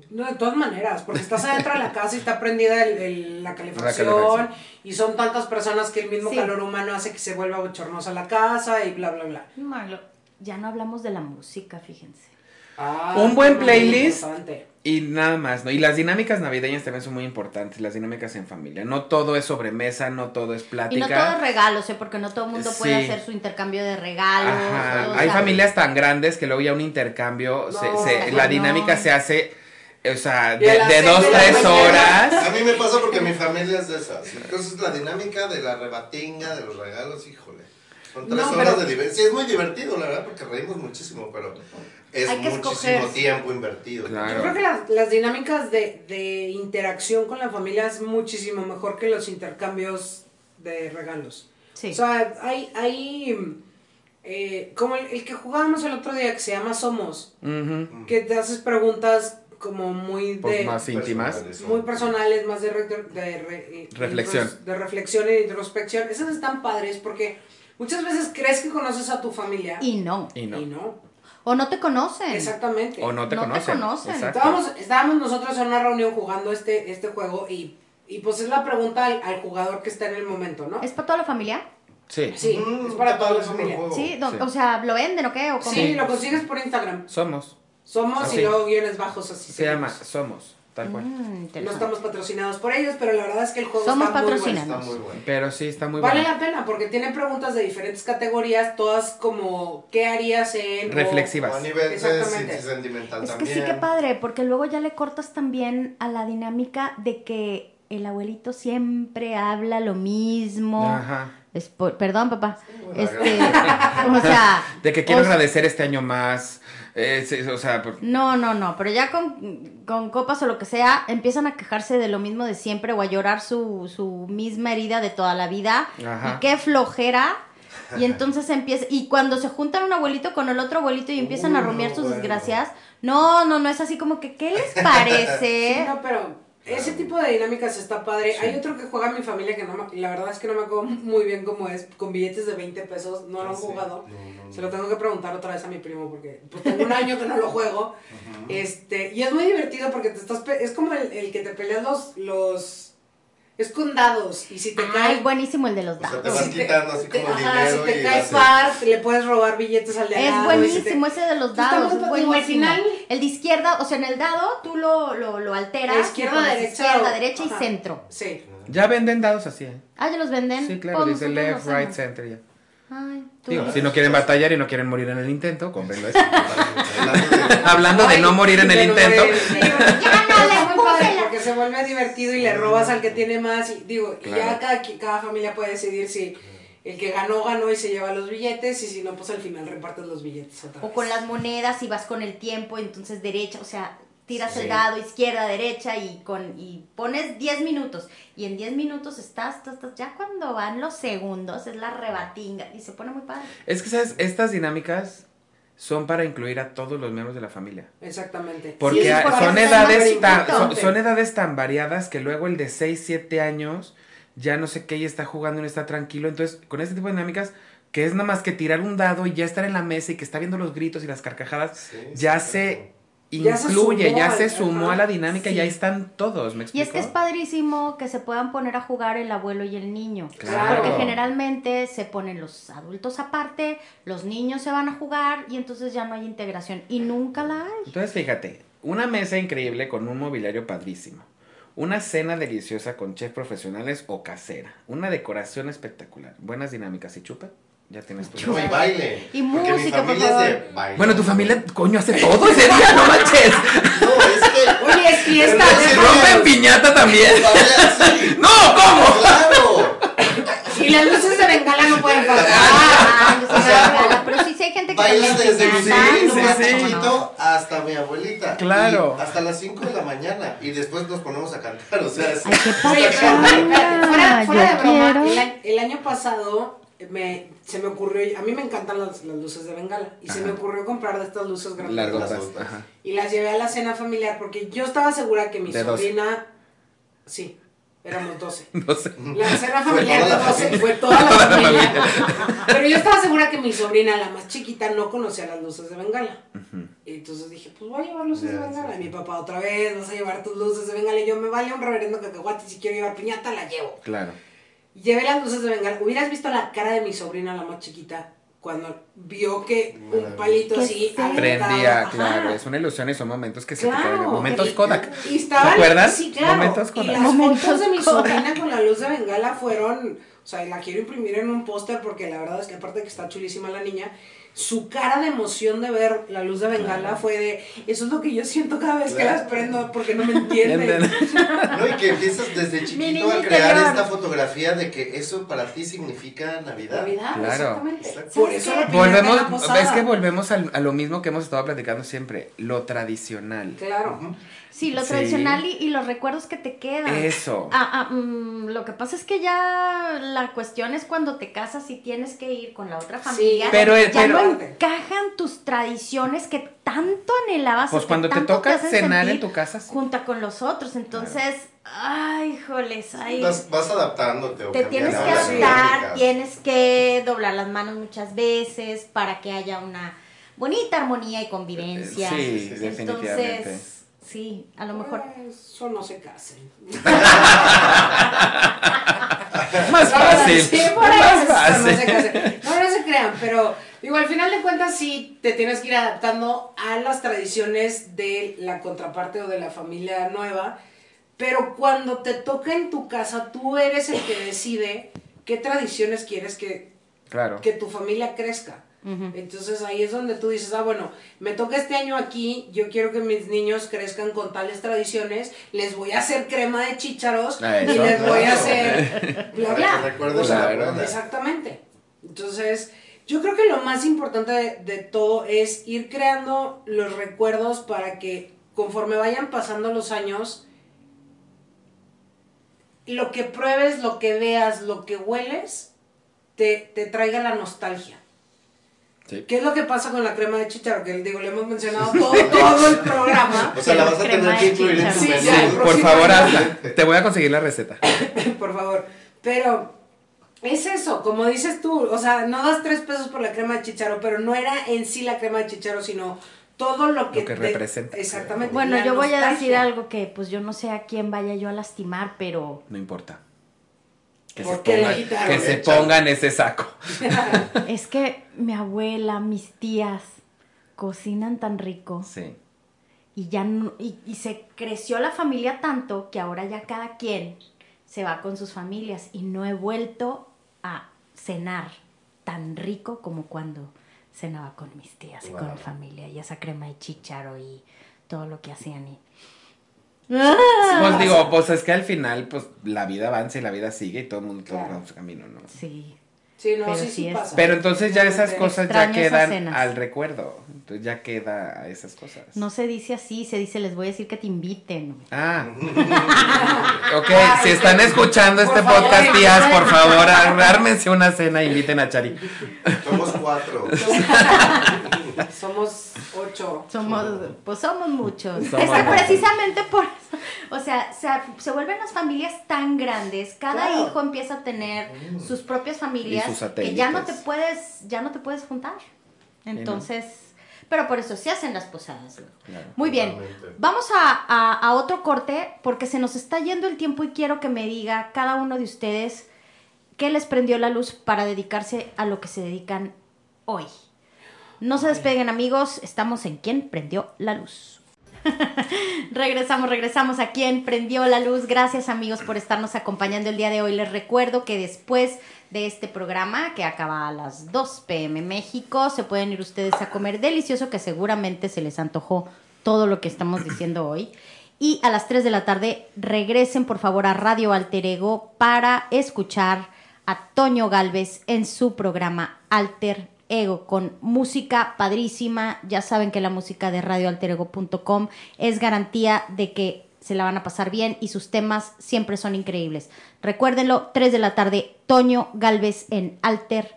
No, de todas maneras, porque estás adentro de la casa y está prendida el- el- la, calefacción, calefacción. y son tantas personas que el mismo Sí. calor humano hace que se vuelva bochornosa la casa y bla, bla, bla. Marlo, ya no hablamos de la música, fíjense. Ah, Un buen playlist. Y nada más, ¿no? Y las dinámicas navideñas también son muy importantes, las dinámicas en familia. No todo es sobremesa, no todo es Y plática. no todo es regalos, ¿eh? porque no todo el mundo puede hacer su intercambio de regalos. Ajá. Hay familias tan grandes que luego ya un intercambio, se- No, se- no. la dinámica se hace, o sea, Y de, dos, de tres mañana. horas. A mí me pasa porque mi familia es de esas. Entonces la dinámica de la rebatinga, de los regalos, híjole. Son tres No, horas pero- de diversión. Sí, es muy divertido, la verdad, porque reímos muchísimo, pero es Hay que muchísimo escoger. tiempo invertido. Claro. Yo creo que las, las dinámicas de, de interacción con la familia es muchísimo mejor que los intercambios de regalos. Sí. O sea, hay, hay eh, como el, el que jugábamos el otro día que se llama Somos, que te haces preguntas como muy de... Pues más íntimas. Personales, muy son. personales, más de, re- de re- eh, Reflexión. De reflexión e introspección. Esas están padres porque muchas veces crees que conoces a tu familia Y no. Y no. y no. O no te conocen. Exactamente. O no te No te conocen. conocen. Exacto. Estábamos, estábamos nosotros en una reunión jugando este, este juego y, y pues es la pregunta al, al jugador que está en el momento, ¿no? ¿Es para toda la familia? Sí. Sí, Mm, es para está toda la familia. Sí, o sea, ¿lo venden o qué? ¿O? Sí, lo consigues por Instagram. Somos. Somos Así. y luego guiones bajos así. Se llama. Somos. Tal cual. Mm, No estamos patrocinados por ellos, pero la verdad es que el juego Somos está muy bueno. patrocinados. Está muy bueno. Pero sí, está muy Vale bueno. la pena porque tiene preguntas de diferentes categorías, todas como ¿qué harías en? Reflexivas. O a nivel de Exactamente. sentimental Es que sí que padre, porque luego ya le cortas también a la dinámica de que el abuelito siempre habla lo mismo. Ajá. Es por- perdón, papá. bueno, Este, *laughs* o sea, De que quiero o sea, agradecer este año más. Eh, sí, o sea, por- No, no, no, pero ya con, con copas o lo que sea, empiezan a quejarse de lo mismo de siempre o a llorar su, su misma herida de toda la vida. Ajá. Y qué flojera. Y entonces empieza, y cuando se juntan un abuelito con el otro abuelito y empiezan a rumiar sus bueno. desgracias, no, no, no es así como que, ¿qué les *laughs* parece? Sí, no, pero ese tipo de dinámicas está padre. Hay otro que juega mi familia que no me- la verdad es que no me acuerdo muy bien cómo es, con billetes de 20 pesos, no lo han Ah, sí. jugado. No, no, Se lo tengo que preguntar otra vez a mi primo porque pues tengo un año que no lo juego. Este, y es muy divertido porque te estás es como el, el que te peleas los los es con dados y si te Ay, cae buenísimo el de los O sea, dados. te vas si te- quitando así te- como ajá, dinero si te y cae par, le puedes robar billetes al de al Es lado buenísimo te- ese de los Está dados, es digo, al buenísimo. final- El de izquierda, o sea, en el dado tú lo, lo, lo alteras. A izquierda, derecha Izquierda, o- derecha y ajá. centro. Sí. Ya venden dados así, ¿eh? Ah, ya los venden. Sí, claro, dice left, right, center, ya. Ay, tú. Digo, si no quieren batallar y no quieren morir en el intento, cómprenlo eso. *laughs* Hablando de- no morir en el intento. Ya no porque se vuelve divertido y le robas al que tiene más y digo, y ya cada, cada familia puede decidir si el que ganó ganó y se lleva los billetes y si no pues al final repartes los billetes otra O con las monedas y vas con el tiempo, entonces derecha, o sea, tiras Sí. el dado izquierda, derecha y con y pones 10 minutos y en 10 minutos estás, estás, estás, ya cuando van los segundos es la rebatinga y se pone muy padre. Es que, ¿sabes? Estas dinámicas son para incluir a todos los miembros de la familia. Exactamente. Porque Sí, a- porque son es edades tan, son, edades tan variadas que luego el de 6, 7 años ya no sé qué y está jugando y no está tranquilo. Entonces, con este tipo de dinámicas, que es nada más que tirar un dado y ya estar en la mesa y que está viendo los gritos y las carcajadas, Sí, ya sí, Ya se incluye, sumó ya se sumó a la dinámica y Sí. ahí están todos, ¿me Y es que es padrísimo que se puedan poner a jugar el abuelo y el niño. Claro. Porque generalmente se ponen los adultos aparte, los niños se van a jugar y entonces ya no hay integración. Y nunca la hay. Entonces, fíjate, una mesa increíble con un mobiliario padrísimo. Una cena deliciosa con chefs profesionales o casera. Una decoración espectacular. Buenas dinámicas y chupa. Ya tienes tu No, y baile. Y Porque música, mi por familia es de favor. baile. Bueno, tu familia, coño, hace todo ese día, no manches. No, es que. Oye, es fiesta, sí, ¿Rompen piñata también? sí. *laughs* ¡No! ¿Cómo? ¡Claro! Y las luces de bengala no pueden faltar. Ah, yo soy O sea, pero sí, sí hay gente que Baila también desde mi sí, más sí. chiquito hasta mi abuelita. Claro. Y hasta las 5 de la mañana. Y después nos ponemos a cantar. O sea, sí. Ay, qué Oye, pero, fuera, Ah, fuera de yo broma, el, el año pasado me, se me ocurrió, a mí me encantan las, las luces de bengala, y se me ocurrió comprar de estas luces grandes. Y las llevé a la cena familiar porque yo estaba segura que mi De sobrina, sí, Éramos 12. No sé. La cena familiar de la 12 familia. fue toda la *laughs* familia. Pero yo estaba segura que mi sobrina, la más chiquita, no conocía las luces de bengala. Y entonces dije, pues voy a llevar luces de bengala. sí, Y mi papá, otra vez, vas a llevar tus luces de bengala. Y yo, me vale un reverendo cacahuate. Si quiero llevar piñata, la llevo. Claro. Llevé las luces de bengala. Hubieras visto la cara de mi sobrina, la más chiquita, cuando vio que un palito Que así. Prendía, claro. Es una ilusión y son momentos que se te quedan. Momentos y- Kodak. Y estaban, ¿Te acuerdas? Sí, claro. Momentos y Kodak. las Momentos fotos de mi Kodak. sobrina con la luz de bengala fueron, o sea, la quiero imprimir en un póster porque la verdad es que aparte de que está chulísima la niña, su cara de emoción de ver la luz de bengala fue de, eso es lo que yo siento cada vez que las prendo porque no me entienden. *laughs* No, y que empiezas desde chiquito a crear interior. esta fotografía de que eso para ti significa Navidad. Navidad, Claro. exactamente. Por ¿Sabes eso la Volvemos, posada. es que volvemos al- a lo mismo que hemos estado platicando siempre, lo tradicional. Claro. Sí, lo Sí. tradicional y, y los recuerdos que te quedan. Eso. Ah, ah, mm, lo que pasa es que ya la cuestión es cuando te casas y tienes que ir con la otra familia. Pero- ya pero- no encajan tus tradiciones que tanto anhelabas. Pues cuando te toca cenar en tu casa, sí. Junta con los otros. Entonces, ay, joles, ay. Vas, vas adaptándote o Te tienes que adaptar, tienes que doblar las manos muchas veces para que haya una bonita armonía y convivencia. Sí, Entonces, definitivamente. Sí, a lo mejor. Eso no se casen. *laughs* Más fácil. sí, por más eso, fácil. No, se casen. no, no se crean, pero digo, al final de cuentas sí te tienes que ir adaptando a las tradiciones de la contraparte o de la familia nueva, pero cuando te toca en tu casa, tú eres el que decide qué tradiciones quieres que, Claro. que tu familia crezca. Entonces ahí es donde tú dices, ah, bueno, me toca este año aquí, yo quiero que mis niños crezcan con tales tradiciones, les voy a hacer crema de chícharos Ah, y les voy a hacer *laughs* bla bla. O sea. Exactamente. Entonces, yo creo que lo más importante de, de todo es ir creando los recuerdos para que conforme vayan pasando los años, lo que pruebes, lo que veas, lo que hueles, te, te traiga la nostalgia. Sí. ¿Qué es lo que pasa con la crema de chícharo? Que digo, le hemos mencionado todo, todo el programa. O sea, la vas a Crema tener que incluir en tu chícharo. Sí, menú. Sí, por favor, hazla. *laughs* Te voy a conseguir la receta. por favor. Pero es eso, como dices tú, o sea, no das tres pesos por la crema de chicharo, pero no era en sí la crema de chicharo, sino todo lo que, que te- representa. Exactamente. Bueno, yo voy a decir algo que pues yo no sé a quién vaya yo a lastimar, pero No importa. Que se, ¿Por qué le pongan, quitaron? que se pongan ese saco. *laughs* es que mi abuela, mis tías cocinan tan rico Sí. y ya no- y, y se creció la familia tanto que ahora ya cada quien se va con sus familias y no he vuelto a cenar tan rico como cuando cenaba con mis tías y con mi familia y esa crema de chícharo y todo lo que hacían y Pues digo, pues es que al final, pues la vida avanza y la vida sigue y todo el mundo Claro. toma su camino, ¿no? sí Sí, no, Pero sí, sí pasa. Pero entonces ya esas cosas ya quedan al recuerdo. Entonces ya queda a esas cosas. no se dice así se dice les voy a decir que te inviten Ah. *laughs* ok, Ay, si están escuchando Por este favor, podcast, tías, por *laughs* favor, ármense una cena e inviten a Chari. Somos cuatro. *laughs* Somos Somos, pues somos muchos. Somos es que muchos. precisamente por eso, o sea, se, se vuelven las familias tan grandes, cada Claro. hijo empieza a tener sus propias familias Y sus que ya no te puedes, ya no te puedes juntar. Entonces, pero por eso se hacen las posadas. Claro. Muy bien, Totalmente. vamos a, a- a otro corte porque se nos está yendo el tiempo y quiero que me diga cada uno de ustedes qué les prendió la luz para dedicarse a lo que se dedican hoy. No se despeguen amigos, estamos en ¿Quién prendió la luz? *laughs* regresamos, regresamos a ¿Quién prendió la luz? Gracias amigos por estarnos acompañando el día de hoy. Les recuerdo que después de este programa, que acaba a las 2 pm México, se pueden ir ustedes a comer delicioso, que seguramente se les antojó todo lo que estamos diciendo hoy. Y a las 3 de la tarde regresen por favor a Radio Alter Ego para escuchar a Toño Galvez en su programa Alter Ego con música padrísima. Ya saben que la música de radioalterego.com es garantía de que se la van a pasar bien y sus temas siempre son increíbles. Recuérdenlo, 3 de la tarde, Toño Galvez en Alter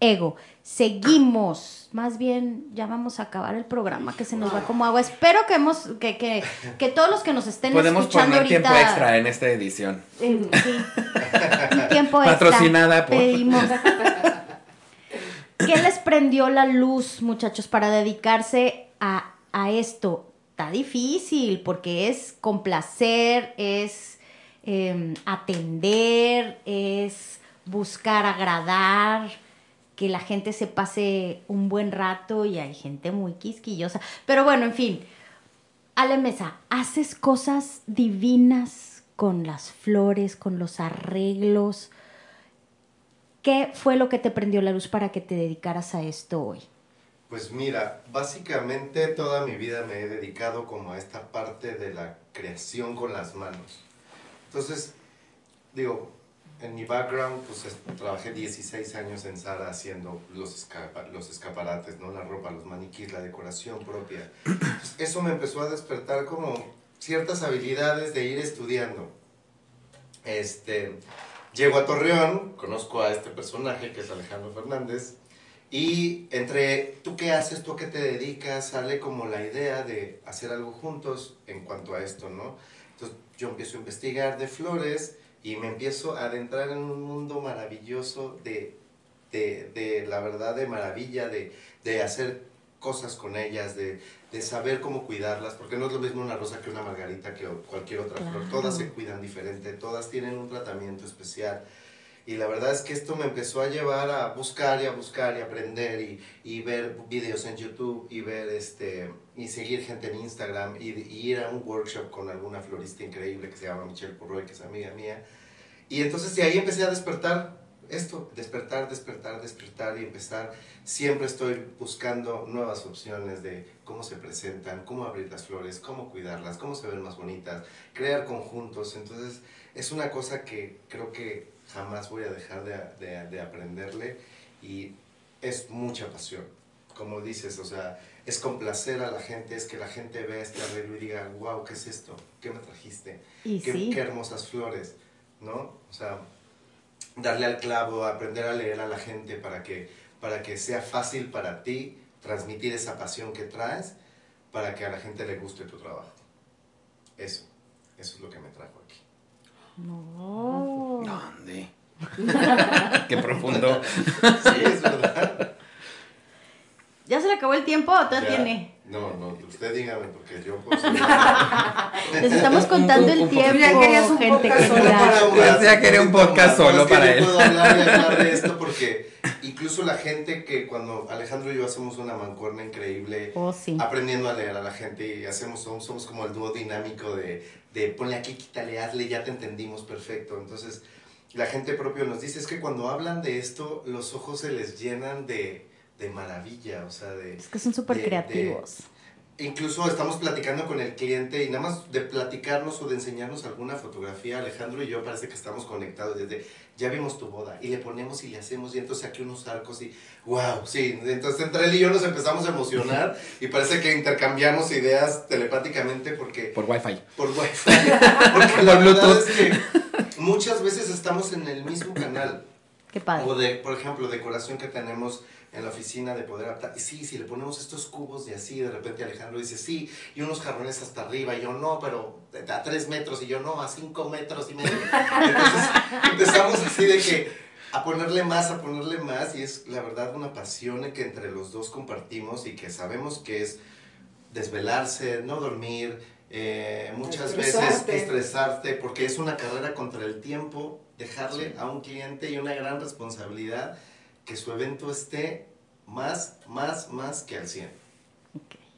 ego. Seguimos. Más bien, ya vamos a acabar el programa, que se nos va como agua. Espero que hemos, que, que, que todos los que nos estén Podemos escuchando poner ahorita. tiempo extra en esta edición. Eh, sí. Tiempo *laughs* extra. Patrocinada por- Pedimos. *laughs* ¿Qué les prendió la luz, muchachos, para dedicarse a, a esto? Está difícil porque es complacer, es eh, atender, es buscar agradar, que la gente se pase un buen rato y hay gente muy quisquillosa. Pero bueno, en fin. Ale Mesa, haces cosas divinas con las flores, con los arreglos. ¿Qué fue lo que te prendió la luz para que te dedicaras a esto hoy? Pues mira, básicamente toda mi vida me he dedicado como a esta parte de la creación con las manos. Entonces, digo, en mi background, pues es- trabajé 16 años en Sara haciendo los, escapa- los escaparates, ¿no? La ropa, los maniquís, la decoración propia. Entonces, eso me empezó a despertar como ciertas habilidades de ir estudiando. Este, llego a Torreón, conozco a este personaje que es Alejandro Fernández, y entre tú qué haces, tú qué te dedicas, sale como la idea de hacer algo juntos en cuanto a esto, ¿no? Entonces yo empiezo a investigar de flores y me empiezo a adentrar en un mundo maravilloso de, de, de la verdad, de maravilla, de, de hacer cosas con ellas, de, de saber cómo cuidarlas, porque no es lo mismo una rosa que una margarita que cualquier otra flor, Claro. todas se cuidan diferente, todas tienen un tratamiento especial. Y la verdad es que esto me empezó a llevar a buscar y a buscar y aprender y, y ver videos en YouTube y ver este y seguir gente en Instagram y, y ir a un workshop con alguna florista increíble que se llama Michelle Purroy, que es amiga mía. Y entonces de ahí empecé a despertar esto, despertar, despertar, despertar y empezar. Siempre estoy buscando nuevas opciones de cómo se presentan, cómo abrir las flores, cómo cuidarlas, cómo se ven más bonitas, crear conjuntos. Entonces es una cosa que creo que jamás voy a dejar de, de- de aprenderle y es mucha pasión. Como dices, o sea, es complacer a la gente, es que la gente vea este arreglo y diga, wow, ¿qué es esto? ¿Qué me trajiste? Qué, sí. qué hermosas flores, ¿no? O sea, darle al clavo, aprender a leer a la gente para que, para que sea fácil para ti transmitir esa pasión que traes, para que a la gente le guste tu trabajo. Eso, eso es lo que me trajo aquí. No. ¿Dónde? *laughs* Qué profundo. Sí, es verdad. ¿Ya se le acabó el tiempo o todavía tiene? No, no, usted dígame, porque yo *laughs* puedo seguir. Les estamos contando el tiempo. Ya querías un gente podcast solo para- Pues ya quería un podcast solo para yo él. puedo hablar y hablar de esto *laughs* porque incluso la gente que cuando Alejandro y yo hacemos una mancuerna increíble, Oh, sí. aprendiendo a leer a la gente y hacemos, somos, somos como el dúo dinámico de, de ponle aquí, quítale, hazle, ya te entendimos perfecto. Entonces, la gente propio nos dice, es que cuando hablan de esto, los ojos se les llenan de, de maravilla, o sea, de... Es que son súper de- creativos. Incluso estamos platicando con el cliente y nada más de platicarnos o de enseñarnos alguna fotografía, Alejandro y yo parece que estamos conectados desde, ya vimos tu boda y le ponemos y le hacemos y entonces aquí unos arcos y, wow, sí, entonces entre él y yo nos empezamos a emocionar *laughs* y parece que intercambiamos ideas telepáticamente porque Por Wi-Fi. por wifi, porque *laughs* la verdad Bluetooth. es que muchas veces estamos en el mismo canal. Qué padre. O de, por ejemplo, decoración que tenemos en la oficina de poder adaptar. Y sí, si le ponemos estos cubos y así, de repente Alejandro dice sí, y unos jarrones hasta arriba, y yo no, pero a tres metros, y yo no, a cinco metros y medio. Entonces *laughs* empezamos así de que a ponerle más, a ponerle más, y es la verdad una pasión que entre los dos compartimos y que sabemos que es desvelarse, no dormir, eh, muchas veces Estresarte. estresarte, porque es una carrera contra el tiempo, dejarle a un cliente y una gran responsabilidad que su evento esté más, más, más que al 100.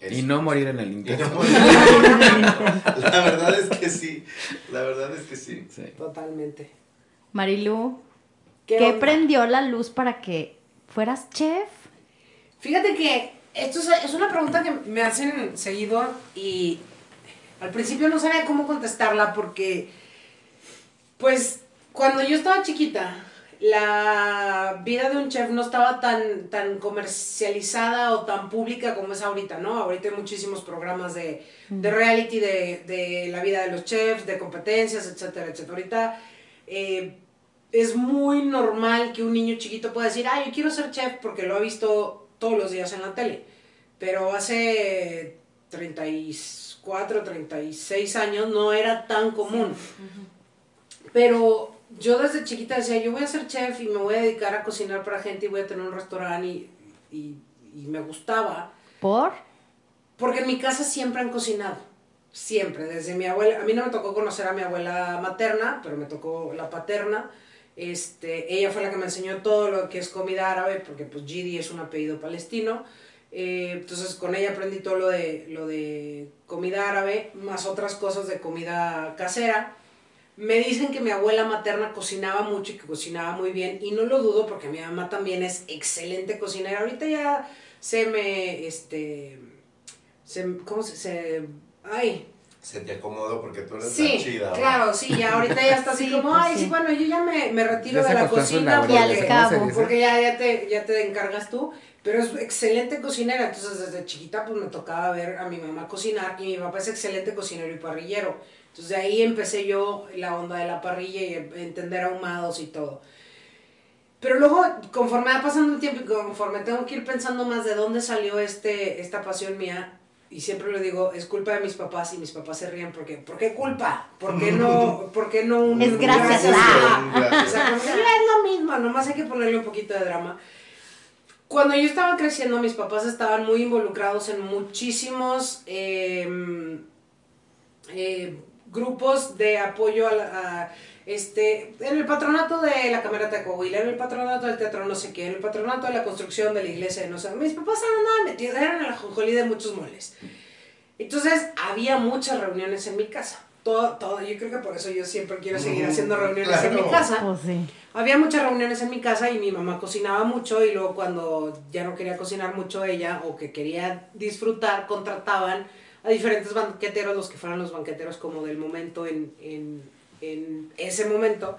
Eso. Y no morir en el Y intento. no- *laughs* la verdad es que sí, la verdad es que sí. Sí. Totalmente. Marilu, ¿Qué ¿qué, prendió la luz para que fueras chef? Fíjate que esto es, es una pregunta que me hacen seguido y al principio no sabía cómo contestarla porque, pues, cuando yo estaba chiquita, la vida de un chef no estaba tan, tan comercializada o tan pública como es ahorita, ¿no? Ahorita hay muchísimos programas de, de reality de, de la vida de los chefs, de competencias, etcétera, etcétera. Ahorita, eh, es muy normal que un niño chiquito pueda decir, ah, yo quiero ser chef porque lo ha visto todos los días en la tele. Pero hace 34, 36 años no era tan común. Pero yo desde chiquita decía, yo voy a ser chef y me voy a dedicar a cocinar para gente y voy a tener un restaurante y, y, y me gustaba. ¿Por? Porque en mi casa siempre han cocinado. Siempre, desde mi abuela. A mí no me tocó conocer a mi abuela materna, pero me tocó la paterna. Este, ella fue la que me enseñó todo lo que es comida árabe, porque pues Gidi es un apellido palestino. Eh, entonces con ella aprendí todo lo de, lo de comida árabe, más otras cosas de comida casera. Me dicen que mi abuela materna cocinaba mucho y que cocinaba muy bien, y no lo dudo porque mi mamá también es excelente cocinera. Ahorita ya se me, este, se, ¿cómo se, se, ay, Se te acomodó porque tú eres Sí, tan chida. ahora. claro, sí, ya ahorita ya está así Sí, como, pues ay, sí. sí. bueno, yo ya me, me retiro Ya de la cocina porque, ¿cómo se cabo. porque ya, ya, te, ya te encargas tú, pero es excelente cocinera, entonces desde chiquita pues me tocaba ver a mi mamá cocinar y mi papá es excelente cocinero y parrillero, entonces de ahí empecé yo la onda de la parrilla y entender ahumados y todo. Pero luego, conforme va pasando el tiempo y conforme tengo que ir pensando más de dónde salió este, esta pasión mía, y siempre lo digo, es culpa de mis papás y mis papás se ríen porque, ¿por qué culpa? ¿Por qué no, *laughs* por qué no un Es gracias a- a? O sea, como que es lo mismo, nomás hay que ponerle un poquito de drama. Cuando yo estaba creciendo, mis papás estaban muy involucrados en muchísimos eh, eh, grupos de apoyo a, la- a, este, en el patronato de la Camerata de Coahuila, en el patronato del teatro no sé qué, en el patronato de la construcción de la iglesia, de no sé, mis papás andaban metidos, eran el ajonjolí de muchos moles. Entonces, había muchas reuniones en mi casa. Todo, todo, yo creo que por eso yo siempre quiero seguir haciendo reuniones en mi claro. casa. Pues sí. Había muchas reuniones en mi casa y mi mamá cocinaba mucho y luego cuando ya no quería cocinar mucho ella o que quería disfrutar, contrataban a diferentes banqueteros, los que fueran los banqueteros como del momento en, en, en ese momento.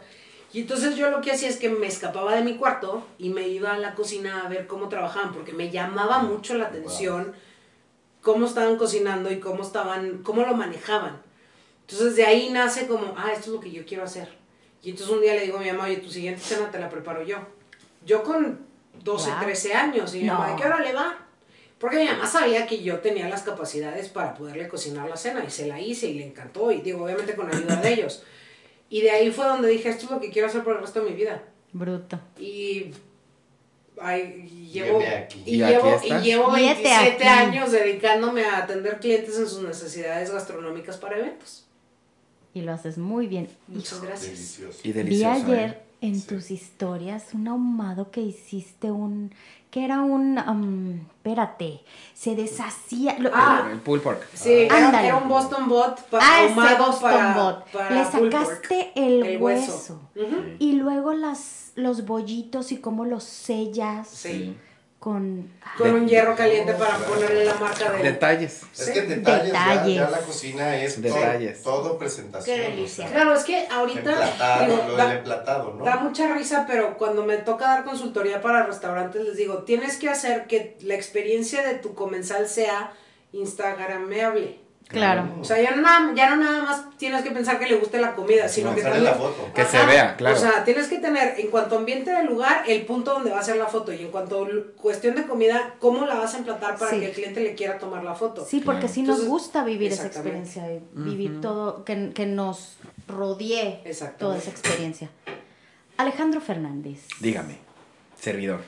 Y entonces yo lo que hacía es que me escapaba de mi cuarto y me iba a la cocina a ver cómo trabajaban porque me llamaba mucho la atención cómo estaban cocinando y cómo estaban, cómo lo manejaban. Entonces de ahí nace como, ah, esto es lo que yo quiero hacer. Y entonces un día le digo a mi mamá, oye, tu siguiente cena te la preparo yo. Yo con 12, Wow. 13 años. Y mi No. mamá, ¿de qué hora le va? Porque mi mamá sabía que yo tenía las capacidades para poderle cocinar la cena y se la hice y le encantó. Y digo, obviamente con ayuda de ellos. Y de ahí fue donde dije, esto es lo que quiero hacer por el resto de mi vida. Bruto. Y, ay, y llevo, aquí. y ¿Y aquí llevo, estás? y llevo Y hete 27 aquí. años dedicándome a atender clientes en sus necesidades gastronómicas para eventos. Y lo haces muy bien. Muchas gracias. Delicioso. Y Vi delicioso. ayer ¿eh? en Sí. tus historias un ahumado que hiciste un que era un um, espérate, se deshacía lo- Ah, El pulled pork. Sí, era, un Boston Bot Ah, para ese ahumado Boston para, Bot. para Le sacaste el, El hueso. hueso. Y luego las los bollitos y cómo los sellas Sí. Con Con un hierro caliente para ponerle la marca de... Detalles. Es que detalles, Ya, Detalles. ya la cocina es to- Detalles. todo presentación. Qué o delicia. sea, Claro, es que ahorita emplatado, digo, lo da, del emplatado, ¿no? da mucha risa, pero cuando me toca dar consultoría para restaurantes les digo, tienes que hacer que la experiencia de tu comensal sea instagramable. Claro. O sea, ya no, nada, ya no nada más tienes que pensar que le guste la comida, sino que también... la foto. Que se vea, claro. O sea, tienes que tener, en cuanto a ambiente del lugar, el punto donde va a ser la foto. Y en cuanto cuestión de comida, cómo la vas a emplatar para Sí. que el cliente le quiera tomar la foto. Sí, porque Claro. sí nos Entonces, gusta vivir esa experiencia, y vivir todo, que, que nos rodee toda esa experiencia. Alejandro Fernández, Dígame. Servidor.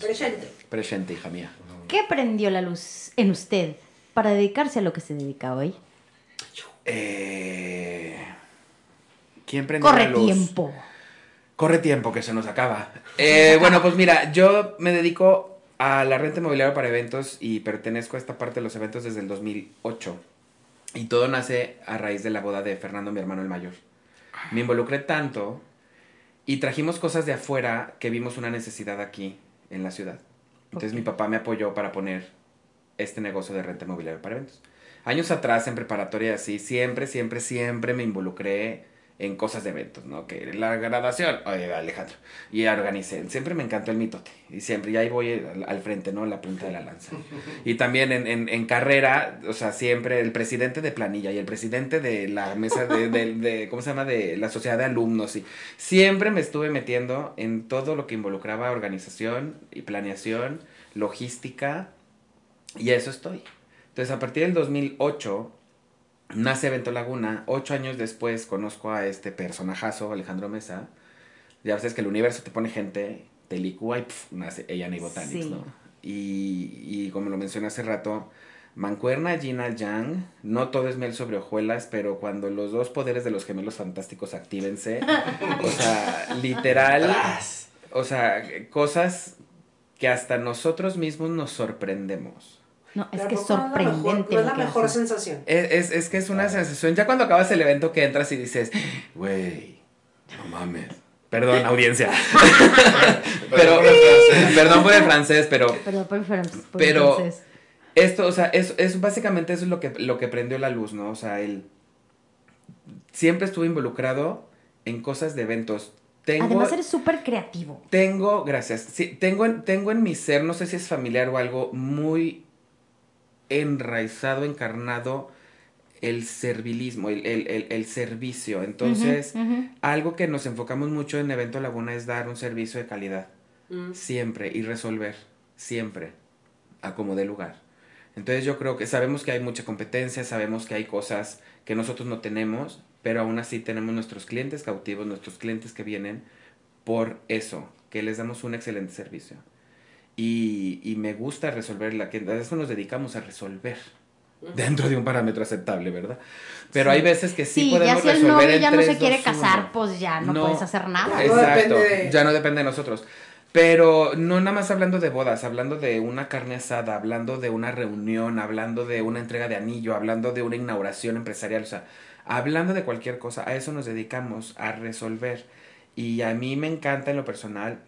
Presente. Presente, hija mía. ¿qué prendió la luz en usted para dedicarse a lo que se dedica hoy? Eh... ¿Quién prendió Corre la luz? tiempo. Corre tiempo, que se nos acaba. Eh, bueno, pues mira, yo me dedico a la renta inmobiliaria para eventos y pertenezco a esta parte de los eventos desde el 2008. Y todo nace a raíz de la boda de Fernando, mi hermano el mayor. Me involucré tanto y trajimos cosas de afuera que vimos una necesidad aquí en la ciudad. Entonces mi papá me apoyó para poner este negocio de renta inmobiliaria para eventos. Años atrás, en preparatoria así, siempre, siempre, siempre me involucré en cosas de eventos, ¿no? Que la graduación, oye, Alejandro, y organicé. Siempre me encantó el mitote, y siempre, y ahí voy al, al frente, ¿no? La punta de la lanza. Y también en, en, en carrera, o sea, siempre el presidente de planilla y el presidente de la mesa de, de, de- ¿cómo se llama? De la sociedad de alumnos, y siempre me estuve metiendo en todo lo que involucraba organización y planeación, logística, y a eso estoy. Entonces, a partir del 2008, nace Evento Laguna. Ocho años después conozco a este personajazo, Alejandro Mesa. Ya sabes que el universo te pone gente, te licúa y pf, nace ella y Botanics, Sí. ¿no? Y, y como lo mencioné hace rato, Mancuerna, Gina, Yang, no todo es miel sobre hojuelas, pero cuando los dos poderes de los gemelos fantásticos actívense, o sea, *laughs* literal, o sea, cosas que hasta nosotros mismos nos sorprendemos. No, es que es ¿por qué no es la mejor- sorprendente. No es la mejor sensación. Es, es, es que es una sensación. Ya cuando acabas el evento que entras y dices, güey, no mames. Perdón, audiencia. *laughs* pero, por el francés. perdón por el francés, pero Perdón por el fran- por el Pero- francés. esto, o sea, es, es básicamente eso es lo que, lo que prendió la luz, ¿no? O sea, él siempre estuvo involucrado en cosas de eventos. Tengo, Además eres súper creativo. tengo, gracias. Sí, tengo, en- tengo en mi ser, no sé si es familiar o algo, muy enraizado, encarnado el servilismo, el, el, el, el servicio. Entonces, algo que nos enfocamos mucho en Evento Laguna es dar un servicio de calidad. Mm. Siempre. Y resolver. Siempre. A como de lugar. Entonces yo creo que sabemos que hay mucha competencia, sabemos que hay cosas que nosotros no tenemos, pero aún así tenemos nuestros clientes cautivos, nuestros clientes que vienen por eso, que les damos un excelente servicio. Y, y me gusta resolver la que a eso nos dedicamos a resolver dentro de un parámetro aceptable, ¿verdad? Pero hay veces que sí, Sí, ya podemos si el resolver novio ya no se 3, quiere 2, casar, 1. pues ya no, No. puedes hacer nada. Exacto, depende de- ya no depende de nosotros. Pero no nada más hablando de bodas, hablando de una carne asada, hablando de una reunión, hablando de una entrega de anillo, hablando de una inauguración empresarial, o sea, hablando de cualquier cosa, a eso nos dedicamos, a resolver. Y a mí me encanta en lo personal,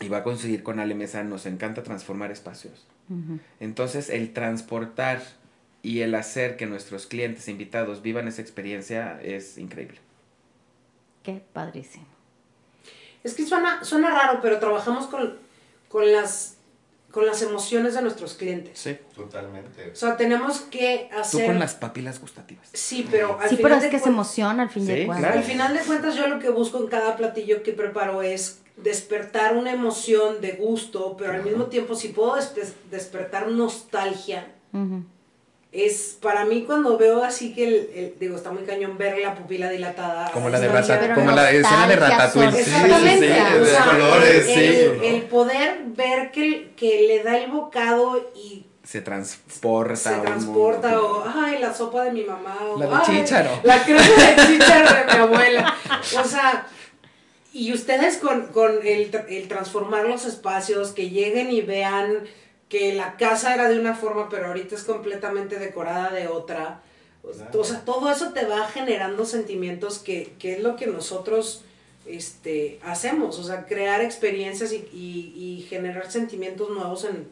y va a conseguir con Ale Mesa, nos encanta transformar espacios. Entonces, el transportar y el hacer que nuestros clientes e invitados vivan esa experiencia es increíble. Qué padrísimo. Es que suena, suena raro, pero trabajamos con, con, las, con las emociones de nuestros clientes. Sí. Totalmente. O sea, tenemos que Tú hacer... con las papilas gustativas. Sí, pero al Sí, final pero es de que es emoción al fin Sí, de cuentas. claro. Al final de cuentas, yo lo que busco en cada platillo que preparo es despertar una emoción de gusto, pero al mismo tiempo, si puedo despe- despertar nostalgia, es para mí cuando veo así que, el, el- digo, está muy cañón ver la pupila dilatada. Como la de como la escena de Ratatouille. Sí, Exactamente. sí, sí, o de sea, colores, el, sí. el poder ver que, que le da el bocado y Se transporta. se transporta mundo. o ay la sopa de mi mamá o La de "Ay, chícharo". la crema de chícharo de mi abuela o sea y ustedes con, con el, el transformar los espacios que lleguen y vean que la casa era de una forma pero ahorita es completamente decorada de otra Claro. o sea todo eso te va generando sentimientos que, que es lo que nosotros este, hacemos o sea crear experiencias y, y- y generar sentimientos nuevos en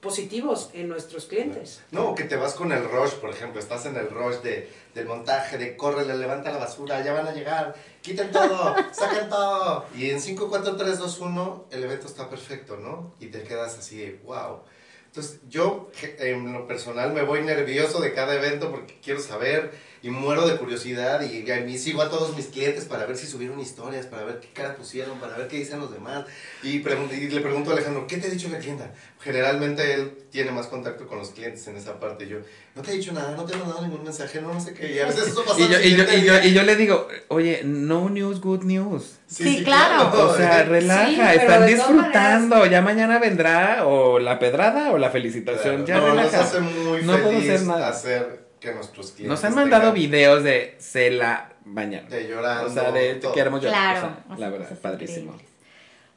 positivos en nuestros clientes. No, que te vas con el rush, por ejemplo, estás en el rush de, del montaje, de córrele, levanta la basura, ya van a llegar, quiten todo, *laughs* saquen todo. Y en 5, 4, 3, 2, 1, el evento está perfecto, ¿no? Y te quedas así, wow. Entonces, yo en lo personal me voy nervioso de cada evento porque quiero saber y muero de curiosidad y mí sigo a todos mis clientes para ver si subieron historias, para ver qué cara pusieron, para ver qué dicen los demás. Y, pregun- y le pregunto a Alejandro, ¿qué te ha dicho la clienta? Generalmente él tiene más contacto con los clientes en esa parte. Y yo, no te he dicho nada, no te he mandado ningún mensaje, no, no sé qué. Y a veces eso pasa *laughs* Y yo, y, yo, y, yo, y yo le digo, oye, no news, good news. Sí, claro. O sea, relaja, Sí, están disfrutando. Ya mañana vendrá o la pedrada o la felicitación. Claro, ya no, nos relaja. hace muy No puedo hacer nada. hacer que nuestros clientes Nos han mandado tengan- videos de se la bañaron. De llorando, O sea, de te queremos llorar. Claro. O sea, hacen la verdad, padrísimo. increíbles.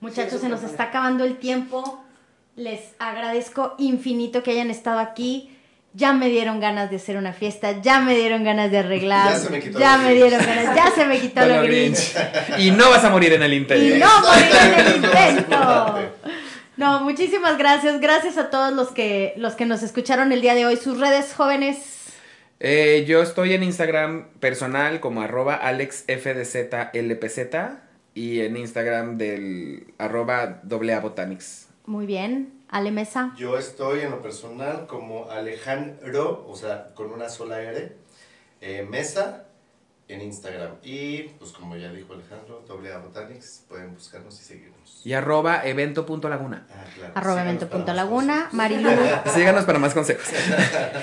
Muchachos, Sí, se nos está acabando el tiempo. Les agradezco infinito que hayan estado aquí. Ya me dieron ganas de hacer una fiesta, ya me dieron ganas de arreglar, Ya se me quitó ya me Grinch. dieron ganas, ya se me quitó lo grinch. Grinch. Y no vas a morir en el Y interior. no morir en el intento. No, muchísimas gracias. Gracias a todos los que, los que nos escucharon el día de hoy. Sus redes jóvenes. Eh, yo estoy en Instagram personal como arroba alexfdzlpz y en Instagram del arroba botanics. Muy bien. Ale Mesa. Yo estoy en lo personal como Alejandro, o sea, con una sola R, eh, Mesa en Instagram. Y pues como ya dijo Alejandro, doble A Botanics, pueden buscarnos y seguirnos. Y arroba evento.laguna. Ah, claro. Arroba Síganos evento punto para más laguna. cosas. Marilu. *laughs* Síganos para más consejos.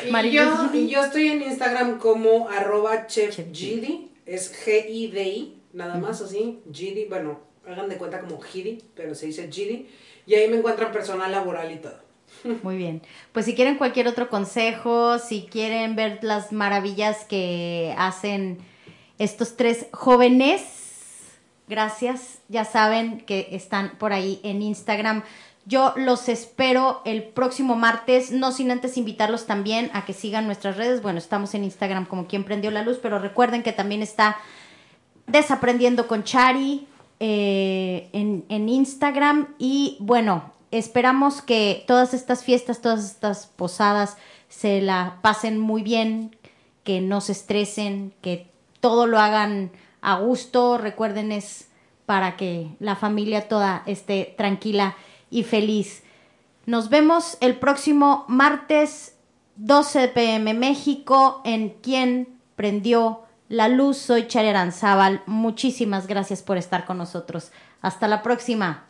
Y Marilu yo, yo estoy en Instagram como arroba Chef chefgidi, es G-I-D-I, nada más así, Gidi, bueno, hagan de cuenta como Gidi, pero se dice Gidi, y ahí me encuentran personal laboral y todo. *laughs* Muy bien. Pues si quieren cualquier otro consejo, si quieren ver las maravillas que hacen estos tres jóvenes, gracias. Ya saben que están por ahí en Instagram. Yo los espero el próximo martes, no sin antes invitarlos también a que sigan nuestras redes. Bueno, estamos en Instagram como quien prendió la luz, pero recuerden que también está Desaprendiendo con Chari eh, en, en Instagram. Y bueno, esperamos que todas estas fiestas, todas estas posadas se la pasen muy bien, que no se estresen, que todo lo hagan a gusto. Recuerden, es para que la familia toda esté tranquila y feliz. Nos vemos el próximo martes 12 pm México en quien prendió la luz. Soy Chari Aranzábal. Muchísimas gracias por estar con nosotros. Hasta la próxima.